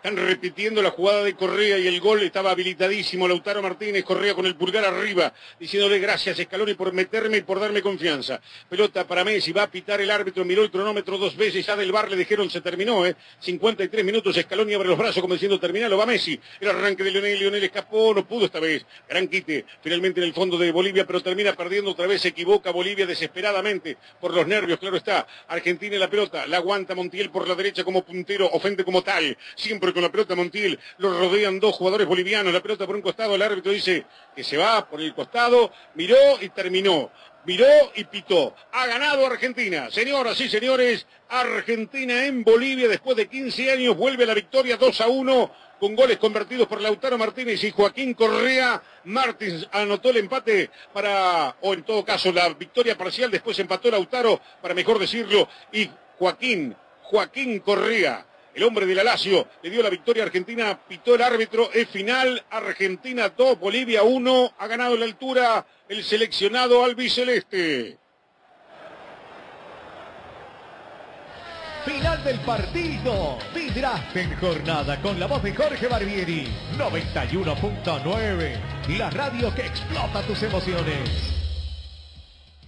Están repitiendo la jugada de Correa y el gol estaba habilitadísimo. Lautaro Martínez, Correa con el pulgar arriba, diciéndole gracias Escaloni por meterme y por darme confianza. Pelota para Messi, va a pitar el árbitro, miró el cronómetro dos veces, ya del bar le dijeron se terminó, ¿eh? 53 minutos, Escaloni abre los brazos como diciendo terminalo, va Messi. El arranque de Lionel, Lionel escapó, no pudo esta vez. Gran quite, finalmente en el fondo de Bolivia, pero termina perdiendo otra vez, se equivoca Bolivia desesperadamente por los nervios, claro está. Argentina en la pelota, la aguanta Montiel por la derecha como puntero, ofende como tal, siempre con la pelota Montiel, lo rodean dos jugadores bolivianos, la pelota por un costado, el árbitro dice que se va por el costado, miró y terminó. Miró y pitó. Ha ganado Argentina. Señoras y señores, Argentina en Bolivia después de 15 años vuelve a la victoria 2 a 1 con goles convertidos por Lautaro Martínez y Joaquín Correa. Martins anotó el empate para, o en todo caso la victoria parcial, después empató Lautaro, para mejor decirlo, y Joaquín, Joaquín Correa el hombre de la Lazio le dio la victoria a Argentina, pitó el árbitro, es final, Argentina 2, Bolivia 1, ha ganado la altura el seleccionado albiceleste. Final del partido. Vidraste en jornada con la voz de Jorge Barbieri. 91.9. La radio que explota tus emociones.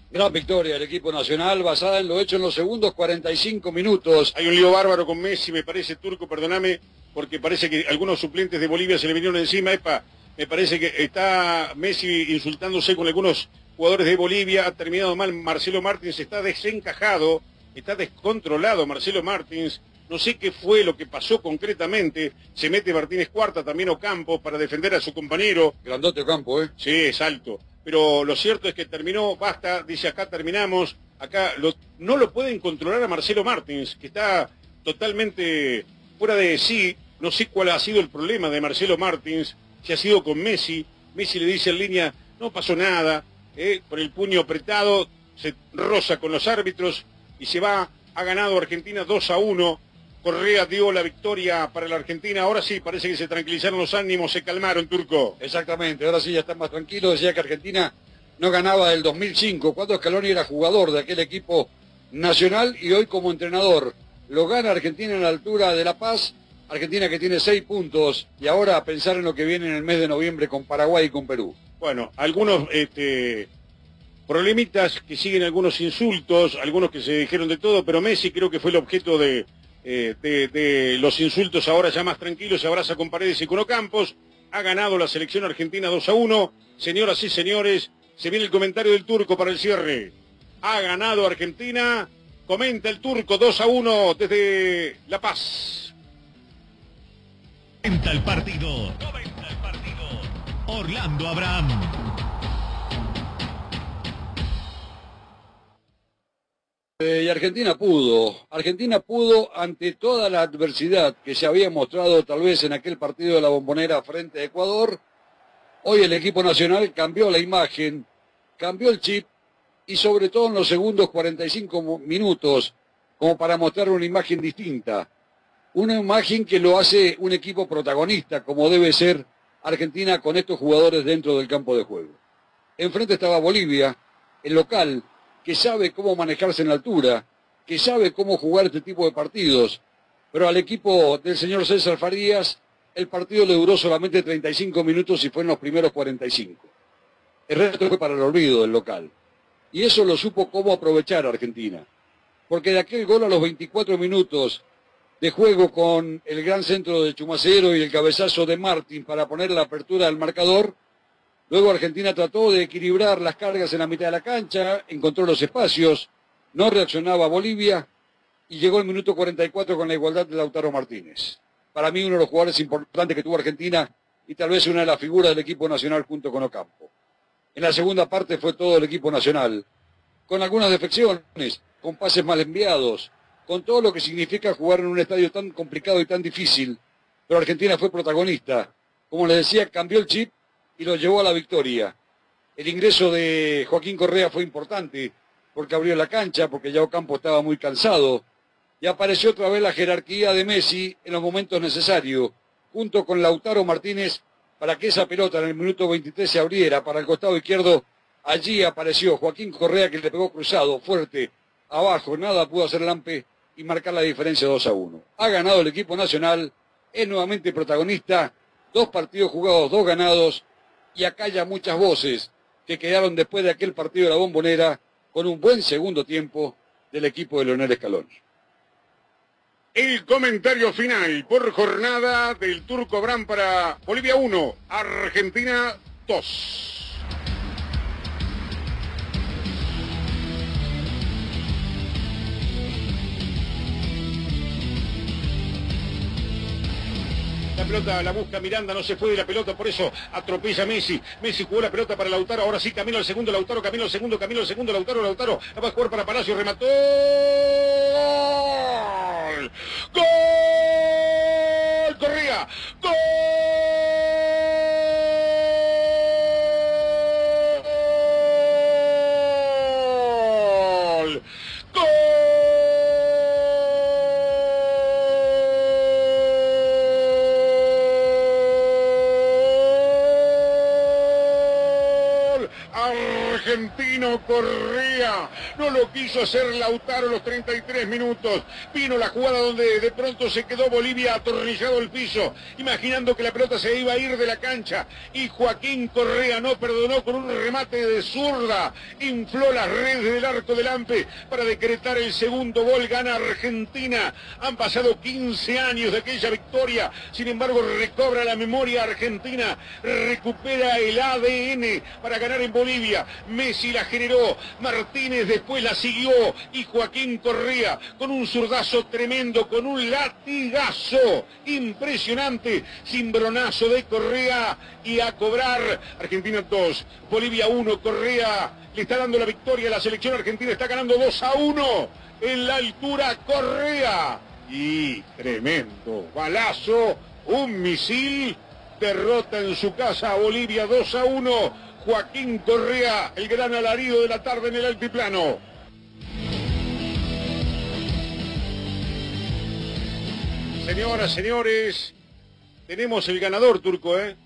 Gran victoria del equipo nacional basada en lo hecho en los segundos 45 minutos. Hay un lío bárbaro con Messi, me parece turco, perdóname, porque parece que algunos suplentes de Bolivia se le vinieron encima. Epa, Me parece que está Messi insultándose con algunos jugadores de Bolivia. Ha terminado mal. Marcelo Martins está desencajado, está descontrolado Marcelo Martins. No sé qué fue lo que pasó concretamente. Se mete Martínez Cuarta, también Ocampo, para defender a su compañero. Grandote Ocampo, ¿eh? Sí, es alto. Pero lo cierto es que terminó, basta, dice acá terminamos. Acá no lo pueden controlar a Marcelo Martins, que está totalmente fuera de sí. No sé cuál ha sido el problema de Marcelo Martins si ha sido con Messi. Messi le dice en línea, no pasó nada, eh, por el puño apretado, se roza con los árbitros y se va, ha ganado Argentina 2 a 1. Correa dio la victoria para la Argentina. Ahora sí, parece que se tranquilizaron los ánimos, se calmaron, Turco. Exactamente, ahora sí ya están más tranquilos. Decía que Argentina no ganaba del 2005, cuando Scaloni era jugador de aquel equipo nacional y hoy como entrenador. Lo gana Argentina en la altura de La Paz Argentina que tiene seis puntos y ahora a pensar en lo que viene en el mes de noviembre con Paraguay y con Perú. Bueno, algunos este, problemitas que siguen algunos insultos, algunos que se dijeron de todo, pero Messi creo que fue el objeto de, eh, de, los insultos ahora ya más tranquilos, se abraza con Paredes y con Ocampos, ha ganado la selección argentina 2 a 1. Señoras y señores, se viene el comentario del turco para el cierre. Ha ganado Argentina, comenta el turco 2 a 1 desde La Paz. Comenta el partido. Comenta el partido. Orlando Abraham. Eh, y Argentina pudo, Argentina pudo ante toda la adversidad que se había mostrado tal vez en aquel partido de la bombonera frente a Ecuador. Hoy el equipo nacional cambió la imagen, cambió el chip y sobre todo en los segundos 45 minutos como para mostrar una imagen distinta una imagen que lo hace un equipo protagonista, como debe ser Argentina con estos jugadores dentro del campo de juego. Enfrente estaba Bolivia, el local, que sabe cómo manejarse en la altura, que sabe cómo jugar este tipo de partidos, pero al equipo del señor César Farías el partido le duró solamente 35 minutos y fue en los primeros 45. El resto fue para el olvido del local. Y eso lo supo cómo aprovechar Argentina. Porque de aquel gol a los 24 minutos de juego con el gran centro de Chumacero y el cabezazo de Martín para poner la apertura del marcador. Luego Argentina trató de equilibrar las cargas en la mitad de la cancha, encontró los espacios, no reaccionaba Bolivia y llegó el minuto 44 con la igualdad de Lautaro Martínez. Para mí uno de los jugadores importantes que tuvo Argentina y tal vez una de las figuras del equipo nacional junto con Ocampo. En la segunda parte fue todo el equipo nacional, con algunas defecciones, con pases mal enviados, con todo lo que significa jugar en un estadio tan complicado y tan difícil, pero Argentina fue protagonista. Como les decía, cambió el chip y lo llevó a la victoria. El ingreso de Joaquín Correa fue importante porque abrió la cancha, porque ya Ocampo estaba muy cansado. Y apareció otra vez la jerarquía de Messi en los momentos necesarios, junto con Lautaro Martínez, para que esa pelota en el minuto 23 se abriera para el costado izquierdo. Allí apareció Joaquín Correa que le pegó cruzado, fuerte, abajo, nada pudo hacer Lampe y marcar la diferencia 2 a 1. Ha ganado el equipo nacional, es nuevamente protagonista, dos partidos jugados, dos ganados, y acá ya muchas voces que quedaron después de aquel partido de la bombonera con un buen segundo tiempo del equipo de Leonel Scaloni. El comentario final por jornada del Turco Bran para Bolivia 1, Argentina 2. La pelota la busca Miranda, no se fue de la pelota, por eso atropella a Messi. Messi jugó la pelota para Lautaro, ahora sí camino al segundo Lautaro, camino al segundo, camino al segundo Lautaro, Lautaro. La va a jugar para Palacio, remató. ¡Gol! Corría. ¡Gol! Argentino Correa. No lo quiso hacer Lautaro los 33 minutos. Vino la jugada donde de pronto se quedó Bolivia atornillado el piso, imaginando que la pelota se iba a ir de la cancha. Y Joaquín Correa no perdonó con un remate de zurda. Infló las redes del arco del Ampe para decretar el segundo gol. Gana Argentina. Han pasado 15 años de aquella victoria. Sin embargo, recobra la memoria argentina. Recupera el ADN para ganar en Bolivia. Messi la generó. Martínez después la siguió. Y Joaquín Correa con un zurdazo tremendo, con un latigazo impresionante. Cimbronazo de Correa y a cobrar. Argentina 2, Bolivia 1, Correa le está dando la victoria a la selección argentina, está ganando 2 a 1 en la altura Correa. Y tremendo balazo, un misil, derrota en su casa a Bolivia 2 a 1. Joaquín Correa, el gran alarido de la tarde en el altiplano. Señoras, señores, tenemos el ganador, Turco, ¿eh?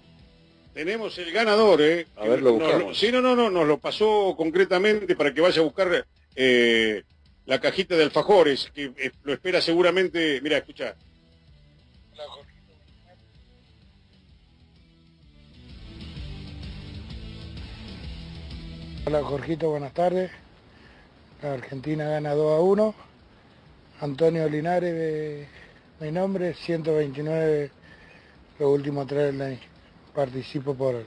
Tenemos el ganador, ¿eh? A ver, lo Nos- buscamos. sí, no, no, no, nos lo pasó concretamente para que vaya a buscar eh, la cajita de alfajores, que eh, lo espera seguramente. Mira, escucha. Hola Jorgito, buenas tardes. La Argentina gana 2 a 1. Antonio Linares, mi nombre, 129, los últimos tres. Participo por el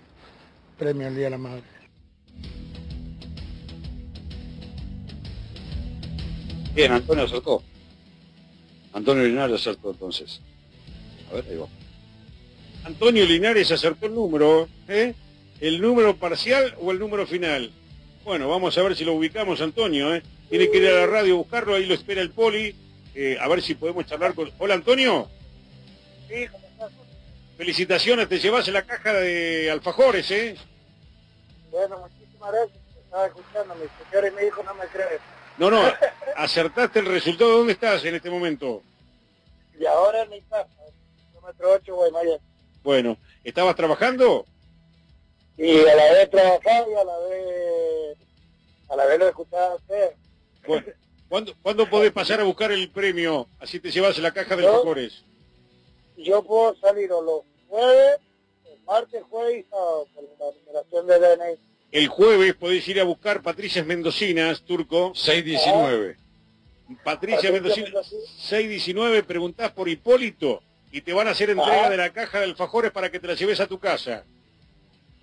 premio al Día de la Madre. Bien, Antonio acertó. Antonio Linares acertó entonces. A ver, ahí va. Antonio Linares acertó el número, ¿eh? ¿El número parcial o el número final? Bueno, vamos a ver si lo ubicamos, Antonio, ¿eh? Tiene que ir a la radio a buscarlo, ahí lo espera el poli, eh, a ver si podemos charlar con... Hola, Antonio. Sí, ¿cómo estás? Felicitaciones, te llevas la caja de alfajores, ¿eh? Bueno, muchísimas gracias. Estaba escuchando, mi señor y mi hijo no me creen. No, no, acertaste el resultado. ¿Dónde estás en este momento? Y ahora en mi casa, kilómetro 8, Guaymallén. Bueno, ¿estabas trabajando? Y a la vez trabajaba y a la vez, a la vez lo escuchaba usted. Bueno, ¿cuándo, ¿cuándo podés pasar a buscar el premio? Así te llevas la caja de alfajores. Yo puedo salir o los jueves, el martes, jueves y sábado, por la numeración de DNI. El jueves podés ir a buscar Patricias Mendocinas, Turco. 619. Patricia Mendocinas, 619, preguntás por Hipólito y te van a hacer entrega Ah. de la caja de alfajores para que te la lleves a tu casa.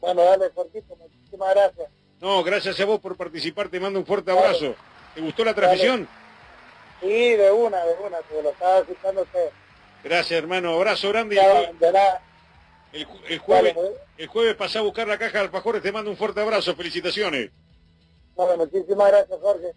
Bueno, dale, Jorgito, muchísimas gracias. No, gracias a vos por participar, te mando un fuerte abrazo. ¿Te gustó la transmisión? Sí, de una, de una, que lo estaba escuchando usted. Gracias, hermano. Abrazo grande. y Ya, nada. El, el jueves, Dale, el jueves pasá a buscar la caja de alfajores, te mando un fuerte abrazo. Felicitaciones. Bueno, muchísimas gracias, Jorge.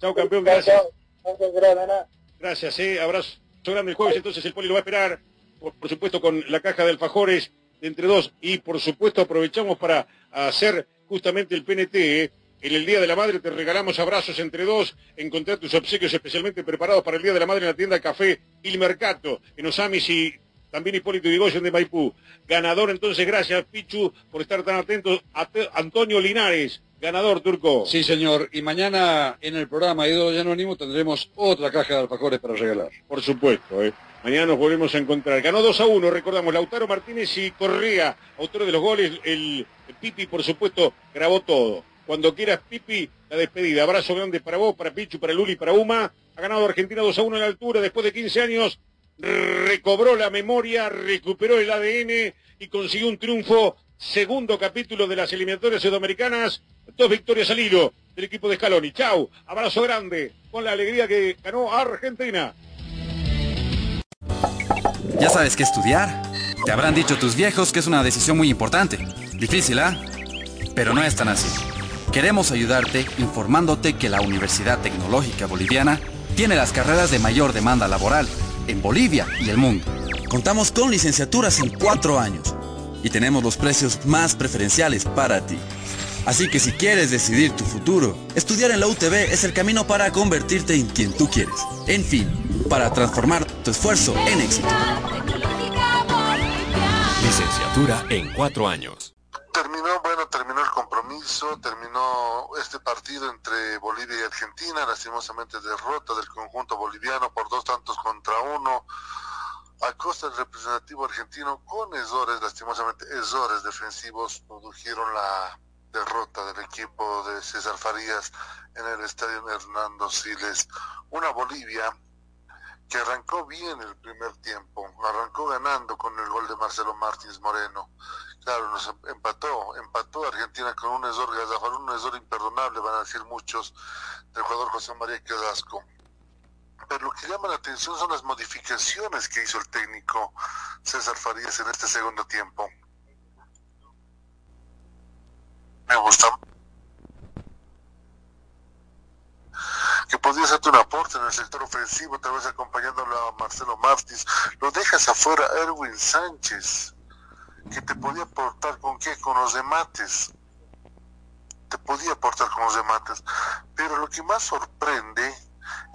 Chao, campeón. Gracias. Gracias, gracias. Gracias, eh. Abrazo grande el jueves, entonces el poli lo va a esperar, por, por supuesto, con la caja de alfajores entre dos. Y por supuesto aprovechamos para hacer justamente el PNT, eh. En el Día de la Madre te regalamos abrazos entre dos. Encontré tus obsequios especialmente preparados para el Día de la Madre en la tienda Café Il Mercato, en Osamis y también Hipólito Yrigoyen de Maipú. Ganador entonces, gracias Pichu por estar tan atentos. Ate- Antonio Linares, ganador turco. Sí, señor. Y mañana en el programa Ídolo Anónimo tendremos otra caja de alfajores para regalar. Por supuesto, ¿eh? Mañana nos volvemos a encontrar. Ganó 2 a 1, recordamos, Lautaro Martínez y Correa, autores de los goles. El, el Pipi, por supuesto, grabó todo. Cuando quieras, Pipi, la despedida. Abrazo grande para vos, para Pichu, para Luli, para Uma. Ha ganado Argentina 2 a 1 en la altura después de 15 años. Recobró la memoria, recuperó el ADN y consiguió un triunfo. Segundo capítulo de las eliminatorias sudamericanas. Dos victorias al hilo del equipo de Scaloni. Chau, abrazo grande con la alegría que ganó Argentina. ¿Ya sabes qué estudiar? Te habrán dicho tus viejos que es una decisión muy importante. Difícil, ¿ah? Pero no es tan así. Queremos ayudarte informándote que la Universidad Tecnológica Boliviana tiene las carreras de mayor demanda laboral en Bolivia y el mundo. Contamos con licenciaturas en cuatro años y tenemos los precios más preferenciales para ti. Así que si quieres decidir tu futuro, estudiar en la UTB es el camino para convertirte en quien tú quieres. En fin, para transformar tu esfuerzo en éxito. Licenciatura en cuatro años. Terminó, bueno, terminó el compromiso. terminó este partido entre Bolivia y Argentina, lastimosamente derrota del conjunto boliviano por dos tantos contra uno a costa del representativo argentino con errores, lastimosamente errores defensivos produjeron la derrota del equipo de César Farías en el estadio Hernando Siles. Una Bolivia que arrancó bien el primer tiempo, arrancó ganando con el gol de Marcelo Martins Moreno. Claro, nos empató, empató Argentina con un error, un error imperdonable, van a decir muchos, del jugador José María Quedasco pero lo que llama la atención son las modificaciones que hizo el técnico César Farías en este segundo tiempo. Me gusta que podía hacerte un aporte en el sector ofensivo, tal vez acompañándolo a Marcelo Martins. Lo dejas afuera Erwin Sánchez, que te podía aportar con qué, con los demates. Te podía aportar con los demates. Pero lo que más sorprende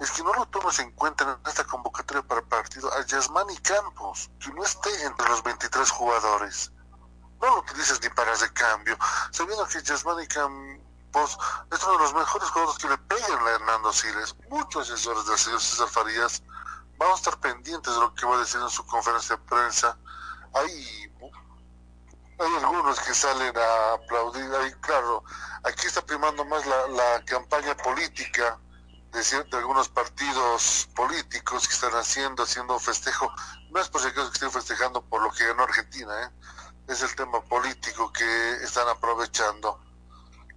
es que no lo tomas en cuenta en esta convocatoria para partido a Yasmani Campos, que no esté entre los 23 jugadores. No lo utilices ni para recambio, sabiendo que Yasmani Campos es uno de los mejores jugadores que le pegan a Hernando Siles. Muchos asesores del señor César Farías vamos a estar pendientes de lo que va a decir en su conferencia de prensa. Hay, hay algunos que salen a aplaudir, ahí claro, aquí está primando más la, campaña política de, de, algunos partidos políticos que están haciendo, haciendo festejo, no es por si acaso que estén festejando por lo que ganó Argentina, ¿eh? Es el tema político que están aprovechando.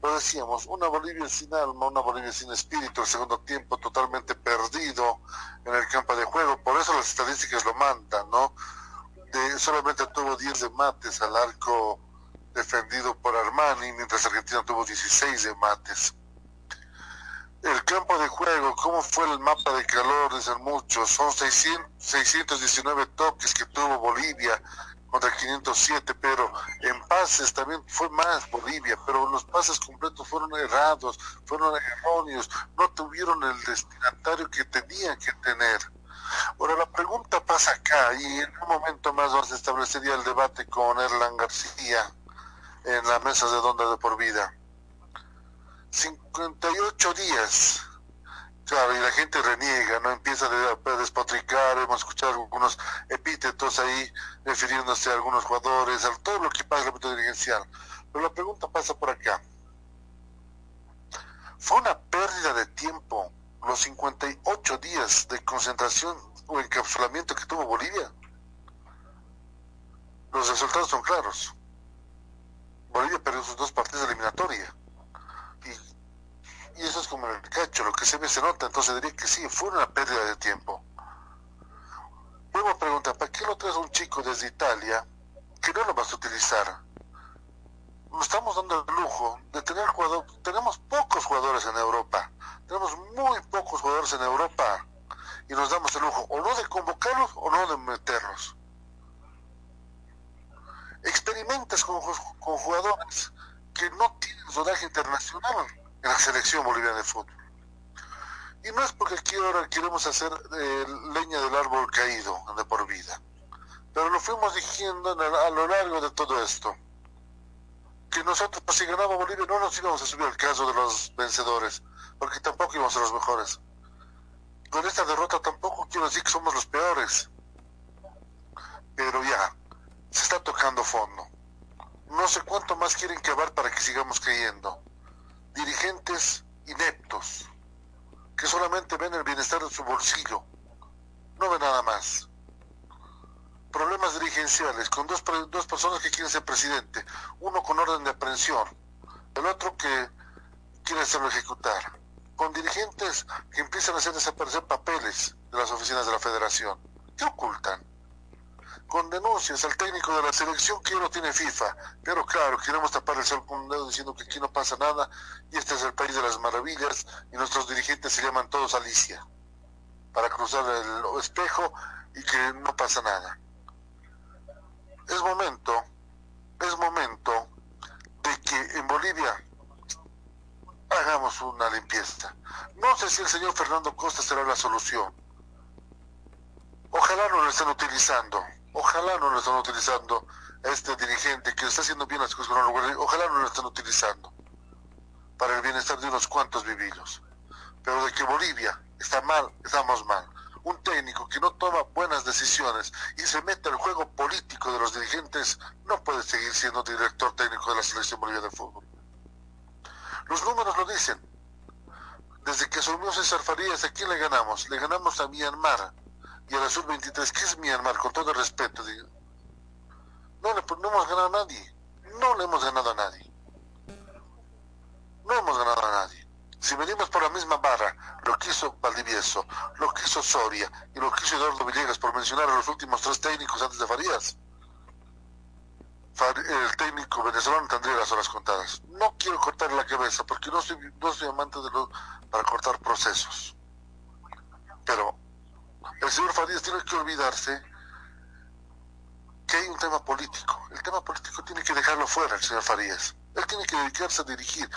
Lo decíamos, una Bolivia sin alma, una Bolivia sin espíritu, el segundo tiempo totalmente perdido en el campo de juego, por eso las estadísticas lo mandan, ¿no? De, solamente tuvo 10 de mates al arco defendido por Armani, mientras Argentina tuvo 16 de mates el campo de juego, cómo fue el mapa de calor, dicen muchos, son 600, 619 toques que tuvo Bolivia contra 507, pero en pases también fue más Bolivia, pero los pases completos fueron errados, fueron erróneos, no tuvieron el destinatario que tenían que tener. Ahora la pregunta pasa acá y en un momento más a establecería el debate con Erlan García en la mesa de Donda de por vida 58 días. Claro, y la gente reniega, no empieza a despotricar, hemos escuchado algunos epítetos ahí refiriéndose a algunos jugadores, a todo lo que pasa en el ámbito dirigencial. Pero la pregunta pasa por acá. ¿Fue una pérdida de tiempo los 58 días de concentración o encapsulamiento que tuvo Bolivia? Los resultados son claros. Bolivia perdió sus dos partidos de eliminatoria eso es como el cacho, lo que se ve se nota, entonces diría que sí, fue una pérdida de tiempo. Vuelvo a preguntar, ¿para qué lo traes un chico desde Italia que no lo vas a utilizar? Nos estamos dando el lujo de tener jugadores, tenemos pocos jugadores en Europa, tenemos muy pocos jugadores en Europa y nos damos el lujo o no de convocarlos o no de meterlos. Experimentas con, con jugadores que no tienen rodaje internacional en la selección boliviana de fútbol. Y es porque aquí ahora queremos hacer eh, leña del árbol caído de por vida, pero lo fuimos diciendo a lo largo de todo esto. Que nosotros, pues, si ganaba Bolivia, no nos íbamos a subir al caso de los vencedores, porque tampoco íbamos a los mejores. Con esta derrota tampoco quiero decir que somos los peores, pero ya, se está tocando fondo. No sé cuánto más quieren quebrar para que sigamos cayendo dirigentes ineptos que solamente ven el bienestar de su bolsillo, no ven nada más. Problemas dirigenciales con dos, dos personas que quieren ser presidente, uno con orden de aprehensión, el otro que quiere hacerlo ejecutar, con dirigentes que empiezan a hacer desaparecer papeles de las oficinas de la federación. ¿Qué ocultan? Con denuncias al técnico de la selección que no tiene FIFA. Pero claro, queremos tapar el sol con un dedo diciendo que aquí no pasa nada y este es el país de las maravillas y nuestros dirigentes se llaman todos Alicia para cruzar el espejo y que no pasa nada. Es momento, es momento de que en Bolivia hagamos una limpieza. No sé si el señor Fernando Costa será la solución. Ojalá no lo estén utilizando Ojalá no lo estén utilizando este dirigente que está haciendo bien las cosas con ojalá no lo estén utilizando. para el bienestar de unos cuantos vivillos. Pero de que Bolivia está mal, estamos mal. Un técnico que no toma buenas decisiones y se mete al juego político de los dirigentes no puede seguir siendo director técnico de la selección boliviana de fútbol. Los números lo dicen. Desde que asumió César Farías, ¿a quién le ganamos? Le ganamos a Myanmar y a la Sub-23. ¿Qué es Myanmar? Con todo el respeto. No, le, hemos ganado a nadie. No le hemos ganado a nadie. No hemos ganado a nadie. Si venimos por la misma barra, lo que hizo Valdivieso, lo que hizo Soria y lo que hizo Eduardo Villegas, por mencionar a los últimos tres técnicos antes de Farías, el técnico venezolano tendría las horas contadas. No quiero cortar la cabeza porque no soy, no soy amante de lo, para cortar procesos. Pero el señor Farías tiene que olvidarse que hay un tema político. El tema político tiene que dejarlo fuera el señor Farías. Él tiene que dedicarse a dirigir.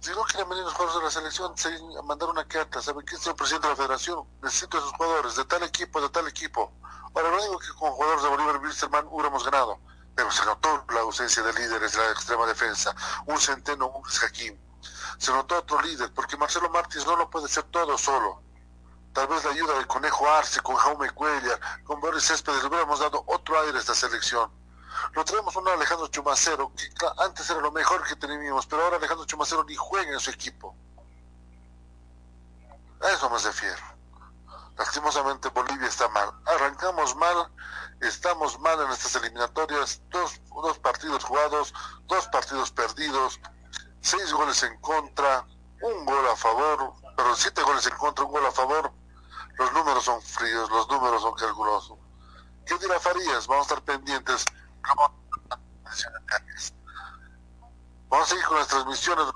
Si no quieren venir los jugadores de la selección, se mandar una carta. ¿Sabe quién es el presidente de la federación? Necesito a esos jugadores, de tal equipo, de tal equipo. Ahora, no digo que con jugadores de Bolívar Wilstermann hubiéramos ganado, pero se notó la ausencia de líderes de la extrema defensa. Un Centeno, un Jaquín. Se notó otro líder, porque Marcelo Martins no lo puede hacer todo solo. Tal vez la ayuda del Conejo Arce, con Jaume Cuellar, con Boris Céspedes, le hubiéramos dado otro aire a esta selección. Lo traemos un Alejandro Chumacero, que antes era lo mejor que teníamos, pero ahora Alejandro Chumacero ni juega en su equipo. A eso me refiero. Lastimosamente Bolivia está mal. Arrancamos mal, estamos mal en estas eliminatorias. Dos, dos partidos jugados, dos partidos perdidos, seis goles en contra, un gol a favor, pero siete goles en contra, un gol a favor. Los números son fríos, los números son calculosos. ¿Qué dirá Farías? Vamos a estar pendientes. Vamos a seguir con las transmisiones.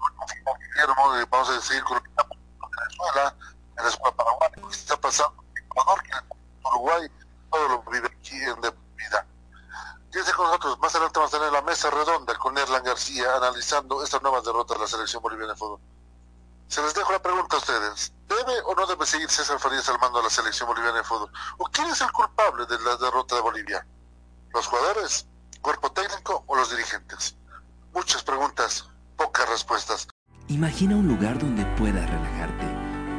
Vamos a seguir con Venezuela, en la escuela paraguaya, ¿qué está pasando en Ecuador, en Uruguay, todo lo vive aquí en de vida. Quédense con nosotros, más adelante vamos a tener la mesa redonda con Erlan García analizando estas nuevas derrotas de la selección boliviana de fútbol. Se les dejo la pregunta a ustedes. ¿Debe o no debe seguir César Farías al mando de la selección boliviana de fútbol? ¿O quién es el culpable de la derrota de Bolivia? ¿Los jugadores, cuerpo técnico o los dirigentes? Muchas preguntas, pocas respuestas. Imagina un lugar donde puedas relajarte,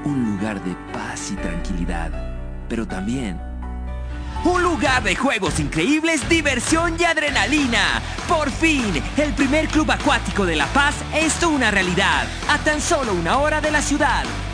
un lugar de paz y tranquilidad, pero también un lugar de juegos increíbles, diversión y adrenalina. Por fin, el primer club acuático de La Paz es una realidad, a tan solo una hora de la ciudad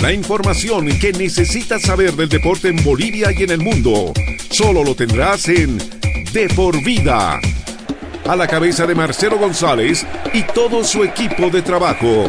La información que necesitas saber del deporte en Bolivia y en el mundo, solo lo tendrás en De por Vida. A la cabeza de Marcelo González y todo su equipo de trabajo.